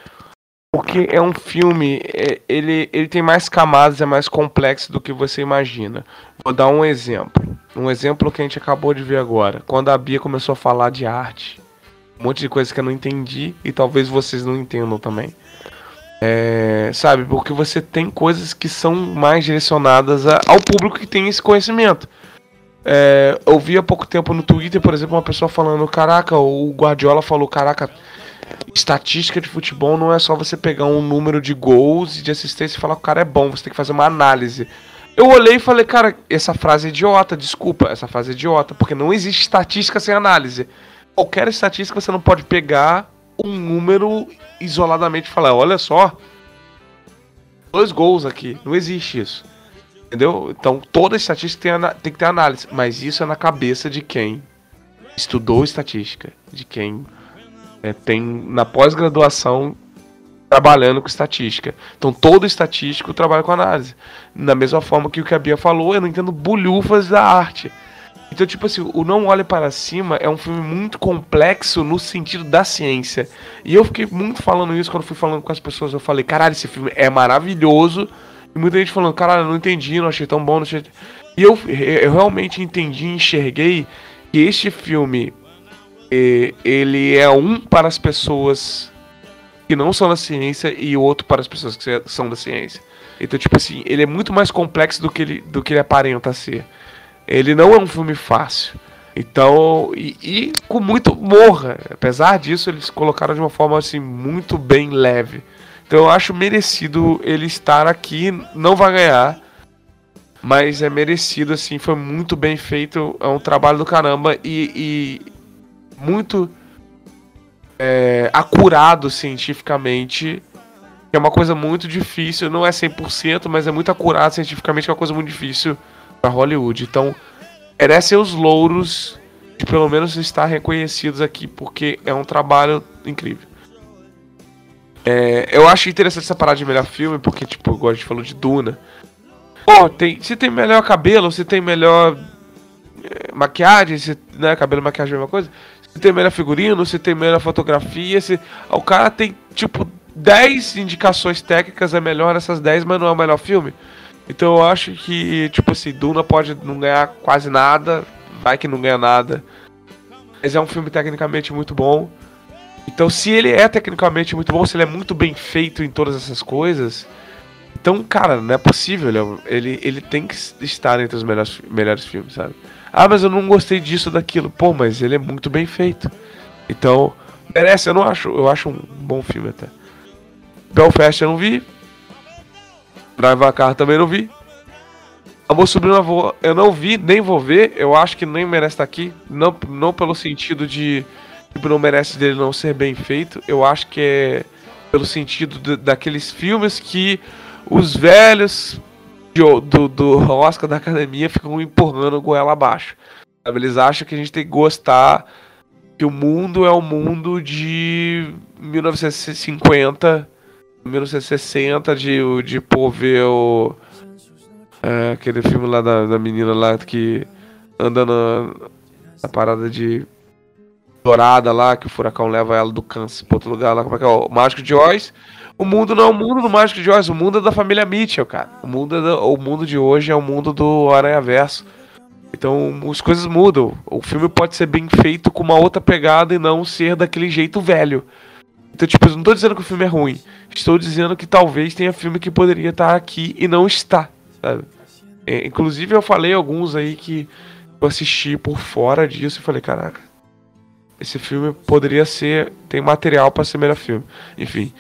porque é um filme, é, ele, ele tem mais camadas, é mais complexo do que você imagina. Vou dar um exemplo, um exemplo que a gente acabou de ver agora, quando a Bia começou a falar de arte, um monte de coisa que eu não entendi e talvez vocês não entendam também. É, sabe, porque você tem coisas que são mais direcionadas a- ao público que tem esse conhecimento. É, eu vi há pouco tempo no Twitter, por exemplo, uma pessoa falando: Caraca, o Guardiola falou: Caraca, estatística de futebol não é só você pegar um número de gols e de assistência e falar que o cara é bom, você tem que fazer uma análise. Eu olhei e falei: Cara, essa frase é idiota, desculpa, essa frase é idiota, porque não existe estatística sem análise. Qualquer estatística você não pode pegar um número isoladamente e falar, olha só, dois gols aqui, não existe isso. Entendeu? Então toda estatística tem, tem que ter análise, mas isso é na cabeça de quem estudou estatística, de quem é, tem na pós-graduação trabalhando com estatística. Então todo estatístico trabalha com análise. Da mesma forma que o que a Bia falou, eu não entendo bulhufas da arte. Então, tipo assim, o Não Olhe Para Cima é um filme muito complexo no sentido da ciência. E eu fiquei muito falando isso quando fui falando com as pessoas. Eu falei, caralho, esse filme é maravilhoso. E muita gente falando, caralho, não entendi, não achei tão bom, achei... E eu, eu realmente entendi enxerguei que este filme, eh, ele é um para as pessoas que não são da ciência e outro para as pessoas que são da ciência. Então, tipo assim, ele é muito mais complexo do que ele, do que ele aparenta ser. Ele não é um filme fácil. Então, e, e com muito humor. Apesar disso, eles colocaram de uma forma assim muito bem leve. Então eu acho merecido ele estar aqui. Não vai ganhar. Mas é merecido, assim, foi muito bem feito. É um trabalho do caramba e, e muito é, acurado cientificamente. É uma coisa muito difícil, não é 100%, mas é muito acurado cientificamente, que é uma coisa muito difícil para Hollywood. Então, merecem os louros de pelo menos estar reconhecidos aqui, porque é um trabalho incrível. É, eu acho interessante essa parada de melhor filme, porque, tipo, igual a gente falou de Duna. Pô, tem, se tem melhor cabelo, se tem melhor é, maquiagem, se, né, cabelo e maquiagem é a mesma coisa. Se tem melhor figurino, se tem melhor fotografia, se... O cara tem, tipo, 10 indicações técnicas, é melhor essas 10, mas não é o melhor filme. Então eu acho que, tipo assim, Duna pode não ganhar quase nada, vai que não ganha nada. Mas é um filme tecnicamente muito bom. Então, se ele é tecnicamente muito bom, se ele é muito bem feito em todas essas coisas, então, cara, não é possível. Ele, é ele, ele tem que estar entre os melhores, melhores filmes, sabe? Ah, mas eu não gostei disso daquilo. Pô, mas ele é muito bem feito. Então, merece, eu não acho. Eu acho um bom filme até. Belfast eu não vi. Drive a Car também não vi. Amor eu vou- eu não vi, nem vou ver. Eu acho que nem merece estar aqui. Não, não pelo sentido de. Tipo, não merece dele não ser bem feito. Eu acho que é pelo sentido de- daqueles filmes que os velhos do, do Oscar da academia ficam empurrando goela abaixo. Sabe? Eles acham que a gente tem que gostar que o mundo é o mundo de 1950, 1960, de, de pô, ver o. é, aquele filme lá da, da menina lá que anda na, na parada de dourada lá, que o furacão leva ela do câncer pra outro lugar lá, como é que é? O Mágico de Oz. O mundo não é o mundo do Mágico de Oz, o mundo é da família Mitchell, cara. O mundo, é da- o mundo de hoje é o mundo do Aranha Verso. Então as coisas mudam. O filme pode ser bem feito com uma outra pegada e não ser daquele jeito velho. Então, tipo, não tô dizendo que o filme é ruim. Estou dizendo que talvez tenha filme que poderia estar aqui e não está, sabe? É, inclusive eu falei alguns aí que eu assisti por fora disso e falei, caraca, esse filme poderia ser. tem material pra ser melhor filme. Enfim.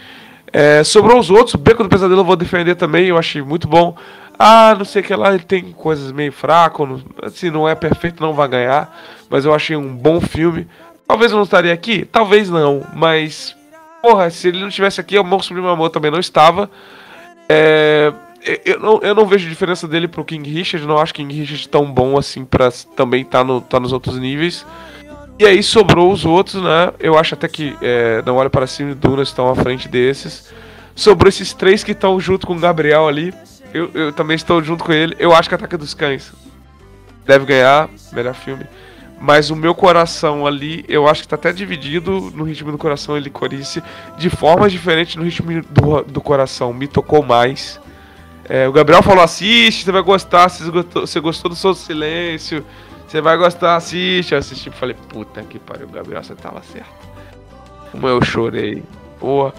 É, sobrou os outros, o Beco do Pesadelo eu vou defender também, eu achei muito bom. Ah, não sei o que lá, ele tem coisas meio fraco, não, assim, não é perfeito, não vai ganhar, mas eu achei um bom filme. Talvez eu não estaria aqui, talvez não, mas porra, se ele não estivesse aqui, o Amor Sublime Amor também não estava. É, eu, não, eu não vejo diferença dele pro King Richard, não acho King Richard tão bom assim pra também estar no, tá nos outros níveis. E aí sobrou os outros, né? Eu acho até que é, Não Olha Para Cima e Duna estão à frente desses. Sobrou esses três que estão junto com o Gabriel ali. Eu, eu também estou junto com ele. Eu acho que Ataque dos Cães deve ganhar, melhor filme. Mas o meu coração ali, eu acho que tá até dividido no ritmo do coração e licorice, de formas diferentes no ritmo do, do coração. Me tocou mais. É, o Gabriel falou: assiste, você vai gostar. Você gostou, você gostou do seu silêncio, você vai gostar, assiste. Eu assisti e falei: puta que pariu, Gabriel, você tava certo. Como eu chorei. Porra.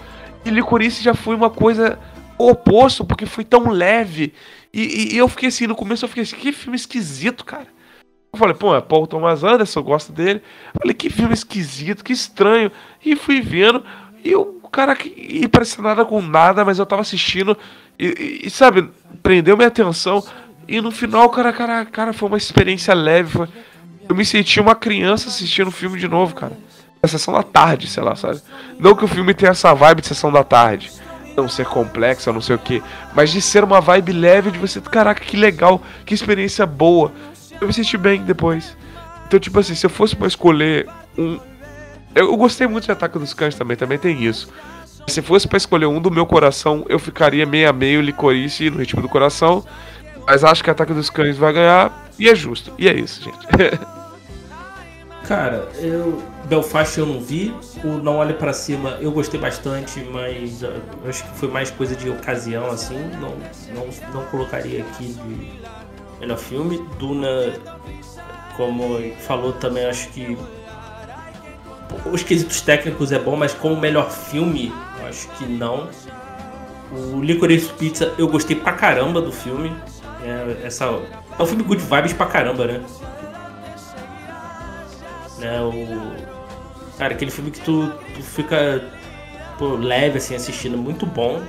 E licorice já foi uma coisa oposto, porque foi tão leve. E, e- eu fiquei assim, no começo eu fiquei assim: que filme esquisito, cara. Eu falei, pô, é Paul Thomas Anderson, eu gosto dele. Eu falei, que filme esquisito, que estranho. E fui vendo, e o cara que e parecia nada com nada, mas eu tava assistindo, e, e- e, sabe, prendeu minha atenção. E no final, cara, cara, cara, foi uma experiência leve. foi- Eu me senti uma criança assistindo o filme de novo, cara. Na sessão da tarde, sei lá, sabe? Não que o filme tenha essa vibe de sessão da tarde. Não ser complexa, não sei o que. Mas de ser uma vibe leve, de você, caraca, que legal, que experiência boa. Eu me senti bem depois. Então, tipo assim, se eu fosse pra escolher um. Eu, eu gostei muito de Ataque dos Cães também, também tem isso. Se fosse pra escolher um do meu coração, eu ficaria meio a meio licorice no ritmo do coração. Mas acho que Ataque dos Cães vai ganhar. E é justo. E é isso, gente. Cara, eu. Belfast eu não vi. O Não Olhe Pra Cima eu gostei bastante, mas eu acho que foi mais coisa de ocasião, assim. Não, não, não colocaria aqui de melhor filme. Duna, como falou também, acho que. Os quesitos técnicos é bom, mas como melhor filme, acho que não. O Licorice Pizza eu gostei pra caramba do filme. É, essa, é um filme good vibes pra caramba, né? né? O cara, aquele filme que tu, tu fica pô, leve assim assistindo, muito bom.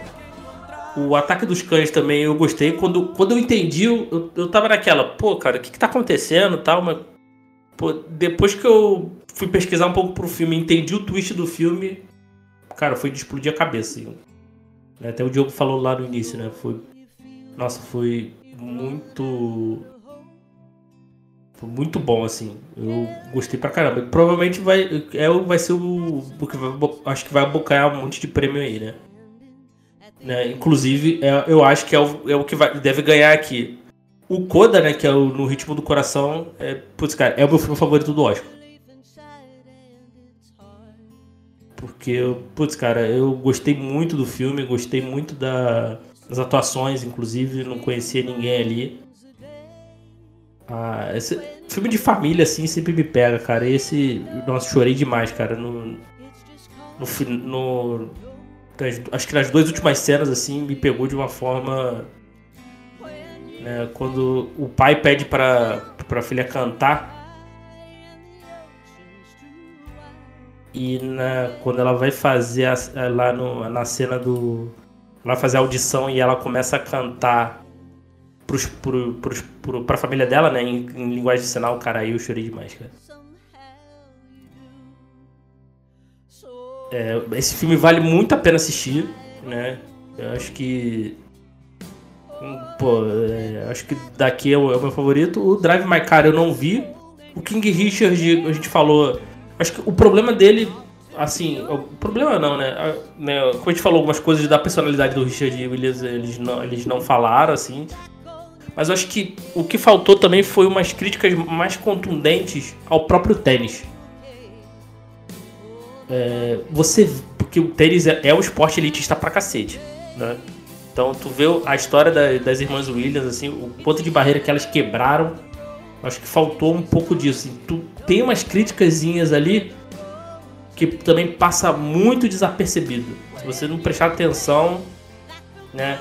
O Ataque dos Cães também eu gostei. Quando, quando eu entendi, eu, eu tava naquela, pô, cara, o que, que tá acontecendo tal, mas pô, depois que eu fui pesquisar um pouco pro filme, entendi o twist do filme, cara, foi de explodir a cabeça. Assim. Até o Diogo falou lá no início, né? Foi. Nossa, foi muito foi muito bom, assim. Eu gostei pra caramba. Provavelmente vai, é, vai ser o. que vai acho que vai abocanhar um monte de prêmio aí, né? Né, Inclusive, é- eu acho que é o, é o que vai, deve ganhar aqui. O Coda, né? Que é o No Ritmo do Coração. É, putz, cara, é o meu filme favorito do Oscar. Porque, putz, cara, eu gostei muito do filme, gostei muito da- das atuações, inclusive, não conhecia ninguém ali. Ah, esse filme de família, assim, sempre me pega, cara. Esse. Nossa, chorei demais, cara. No. No. no acho que nas duas últimas cenas, assim, me pegou de uma forma. né, quando o pai pede pra, pra filha cantar. E na, quando ela vai fazer a- lá no, na cena do. Ela vai fazer audição e ela começa a cantar pros, pro, pros, pro, pra família dela, né? Em, em linguagem de sinal, cara, aí eu chorei demais, cara. É, esse filme vale muito a pena assistir, né? Eu acho que. hum, Pô, é, acho que daqui é o, é o meu favorito. O Drive My Car eu não vi, o King Richard, a gente falou. Acho que o problema dele, assim, o problema não, né? Né, Como a gente falou, algumas coisas da personalidade do Richard Williams, eles não, eles não falaram, assim. Mas eu acho que o que faltou também foi umas críticas mais contundentes ao próprio tênis. É, você. Porque o tênis é, é um esporte elitista pra cacete, né? Então tu vê a história da- das irmãs Williams, assim, o ponto de barreira que elas quebraram. Acho que faltou um pouco disso. assim. Tu tem umas criticazinhas ali que também passa muito desapercebido. Se você não prestar atenção, né?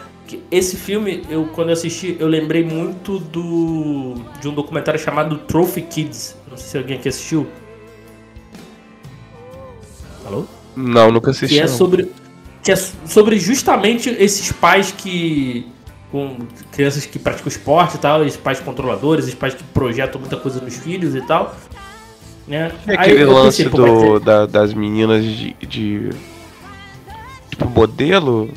Esse filme, eu quando eu assisti, eu lembrei muito do de um documentário chamado Trophy Kids. Não sei se alguém aqui assistiu. Alô? Não, nunca assisti. que é não. sobre que é sobre justamente esses pais que com crianças que praticam esporte e tal, esses pais controladores, esses pais que projetam muita coisa nos filhos e tal, né? Aí aquele eu lance pensei, vai do, da- das meninas de, de- Tipo, modelo?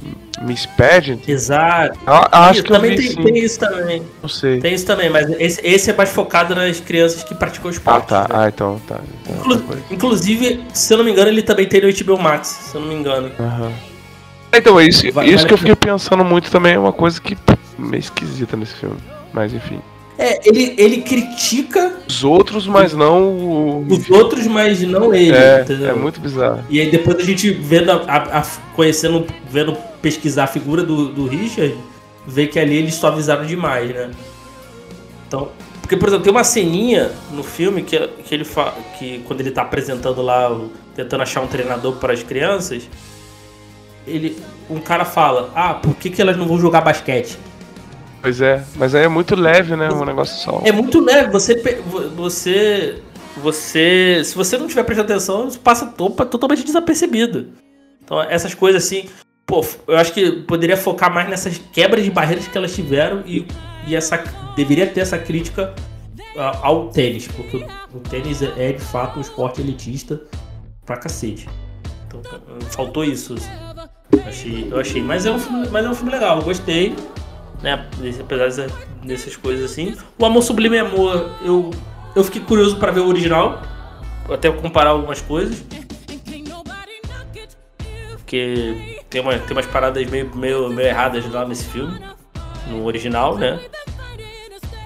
Miss Pageant? Exato. Acho Isso, que também vi tem, tem isso também. Não sei. Tem isso também, mas esse, esse é mais focado nas crianças que praticam Ah, esporte. tá. né? Ah, então, tá. Então, Inclu-. Inclusive, se eu não me engano, ele também tem no HBO Max, se eu não me engano. Aham. Então, é isso, Vai- isso vale que eu fiquei pensando muito também é uma coisa que meio esquisita nesse filme. Mas enfim. É, ele, ele critica Os outros, mas não o. os outros, mas não ele, É, entendeu? é muito bizarro. E aí depois a gente vendo a, a- a- conhecendo, vendo pesquisar a figura do, do Richard, vê que ali eles suavizaram demais, né? Então, porque por exemplo, tem uma ceninha no filme que, que ele fa, que quando ele tá apresentando lá, tentando achar um treinador para as crianças, ele um cara fala: "Ah, por que, que elas não vão jogar basquete?" Pois é, mas aí é muito leve, né? Um negócio só. É muito leve, você você você, se você não tiver prestando atenção, passa totalmente desapercebido. Então, essas coisas assim, pô, eu acho que poderia focar mais nessas quebras de barreiras que elas tiveram e, e essa deveria ter essa crítica ao tênis, porque o, tênis é, é, de fato um esporte elitista pra cacete. Então, faltou isso. assim. Achei, eu achei, mas é um filme, mas é um filme legal, eu gostei né? Apesar dessa- dessas coisas assim. O Amor Sublime Amor, eu, eu fiquei curioso pra ver o original, até comparar algumas coisas. Porque tem, uma, tem umas paradas meio, meio, meio erradas lá nesse filme, no original, né?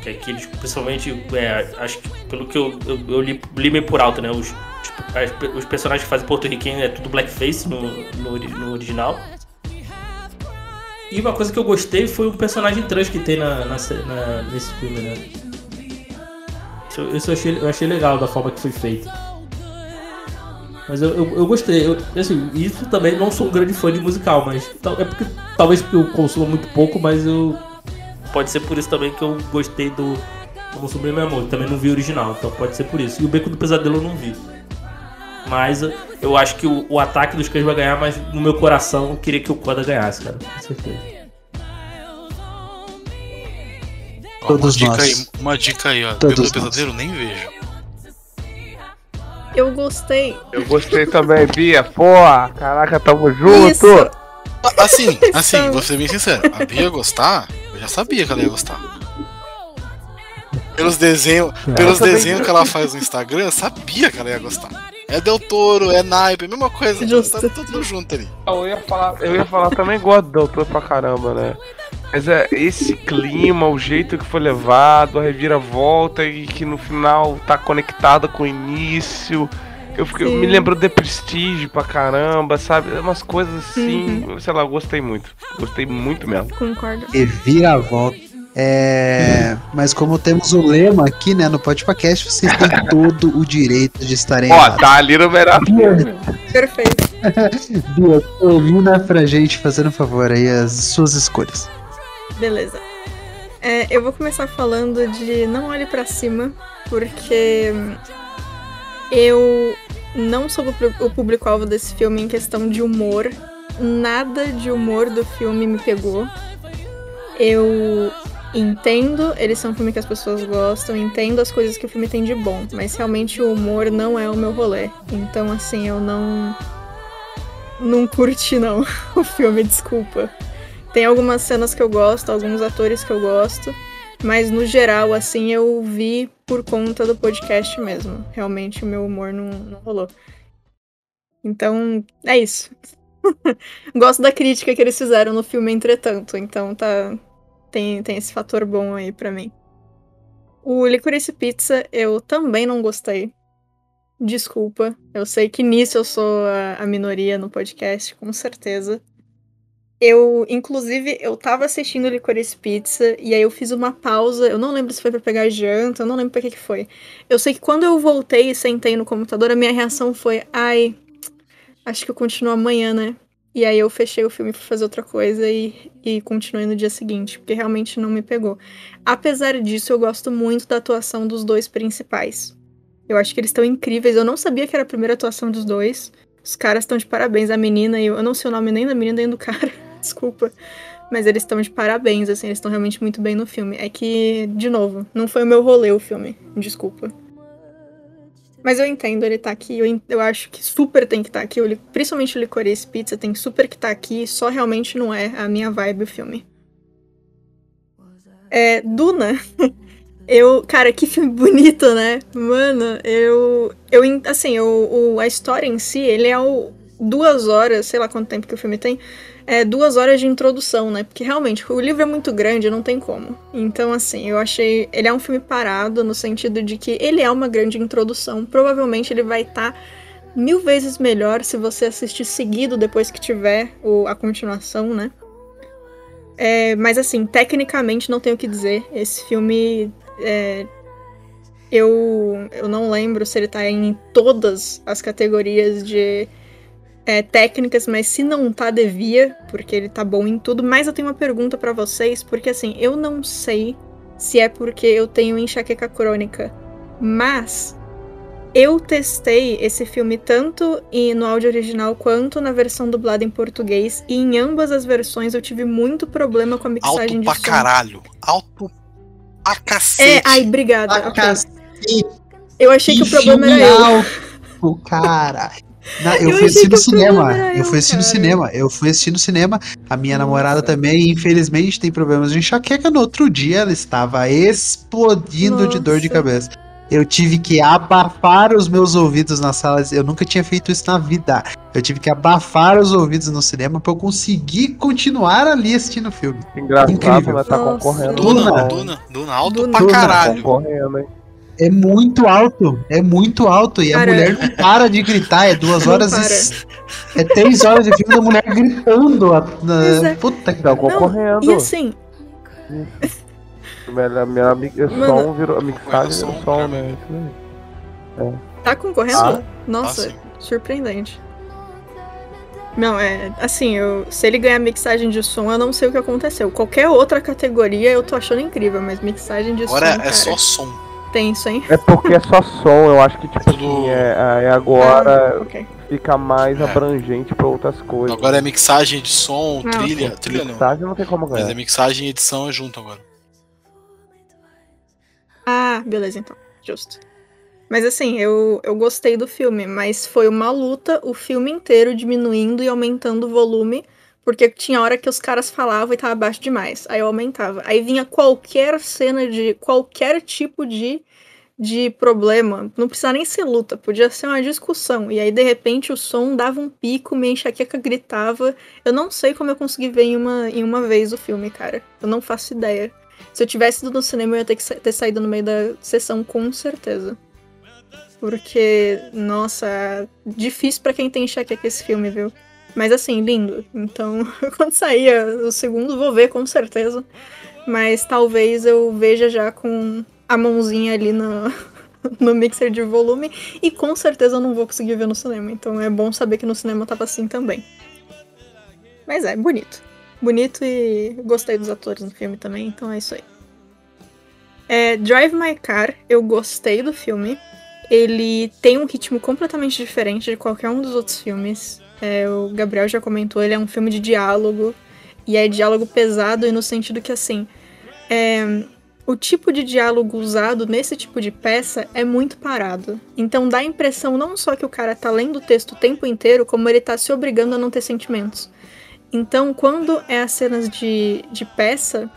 Que aqui eles, principalmente, é, acho que pelo que eu, eu, eu li, li meio por alto, né? Os, os, as- os personagens que fazem porto-riquenho é tudo blackface no, no, no original. E uma coisa que eu gostei foi o personagem trans que tem na, na, na- nesse filme, né? Isso, eu, achei, eu achei legal da forma que foi feito. Mas eu, eu, eu gostei. Eu, assim, isso também não sou um grande fã de musical, mas é porque talvez porque eu consumo muito pouco, mas eu. Pode ser por isso também que eu gostei do Como Sobre Meu Amor. Também não vi o original, então pode ser por isso. E o Beco do Pesadelo eu não vi. Mas eu acho que o, o ataque dos cães vai ganhar, mas no meu coração eu queria que o Koda ganhasse, cara. Com certeza. Todos uma dica nós. Aí, uma dica aí, ó. Todos nós. Pesadelo, nem vejo. Eu gostei. Eu gostei também, Bia. Porra, caraca, tamo junto. Isso. Ah, Assim, assim, vou ser bem sincero. A Bia ia gostar, eu já sabia que ela ia gostar. Pelos desenhos, pelos desenhos que ela faz no Instagram, eu sabia que ela ia gostar. É Del Toro, é naipe, mesma coisa, Justo. tá tudo junto ali. Eu ia falar, eu ia falar também gosto do doutor pra caramba, né? Mas é esse clima, o jeito que foi levado, a reviravolta e que no final tá conectado com o início. Eu, fiquei, eu me lembro de Prestige pra caramba, sabe? Umas coisas assim, sei lá, eu gostei muito. Gostei muito mesmo. Concordo. Reviravolta. É, mas como temos o lema aqui, né, no podcast, vocês têm todo o direito de estarem Ó, tá ali no filme. Perfeito. Bia, termina pra gente, fazendo um favor aí, as suas escolhas. Beleza. É, eu vou começar falando de Não Olhe Pra Cima, porque eu não sou o público-alvo desse filme em questão de humor. Nada de humor do filme me pegou. Eu entendo, eles são um filme que as pessoas gostam, entendo as coisas que o filme tem de bom, mas realmente o humor não é o meu rolê. Então, assim, eu não. Não curti, não, o filme, desculpa. Tem algumas cenas que eu gosto, alguns atores que eu gosto, mas no geral, assim, eu vi por conta do podcast mesmo. Realmente o meu humor não, não rolou. Então, é isso. Gosto da crítica que eles fizeram no filme, entretanto. Então tá. Tem, tem esse fator bom aí pra mim. O Licorice Pizza eu também não gostei. Desculpa. Eu sei que nisso eu sou a, a minoria no podcast, com certeza. Eu, inclusive, eu tava assistindo Licorice Pizza e aí eu fiz uma pausa. Eu não lembro se foi pra pegar janta, eu não lembro pra que que foi. Eu sei que quando eu voltei e sentei no computador, a minha reação foi: ai, acho que eu continuo amanhã, né? E aí eu fechei o filme pra fazer outra coisa e, e continuei no dia seguinte, porque realmente não me pegou. Apesar disso, eu gosto muito da atuação dos dois principais. Eu acho que eles estão incríveis. Eu não sabia que era a primeira atuação dos dois. Os caras estão de parabéns. A menina e eu, eu não sei o nome nem da menina nem do cara. Desculpa. Mas eles estão de parabéns, assim, eles estão realmente muito bem no filme. É que, de novo, não foi o meu rolê o filme. Desculpa. Mas eu entendo, ele tá aqui. Eu, eu acho que super tem que estar tá aqui. Eu, principalmente o Licorice Pizza tem super que estar tá aqui. Só realmente não é a minha vibe o filme. É, Duna. Eu, cara, que filme bonito, né? Mano, eu. Eu, assim, eu, o, a história em si, ele é o, duas horas, sei lá quanto tempo que o filme tem, é duas horas de introdução, né? Porque realmente o livro é muito grande, não tem como. Então, assim, eu achei. Ele é um filme parado no sentido de que ele é uma grande introdução. Provavelmente ele vai estar tá mil vezes melhor se você assistir seguido depois que tiver o, a continuação, né? É, mas assim, tecnicamente não tenho o que dizer. Esse filme. É, eu, eu não lembro se ele tá em todas as categorias de é, técnicas, mas se não tá, devia, porque ele tá bom em tudo. Mas eu tenho uma pergunta para vocês, porque assim, eu não sei se é porque eu tenho enxaqueca crônica, mas eu testei esse filme tanto no áudio original quanto na versão dublada em português, e em ambas as versões eu tive muito problema com a mixagem Alto de pra som. caralho. Alto pra É, cacete. ai, obrigada. Ah, ok. cacete, Eu achei que o problema era eu. alto, cara. Na- eu, Eu fui assistir no cinema. Eu eu, fui assistir no cinema. Eu fui assistir no cinema. A minha Nossa. namorada também, infelizmente, tem problemas de enxaqueca. No outro dia, ela estava explodindo de dor de Nossa. cabeça. Eu tive que abafar os meus ouvidos na sala. Eu nunca tinha feito isso na vida. Eu tive que abafar os ouvidos no cinema para eu conseguir continuar ali assistindo o filme. Engraçado, Incrível. né? Tá Nossa. concorrendo. Duna, não. Duna, Duna, alto Duna. pra Duna, caralho. Concorrendo, hein? É muito alto, é muito alto. E a Cara, mulher não para de gritar. É duas Não horas para. e. É três horas de filme da mulher gritando. a- é. Puta que Não, concorrendo. e assim, Minha, minha mi- Mano. som virou. A mixagem virou som, né? Isso aí. tá concorrendo? Ah. Nossa, Ah, surpreendente. Não, é. Assim, eu, se ele ganhar mixagem de som, eu não sei o que aconteceu. Qualquer outra categoria eu tô achando incrível, mas mixagem de Agora som. é cara, só som. Tenso, hein? É porque é só som, eu acho que tipo assim, é, é agora Ah, ok. fica mais É. abrangente pra outras coisas. Agora é mixagem de som, Ah, trilha. Trilha não. Mixagem não tem como Mas ganhar. é mixagem e edição é junto agora. Ah, beleza, então. Justo. Mas assim, eu, eu gostei do filme, mas foi uma luta o filme inteiro diminuindo e aumentando o volume, porque tinha hora que os caras falavam e tava baixo demais. Aí eu aumentava. Aí vinha qualquer cena de qualquer tipo de, de problema. Não precisava nem ser luta, podia ser uma discussão. E aí, de repente, o som dava um pico, minha enxaqueca gritava. Eu não sei como eu consegui ver em uma, em uma vez o filme, cara. Eu não faço ideia. Se eu tivesse ido no cinema, eu ia ter que ter saído no meio da sessão, com certeza. Porque, nossa, difícil pra quem tem enxaqueca esse filme, viu? Mas assim, lindo. Então, quando sair o segundo, vou ver com certeza. Mas talvez eu veja já com a mãozinha ali no, no mixer de volume. E com certeza eu não vou conseguir ver no cinema. Então é bom saber que no cinema tava assim também. Mas é, bonito. Bonito e gostei dos atores no filme também, então é isso aí. É, Drive My Car, eu gostei do filme. Ele tem um ritmo completamente diferente de qualquer um dos outros filmes. É, o Gabriel já comentou, ele é um filme de diálogo. E é diálogo pesado e no sentido que, assim, é, o tipo de diálogo usado nesse tipo de peça é muito parado. Então dá a impressão não só que o cara tá lendo o texto o tempo inteiro, como ele tá se obrigando a não ter sentimentos. Então, quando é as cenas de, de peça,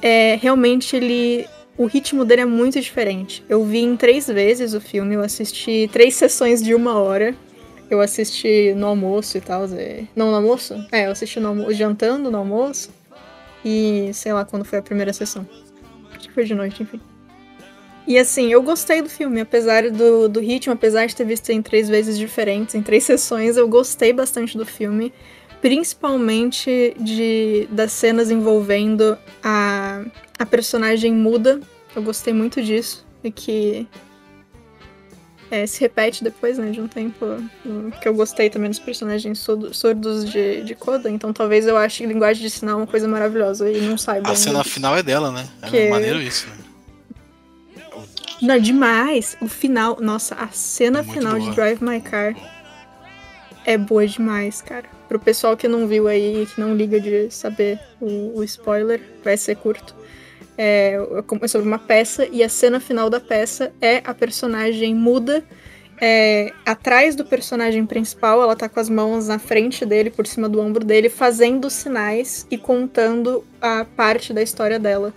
é, realmente ele o ritmo dele é muito diferente. Eu vi em três vezes o filme, eu assisti três sessões de uma hora. Eu assisti no almoço e tal. e- Não, no almoço? É, eu assisti no almoço, jantando no almoço. E sei lá quando foi a primeira sessão. Acho que foi de noite, enfim. E assim, eu gostei do filme, apesar do, do ritmo, apesar de ter visto em três vezes diferentes, em três sessões, eu gostei bastante do filme. Principalmente de, das cenas envolvendo a, a personagem muda. Eu gostei muito disso. E que é, se repete depois, né, de um tempo. hum, Que eu gostei também dos personagens surdo- surdos de, de Coda. Então talvez eu ache linguagem de sinal uma coisa maravilhosa e não saiba. A cena final é dela, né? É Que- maneiro isso, né? Não, demais. O final. Nossa, a cena Muito final boa. de Drive My Car é boa demais, cara. Pro pessoal que não viu aí, que não liga de saber o, o spoiler, vai ser curto. É, é sobre uma peça e a cena final da peça é a personagem muda. é, atrás do personagem principal, ela tá com as mãos na frente dele, por cima do ombro dele, fazendo sinais e contando a parte da história dela.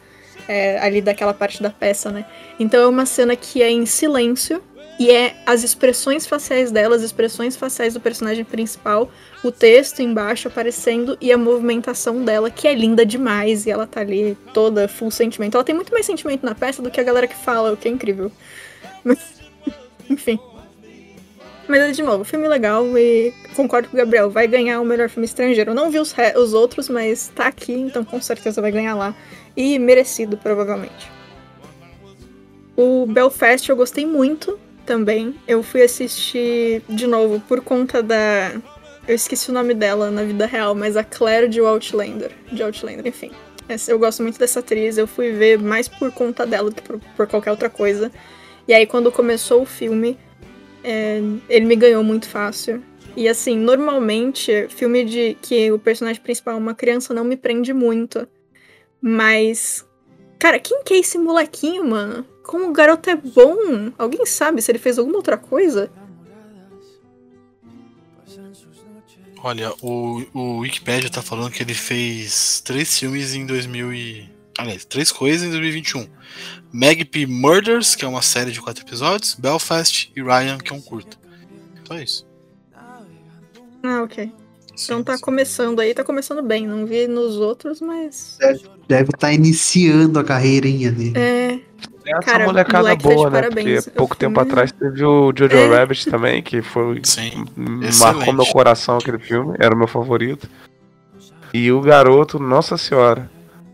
é, ali daquela parte da peça, né? Então é uma cena que é em silêncio e é as expressões faciais dela, as expressões faciais do personagem principal, o texto embaixo aparecendo e a movimentação dela, que é linda demais, e ela tá ali toda full sentimento. Ela tem muito mais sentimento na peça do que a galera que fala, o que é incrível. Mas, enfim. Mas, de novo, filme legal e concordo com o Gabriel, vai ganhar o melhor filme estrangeiro. Eu não vi os, os outros, mas tá aqui, então com certeza vai ganhar lá. E merecido, provavelmente. O Belfast eu gostei muito também. Eu fui assistir de novo por conta da. Eu esqueci o nome dela na vida real, mas a Claire de Outlander. De Outlander, enfim. Essa- Eu gosto muito dessa atriz, eu fui ver mais por conta dela do que por, por qualquer outra coisa. E aí, quando começou o filme, é, ele me ganhou muito fácil. E assim, normalmente, filme de que o personagem principal é uma criança não me prende muito. Mas. Cara, quem que é esse molequinho, mano? Como o garoto é bom? Alguém sabe se ele fez alguma outra coisa? Olha, o, o Wikipedia tá falando que ele fez três filmes em 2000 e... Aliás, três coisas em 2021. Magpie Murders, que é uma série de quatro episódios, Belfast e Ryan, que é um curto. Então é isso. Ah, ok. Então Sim, tá sim. começando aí, tá começando bem. Não vi nos outros, mas. Deve estar iniciando a carreirinha dele. É. Essa Cara, molecada moleque tá boa, né? parabéns. Porque pouco tempo atrás teve o Jojo É. Rabbit também, que foi. Sim. marcou meu coração aquele filme, era o meu favorito. E o garoto, nossa senhora.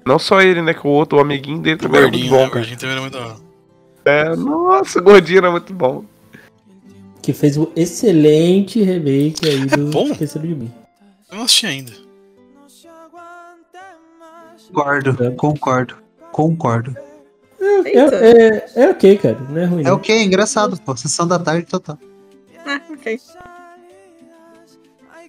Não só ele, né? Que o outro, o amiguinho dele O também era muito gordinho, né? bom, cara. gordinho também era muito hora. É, nossa, o gordinho era muito bom. Que fez um excelente remake aí do bom? Esqueceram de Mim. Eu não assisti ainda. Concordo, concordo, concordo. Eita. É, é, é ok, cara. Não é ruim. É não. o que? É engraçado, pô. Sessão da tarde total. Ah, ok.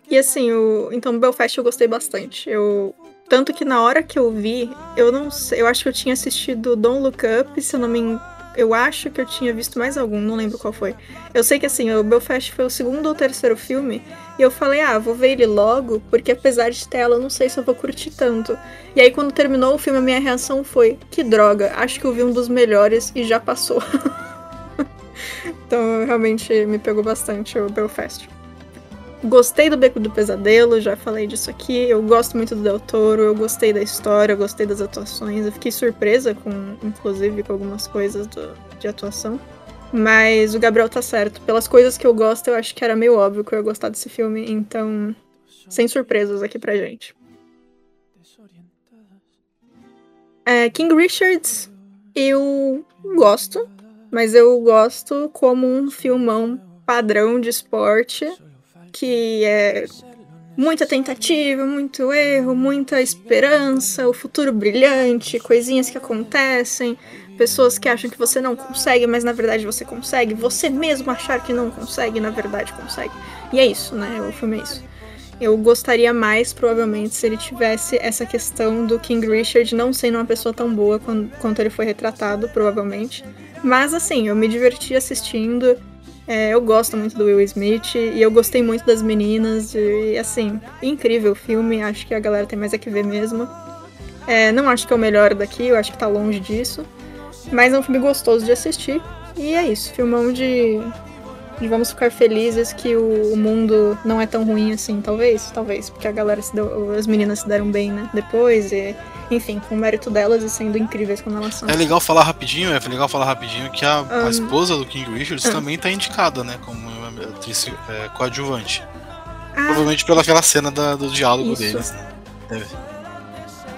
E assim, o... então Belfast eu gostei bastante. Eu. Tanto que na hora que eu vi, eu não sei. Eu acho que eu tinha assistido Don't Look Up, se eu não me engano. Eu acho que eu tinha visto mais algum, não lembro qual foi. Eu sei que assim, o Belfast foi o segundo ou terceiro filme, e eu falei, ah, vou ver ele logo, porque apesar de tela, eu não sei se eu vou curtir tanto. E aí, quando terminou o filme, a minha reação foi, que droga, acho que eu vi um dos melhores e já passou. então, realmente me pegou bastante o Belfast. Gostei do Beco do Pesadelo, já falei disso aqui. Eu gosto muito do Del Toro, eu gostei da história, eu gostei das atuações. Eu fiquei surpresa com, inclusive, com algumas coisas do- de atuação. Mas o Gabriel tá certo. Pelas coisas que eu gosto, eu acho que era meio óbvio que eu ia gostar desse filme. Então, sem surpresas aqui pra gente. É, King Richards, eu gosto, mas eu gosto como um filmão padrão de esporte que é muita tentativa, muito erro, muita esperança, o futuro brilhante, coisinhas que acontecem, pessoas que acham que você não consegue, mas na verdade você consegue, você mesmo achar que não consegue, na verdade consegue. E é isso, né? O filme é isso. Eu gostaria mais, provavelmente, se ele tivesse essa questão do King Richard não sendo uma pessoa tão boa quanto ele foi retratado, provavelmente. Mas assim, eu me diverti assistindo. É, eu gosto muito do Will Smith e eu gostei muito das meninas. E assim, incrível o filme. Acho que a galera tem mais a que ver mesmo. É, não acho que é o melhor daqui, eu acho que tá longe disso. Mas é um filme gostoso de assistir. E é isso, filmão de. de vamos ficar felizes que o, o mundo não é tão ruim assim, talvez, talvez, porque a galera se deu, as meninas se deram bem, né? Depois, e, enfim, com o mérito delas e sendo incríveis quando elas são. É legal falar rapidinho, é legal falar rapidinho que a, a esposa do King Richards Ah. também tá indicada, né? Como atriz é, coadjuvante. Ah, Provavelmente pelaquela cena da- do diálogo Isso. deles, né? Deve.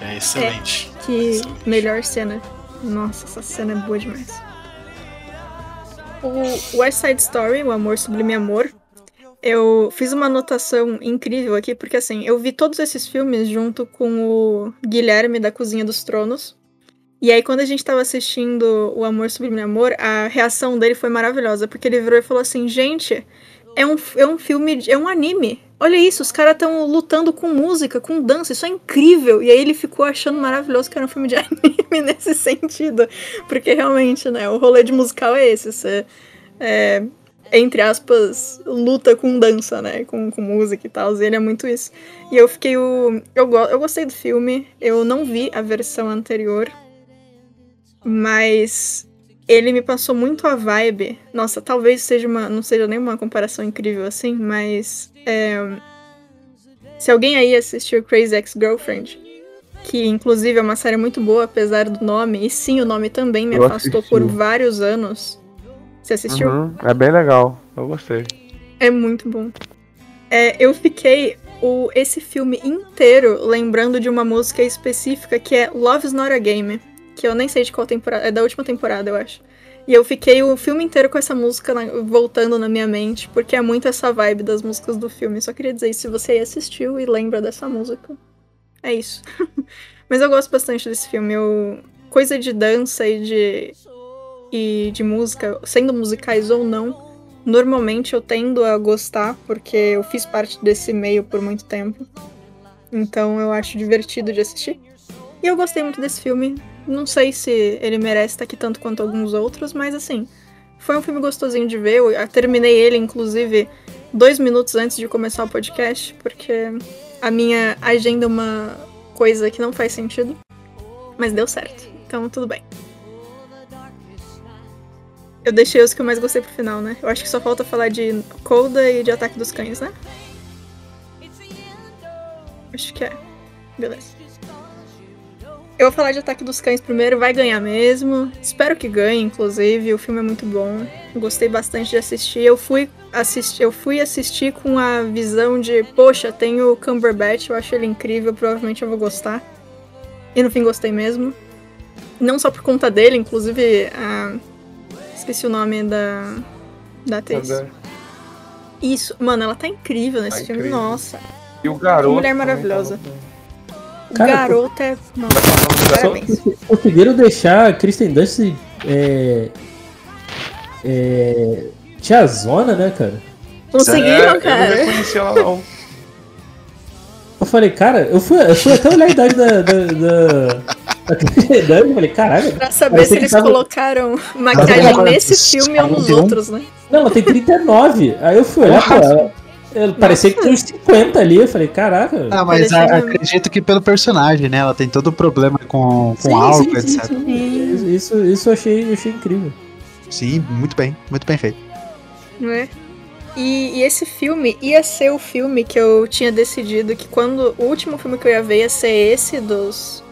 É excelente. que Excelente. melhor cena. Nossa, essa cena é boa demais. O West Side Story, O Amor Sublime Amor, eu fiz uma anotação incrível aqui, porque assim, eu vi todos esses filmes junto com o Guilherme da Cozinha dos Tronos. E aí, quando a gente tava assistindo O Amor Sublime Amor, a reação dele foi maravilhosa, porque ele virou e falou assim: gente, é um, é um filme, é um anime. Olha isso, os caras estão lutando com música, com dança, isso é incrível. E aí ele ficou achando maravilhoso que era um filme de anime nesse sentido. Porque realmente, né, o rolê de musical é esse. Você, é, entre aspas, luta com dança, né? Com, com música e tal. E ele é muito isso. E eu fiquei o. Eu, go- eu gostei do filme. Eu não vi a versão anterior. Mas ele me passou muito a vibe. Nossa, talvez seja uma. não seja nenhuma comparação incrível assim, mas. é, se alguém aí assistiu Crazy Ex-Girlfriend, que inclusive é uma série muito boa, apesar do nome, e sim, o nome também me Eu afastou assisti. por vários anos. Você assistiu? Uhum, é bem legal. Eu gostei. É muito bom. É, eu fiquei o, esse filme inteiro lembrando de uma música específica que é Love's Not a Game. Que eu nem sei de qual temporada. É da última temporada, eu acho. E eu fiquei o filme inteiro com essa música na- voltando na minha mente, porque é muito essa vibe das músicas do filme. Só queria dizer se você aí assistiu e lembra dessa música. É isso. Mas eu gosto bastante desse filme. Eu, coisa de dança e de, e de música, sendo musicais ou não, Normalmente eu tendo a gostar, porque eu fiz parte desse meio por muito tempo. Então eu acho divertido de assistir. E eu gostei muito desse filme. Não sei se ele merece estar aqui tanto quanto alguns outros, mas assim, foi um filme gostosinho de ver. Eu terminei ele, inclusive, dois minutos antes de começar o podcast, porque a minha agenda é uma coisa que não faz sentido. Mas deu certo. Então tudo bem. Eu deixei os que eu mais gostei pro final, né? Eu acho que só falta falar de Colda e de Ataque dos Cães, né? Acho que é. Beleza. Eu vou falar de Ataque dos Cães primeiro, vai ganhar mesmo. Espero que ganhe, inclusive. O filme é muito bom. Gostei bastante de assistir. Eu fui assistir, eu fui assistir com a visão de, poxa, tem o Cumberbatch, eu acho ele incrível, provavelmente eu vou gostar. E no fim gostei mesmo. Não só por conta dele, inclusive a Esqueci o nome da, da atriz. Isso, mano, ela tá incrível nesse Tá filme. incrível. Nossa, E o garoto. mulher também maravilhosa. o Cara, garoto é. Mano, Só parabéns. conseguiram deixar a Kristen Dunst é, é, tiazona, né, cara? Conseguiram, É, Eu não cara. reconheci ela, não. Eu falei, cara, eu fui, eu fui até olhar a idade da, da, da, da Kristen Dunst e falei, caralho. Pra saber se eles tava- colocaram maquiagem nesse filme ou nos 41. outros, né? Não, ela tem 39. Aí eu fui olhar, pô, ela parecia que tinha uns 50 ali. Eu falei, caraca. Ah, mas a- acredito que pelo personagem, né? Ela tem todo o problema com, com Sim, álcool, sim, etc. sim. Isso, isso, isso eu achei, eu achei incrível. Sim, muito bem, muito bem feito. Não é? E, e esse filme ia ser o filme que eu tinha decidido que quando. O último filme que eu ia ver ia ser esse dos,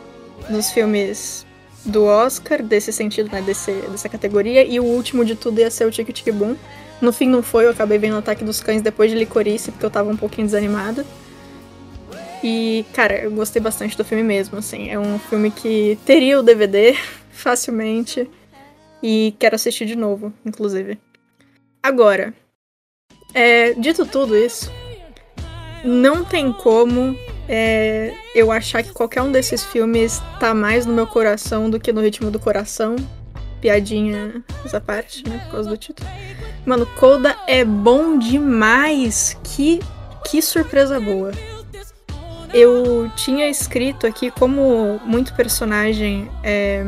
dos filmes do Oscar, desse sentido, né? Desse, dessa categoria. E o último de tudo ia ser o Tic Tic Boom. No fim não foi, eu acabei vendo o Ataque dos Cães depois de Licorice, porque eu tava um pouquinho desanimada. E, cara, eu gostei bastante do filme mesmo, assim. É um filme que teria o DVD facilmente. E quero assistir de novo, inclusive. Agora, é, dito tudo isso, não tem como é, eu achar que qualquer um desses filmes tá mais no meu coração do que no ritmo do coração. Piadinha essa parte, né? Por causa do título. Mano, Coda é bom demais. Que, que surpresa boa. Eu tinha escrito aqui como muito personagem é,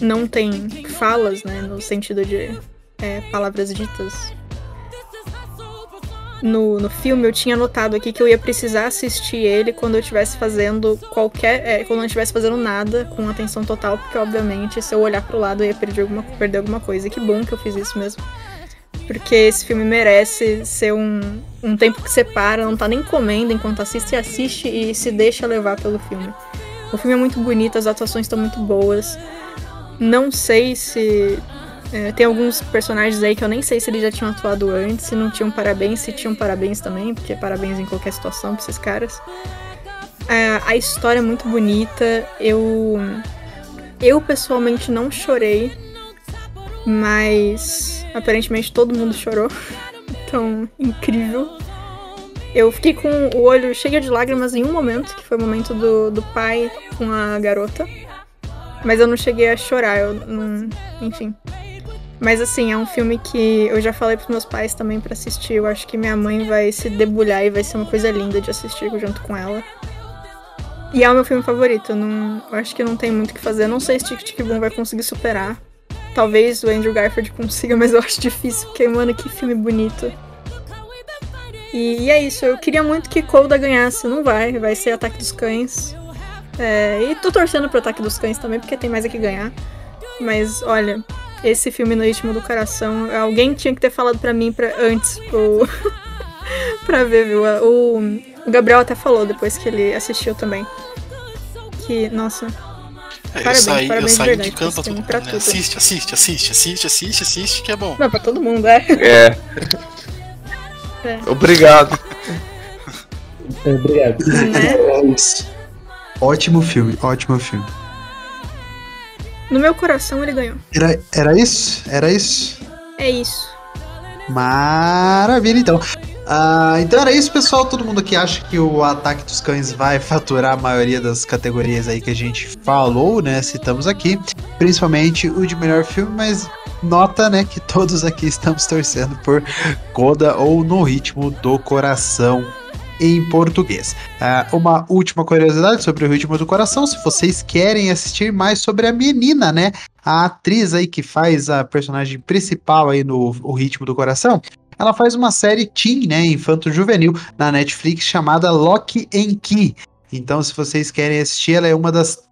não tem falas, né? No sentido de é, palavras ditas no, no filme, eu tinha notado aqui que eu ia precisar assistir ele quando eu estivesse fazendo qualquer. É, quando eu não estivesse fazendo nada com atenção total, porque obviamente se eu olhar pro lado eu ia perder alguma, perder alguma coisa. E que bom que eu fiz isso mesmo. Porque esse filme merece ser um, um tempo que você para, não tá nem comendo enquanto assiste, assiste e se deixa levar pelo filme. O filme é muito bonito, as atuações estão muito boas. Não sei se. É, tem alguns personagens aí que eu nem sei se eles já tinham atuado antes, se não tinham parabéns, se tinham parabéns também, porque parabéns em qualquer situação pra esses caras. É, a história é muito bonita. Eu. Eu pessoalmente não chorei, mas aparentemente todo mundo chorou. Então, incrível. Eu fiquei com o olho cheio de lágrimas em um momento, que foi o momento do, do pai com a garota. Mas eu não cheguei a chorar, eu não. Enfim. Mas assim, é um filme que eu já falei pros meus pais também pra assistir. Eu acho que minha mãe vai se debulhar e vai ser uma coisa linda de assistir junto com ela. E é o meu filme favorito. eu Não, eu acho que não tem muito o que fazer. Eu não sei se Tic Tic Boom vai conseguir superar. Talvez o Andrew Garfield consiga, mas eu acho difícil, porque, mano, que filme bonito. E, e é isso, eu queria muito que Colda ganhasse. Não vai, vai ser Ataque dos Cães. É, e tô torcendo pro Ataque dos Cães também, porque tem mais a que ganhar. Mas, olha, esse filme no ritmo do coração, alguém tinha que ter falado pra mim pra, antes, pro, pra ver, viu? O, o Gabriel até falou depois que ele assistiu também. Que, nossa, É, eu Parabéns, saí, eu parabéns de saí verdade de canto pra filme, pra né? tudo. Assiste, assiste, assiste, assiste, assiste, assiste, que é bom. não, pra todo mundo, é. É. É. Obrigado. É, Obrigado. né? É. Ótimo filme, ótimo filme. No meu coração ele ganhou. Era, era isso? Era isso? É isso. Maravilha, então. Ah, então era isso, pessoal. Todo mundo que acha que o Ataque dos Cães vai faturar a maioria das categorias aí que a gente falou, né? Citamos aqui. Principalmente o de melhor filme, mas nota, né, que todos aqui estamos torcendo por Coda ou No Ritmo do Coração em português. Ah, uma última curiosidade sobre o Ritmo do Coração, se vocês querem assistir mais sobre a menina, né? A atriz aí que faz a personagem principal aí no O Ritmo do Coração, ela faz uma série teen, né, infanto-juvenil, na Netflix chamada Lock and Key. Então, se vocês querem assistir, ela é uma das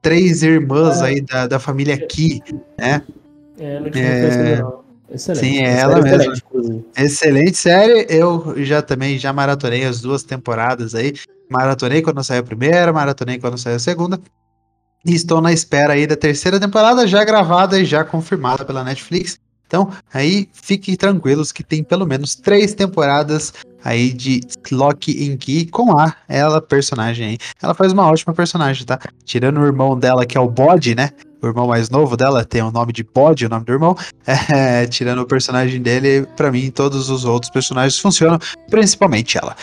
três irmãs aí da, da família Key, né? É, não tinha É. não. Excelente. Sim, é ela mesma. excelente. Excelente série. Eu já também já maratonei as duas temporadas aí. Maratonei quando saiu a primeira, maratonei quando saiu a segunda. E estou na espera aí da terceira temporada, já gravada e já confirmada pela Netflix. Então, aí fiquem tranquilos que tem pelo menos três temporadas aí de Lock and Key com a ela personagem aí. Ela faz uma ótima personagem, tá? Tirando o irmão dela, que é o Bode, né? O irmão mais novo dela tem o nome de Bode, o nome do irmão. É, tirando o personagem dele, pra mim todos os outros personagens funcionam, principalmente ela.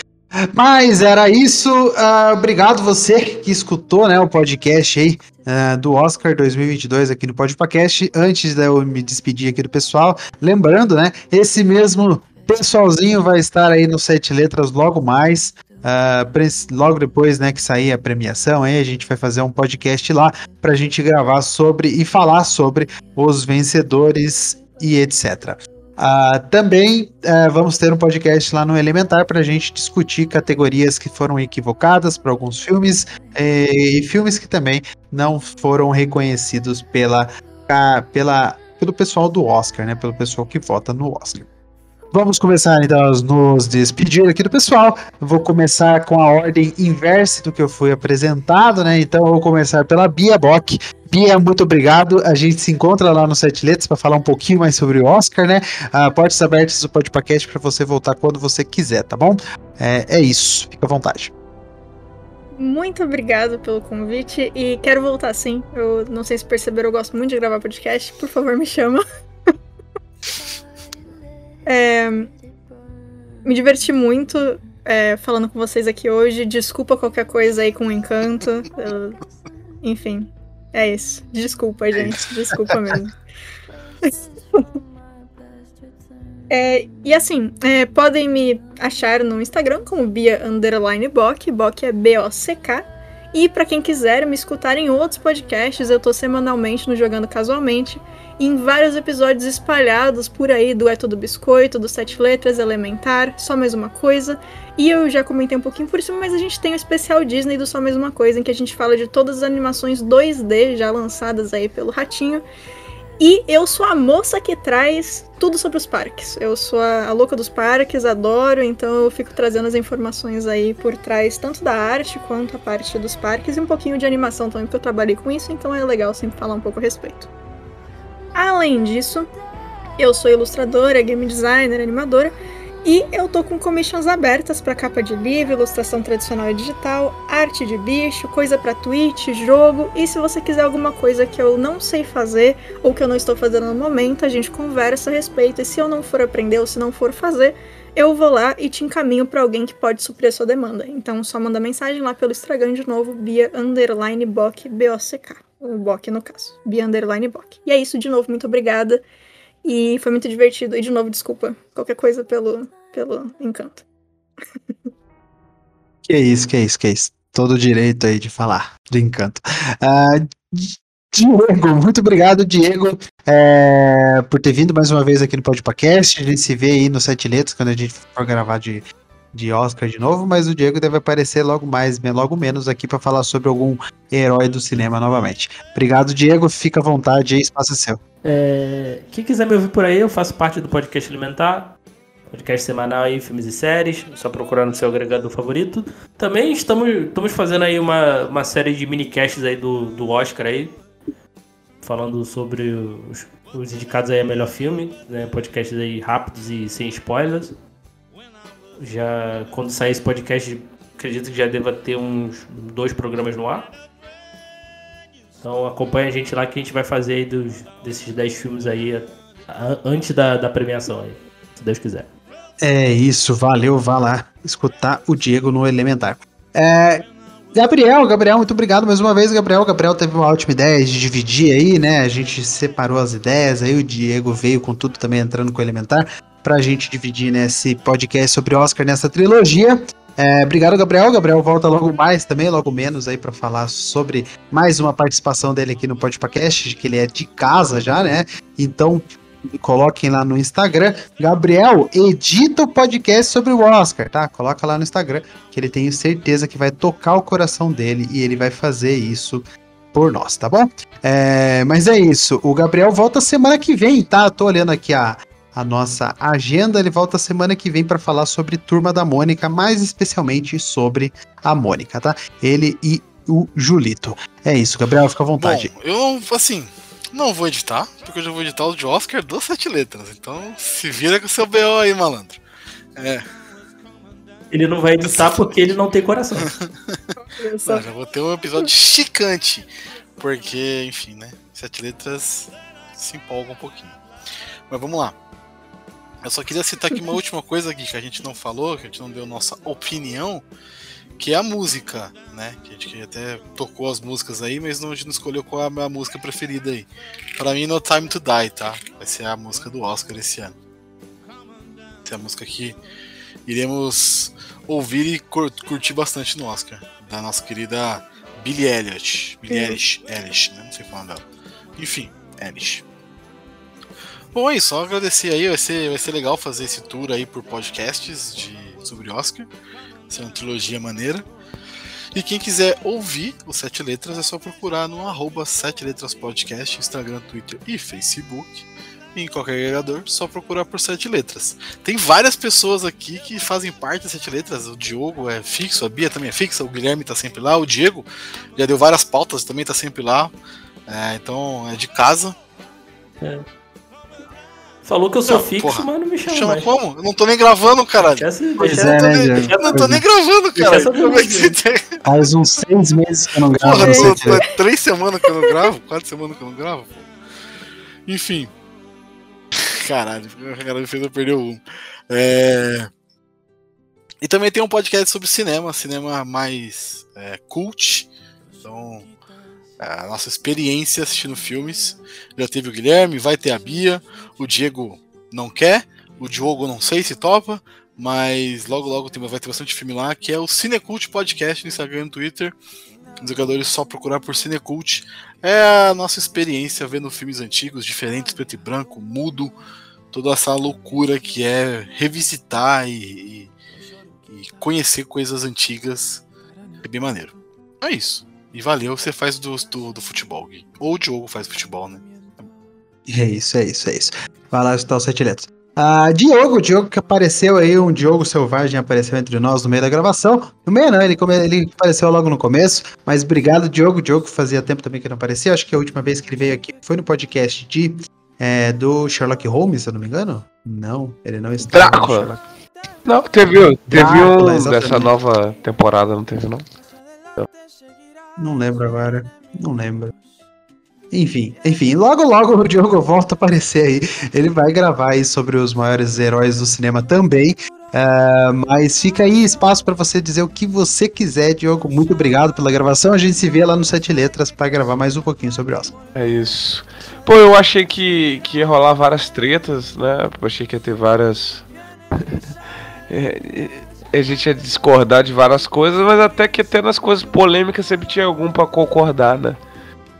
Mas era isso. ah, obrigado você que escutou né, o podcast aí ah, do Oscar 2022 aqui no Podcast. Antes de eu me despedir aqui do pessoal, lembrando, né? Esse mesmo pessoalzinho vai estar aí no Sete Letras logo mais. Pres- logo depois né, que sair a premiação, aí a gente vai fazer um podcast lá pra gente gravar sobre e falar sobre os vencedores e etc. Ah, também ah, vamos ter um podcast lá no Elementar para a gente discutir categorias que foram equivocadas para alguns filmes eh, e filmes que também não foram reconhecidos pela, ca- pela, pelo pessoal do Oscar, né? Pelo pessoal que vota no Oscar. Vamos começar então a nos despedir aqui do pessoal. Vou começar com a ordem inversa do que eu fui apresentado, né? Então vou começar pela Bia Bock. Bia, muito obrigado. A gente se encontra lá no Sete Letras para falar um pouquinho mais sobre o Oscar, né? Ah, portas abertas do podcast para você voltar quando você quiser, tá bom? É, é isso. Fica à vontade. Muito obrigado pelo convite e quero voltar sim. Eu não sei se perceberam, eu gosto muito de gravar podcast. Por favor, me chama. É, me diverti muito é, falando com vocês aqui hoje. Desculpa qualquer coisa aí com o encanto. Eu- enfim, é isso. Desculpa, gente. Desculpa mesmo. É, e assim, é, podem me achar no Instagram como Bia Underline Bock. Bock é B-O-C-K. E para quem quiser me escutar em outros podcasts, eu tô semanalmente no Jogando Casualmente, em vários episódios espalhados por aí do É Tudo Biscoito, do Sete Letras, Elementar, Só Mais Uma Coisa. E eu já comentei um pouquinho por cima, mas a gente tem o especial Disney do Só Mais Uma Coisa, em que a gente fala de todas as animações 2D já lançadas aí pelo Ratinho. E eu sou a moça que traz tudo sobre os parques. Eu sou a, a, louca dos parques, adoro, então eu fico trazendo as informações aí por trás, tanto da arte quanto a parte dos parques, e um pouquinho de animação também, porque eu trabalhei com isso, então é legal sempre falar um pouco a respeito. Além disso, eu sou ilustradora, game designer, animadora, e eu tô com commissions abertas para capa de livro, ilustração tradicional e digital, arte de bicho, coisa para Twitch, jogo. E se você quiser alguma coisa que eu não sei fazer ou que eu não estou fazendo no momento, a gente conversa a respeito. E se eu não for aprender ou se não for fazer, eu vou lá e te encaminho para alguém que pode suprir a sua demanda. Então só manda mensagem lá pelo Instagram de novo, Bia Underline Bock, B-O-C-K. O Bock no caso. Bia Underline Bock. E é isso, de novo, muito obrigada. E foi muito divertido. E de novo, desculpa qualquer coisa pelo, pelo encanto. que isso, que isso, que isso. Todo direito aí de falar do encanto. Uh, Diego, muito obrigado, Diego, é, por ter vindo mais uma vez aqui no podcast. A gente se vê aí no Sete Letras quando a gente for gravar de, de Oscar de novo, mas o Diego deve aparecer logo mais, logo menos aqui para falar sobre algum herói do cinema novamente. Obrigado, Diego. Fica à vontade espaço é seu. É, quem quiser me ouvir por aí, eu faço parte do podcast Alimentar, podcast semanal aí, filmes e séries, só procurar no seu agregador favorito. Também estamos, estamos fazendo aí uma, uma série de minicasts aí do, do Oscar aí, falando sobre os, os indicados aí a melhor filme, né, podcasts aí rápidos e sem spoilers. Já quando sair esse podcast, acredito que já deva ter uns dois programas no ar. Então acompanha a gente lá que a gente vai fazer aí dos, desses 10 filmes aí a, antes da, da premiação aí, se Deus quiser. É isso, valeu, vá lá escutar o Diego no Elementar. É, Gabriel, Gabriel, muito obrigado mais uma vez, Gabriel. Gabriel teve uma ótima ideia de dividir aí, né? A gente separou as ideias, aí o Diego veio com tudo também entrando com o Elementar, pra gente dividir nesse podcast sobre Oscar nessa trilogia. É, obrigado, Gabriel. Gabriel volta logo mais também, logo menos aí para falar sobre mais uma participação dele aqui no podcast, que ele é de casa já, né? Então, coloquem lá no Instagram. Gabriel, edita o podcast sobre o Oscar, tá? Coloca lá no Instagram, que ele tem certeza que vai tocar o coração dele e ele vai fazer isso por nós, tá bom? É, mas é isso. O Gabriel volta semana que vem, tá? tô olhando aqui a, a nossa agenda. Ele volta semana que vem para falar sobre Turma da Mônica, mais especialmente sobre a Mônica, tá? Ele e o Julito. É isso, Gabriel, fica à vontade. Bom, eu, assim, não vou editar, porque eu já vou editar o de Oscar dos sete letras. Então, se vira com o seu BO aí, malandro. É. Ele não vai editar porque ele não tem coração. não, já vou ter um episódio chicante. Porque, enfim, né? Sete letras se empolga um pouquinho. Mas vamos lá. Eu só queria citar aqui uma última coisa aqui que a gente não falou, que a gente não deu nossa opinião, que é a música, né? Que a gente até tocou as músicas aí, mas não, a gente não escolheu qual é a minha música preferida aí. Pra mim, No Time to Die, tá? Vai ser a música do Oscar esse ano. Essa é a música que iremos ouvir e curtir bastante no Oscar. Da nossa querida Billie Elliot. Billie Eilish, Eilish, né? Não sei falar dela. Enfim, Eilish. Bom, é. Só agradecer aí. Vai ser, vai ser legal fazer esse tour aí por podcasts de, sobre Oscar. Vai ser uma trilogia maneira. E quem quiser ouvir o Sete Letras é só procurar no arroba Sete Letras Podcast, Instagram, Twitter e Facebook. E em qualquer agregador, só procurar por Sete Letras. Tem várias pessoas aqui que fazem parte das Sete Letras. O Diogo é fixo, a Bia também é fixa, o Guilherme tá sempre lá, o Diego já deu várias pautas, também tá sempre lá. É, então é de casa. É. Falou que eu sou não, fixo, porra. mas não me chama. Chama mais. como? Eu não tô nem gravando, caralho. Deixa, pois é, né, nem, não tô nem gravando, cara. Como é que você tem? Faz uns seis meses que eu não gravo. Porra, tô, tô, três semanas que eu não gravo, quatro semanas que eu não gravo. Enfim. Caralho, o cara me fez eu perder um. É... E também tem um podcast sobre cinema, cinema mais é, cult. Então, a nossa experiência assistindo filmes. Já teve o Guilherme, vai ter a Bia, o Diego não quer, o Diogo não sei se topa, mas logo logo tem, vai ter bastante filme lá, que é o Cinecult Podcast no Instagram e no Twitter. Os jogadores só procurar por Cinecult. É a nossa experiência vendo filmes antigos, diferentes, preto e branco, mudo, toda essa loucura que é revisitar e, e, e conhecer coisas antigas. É bem maneiro. É isso. E valeu, você faz do, do, do futebol, Gui. Ou o Diogo faz futebol, né? É isso, é isso, é isso. Vai lá escutar os sete letras. Ah, Diogo, Diogo que apareceu aí, um Diogo Selvagem apareceu entre nós no meio da gravação. No meio não, ele, come- ele apareceu logo no começo, mas obrigado, Diogo. Diogo fazia tempo também que não aparecia. Acho que a última vez que ele veio aqui foi no podcast de é, do Sherlock Holmes, se eu não me engano. Não, ele não está. Drácula. Não, teve, teve Drácula, um exatamente. dessa nova temporada, não teve não? Não lembro agora. Não lembro. Enfim, enfim, logo logo o Diogo volta a aparecer aí. Ele vai gravar aí sobre os maiores heróis do cinema também. Ah, mas fica aí espaço para você dizer o que você quiser, Diogo. Muito obrigado pela gravação. A gente se vê lá no Sete Letras para gravar mais um pouquinho sobre Oscar. É isso. Pô, eu achei que, que ia rolar várias tretas, né? Eu achei que ia ter várias. É, a gente ia discordar de várias coisas, mas até que até nas coisas polêmicas sempre tinha algum pra concordar, né?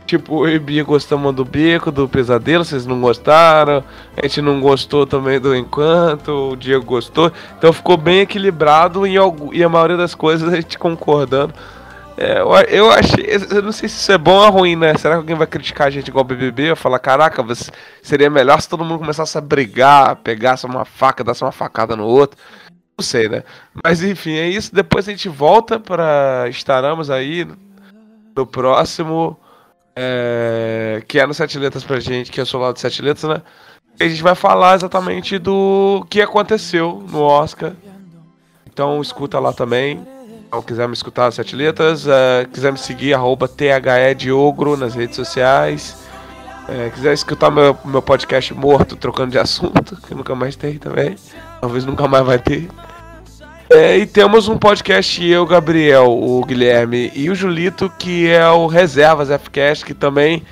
Tipo, eu e Bia gostamos do Beco, do Pesadelo, vocês não gostaram. A gente não gostou também do Encanto, o Diego gostou. Então ficou bem equilibrado e, e a maioria das coisas a gente concordando. É, eu, eu achei. Eu não sei se isso é bom ou ruim, né? Será que alguém vai criticar a gente igual o BBB? Eu falar, caraca, você- seria melhor se todo mundo começasse a brigar, pegasse uma faca, desse uma facada no outro. Não sei, né? Mas enfim, é isso. Depois a gente volta para. Estaremos aí no próximo. é, que é no Sete Letras pra gente, que o seu lado de Sete Letras, né? E a gente vai falar exatamente do que aconteceu no Oscar. Então escuta lá também. Então, quiser me escutar sete letras, eh, quiser me seguir, arroba nas redes sociais. Eh, quiser escutar meu, meu podcast morto, trocando de assunto, que nunca mais tem também. Talvez nunca mais vai ter. Eh, e temos um podcast, eu, Gabriel, o Guilherme e o Julito, que é o Reservas Fcast, que também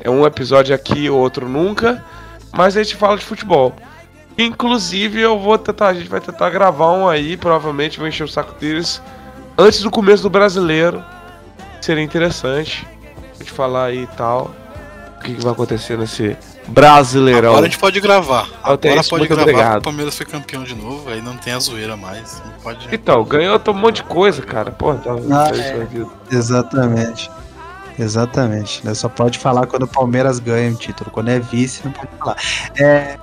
é um episódio aqui, outro nunca. Mas a gente fala de futebol. Inclusive, eu vou tentar, a gente vai tentar gravar um aí, provavelmente vou encher o saco deles antes do começo do brasileiro. Seria interessante a gente falar aí e tal. O que, que vai acontecer nesse brasileirão. Agora a gente pode gravar. Tenho Agora isso, pode gravar. obrigado. O Palmeiras foi campeão de novo, aí não tem a zoeira mais. Não pode. Então, ganhou um monte de coisa, cara. Pô, tá. Ah, isso é. aqui. Exatamente. Exatamente. Né? Só pode falar quando o Palmeiras ganha um título. Quando é vice, não pode falar. É,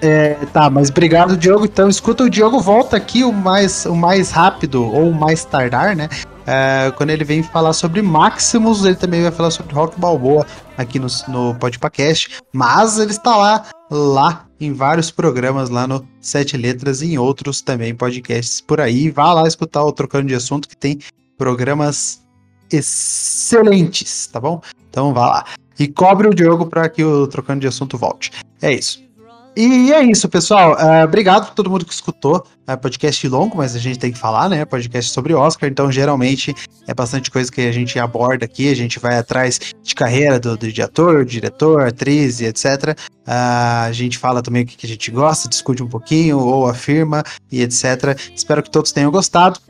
é, tá, mas obrigado, Diogo. Então, escuta, o Diogo volta aqui o mais, o mais rápido ou o mais tardar, né? É, quando ele vem falar sobre Maximus, ele também vai falar sobre Rock Balboa aqui no, no Podpacast. Mas ele está lá, lá em vários programas lá no Sete Letras e em outros também podcasts por aí. Vá lá escutar o Trocando de Assunto, que tem programas excelentes, tá bom? Então vá lá. E cobre o Diogo para que o Trocando de Assunto volte. É isso. E é isso, pessoal. Ah, obrigado por todo mundo que escutou. É podcast longo, mas a gente tem que falar, né? Podcast sobre Oscar. Então, geralmente, é bastante coisa que a gente aborda aqui. A gente vai atrás de carreira do, do de ator, diretor, atriz e etc. Ah, a gente fala também o que, que a gente gosta, discute um pouquinho ou afirma e etc. Espero que todos tenham gostado.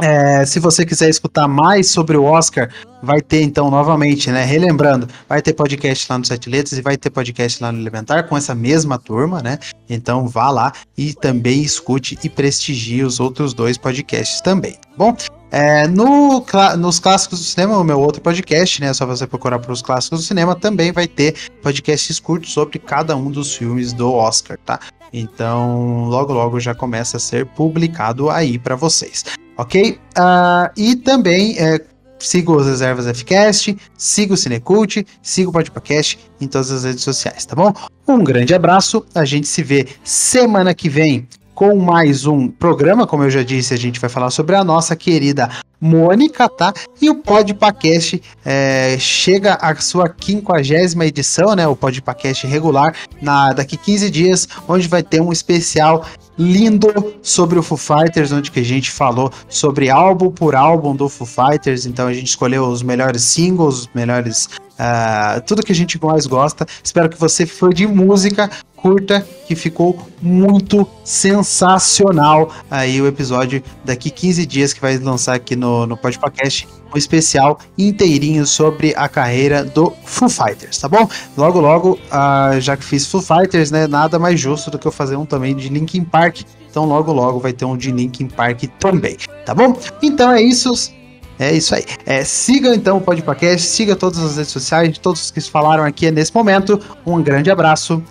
É, se você quiser escutar mais sobre o Oscar, vai ter então novamente, né? Relembrando, vai ter podcast lá no Sete Letras e vai ter podcast lá no Elementar com essa mesma turma, né? Então vá lá e também escute e prestigie os outros dois podcasts também, tá bom? É, no, nos clássicos do cinema, o meu outro podcast, né? É só você procurar para os clássicos do cinema, também vai ter podcasts curtos sobre cada um dos filmes do Oscar, tá? Então, logo logo já começa a ser publicado aí para vocês. Ok? Ah, e também é, siga os Reservas Fcast, siga o Cinecult, siga o Podpacast em todas as redes sociais, tá bom? Um grande abraço, a gente se vê semana que vem com mais um programa, como eu já disse, a gente vai falar sobre a nossa querida Mônica, tá? E o Podpacast é, chega à sua quinquagésima edição, né? O Podpacast regular, na, daqui 15 dias, onde vai ter um especial lindo sobre o Foo Fighters, onde que a gente falou sobre álbum por álbum do Foo Fighters. Então a gente escolheu os melhores singles, os melhores ah, tudo que a gente mais gosta. Espero que você for de música curta, que ficou muito sensacional. Aí o episódio daqui 15 dias que vai lançar aqui no, no Podcast, um especial inteirinho sobre a carreira do Foo Fighters, tá bom? Logo, logo, ah, já que fiz Foo Fighters, né, nada mais justo do que eu fazer um também de Linkin Park. Então logo, logo vai ter um de Linkin Park também, tá bom? Então é isso. É isso aí. É, siga então o Podcast, siga todas as redes sociais, todos que falaram aqui nesse momento. Um grande abraço.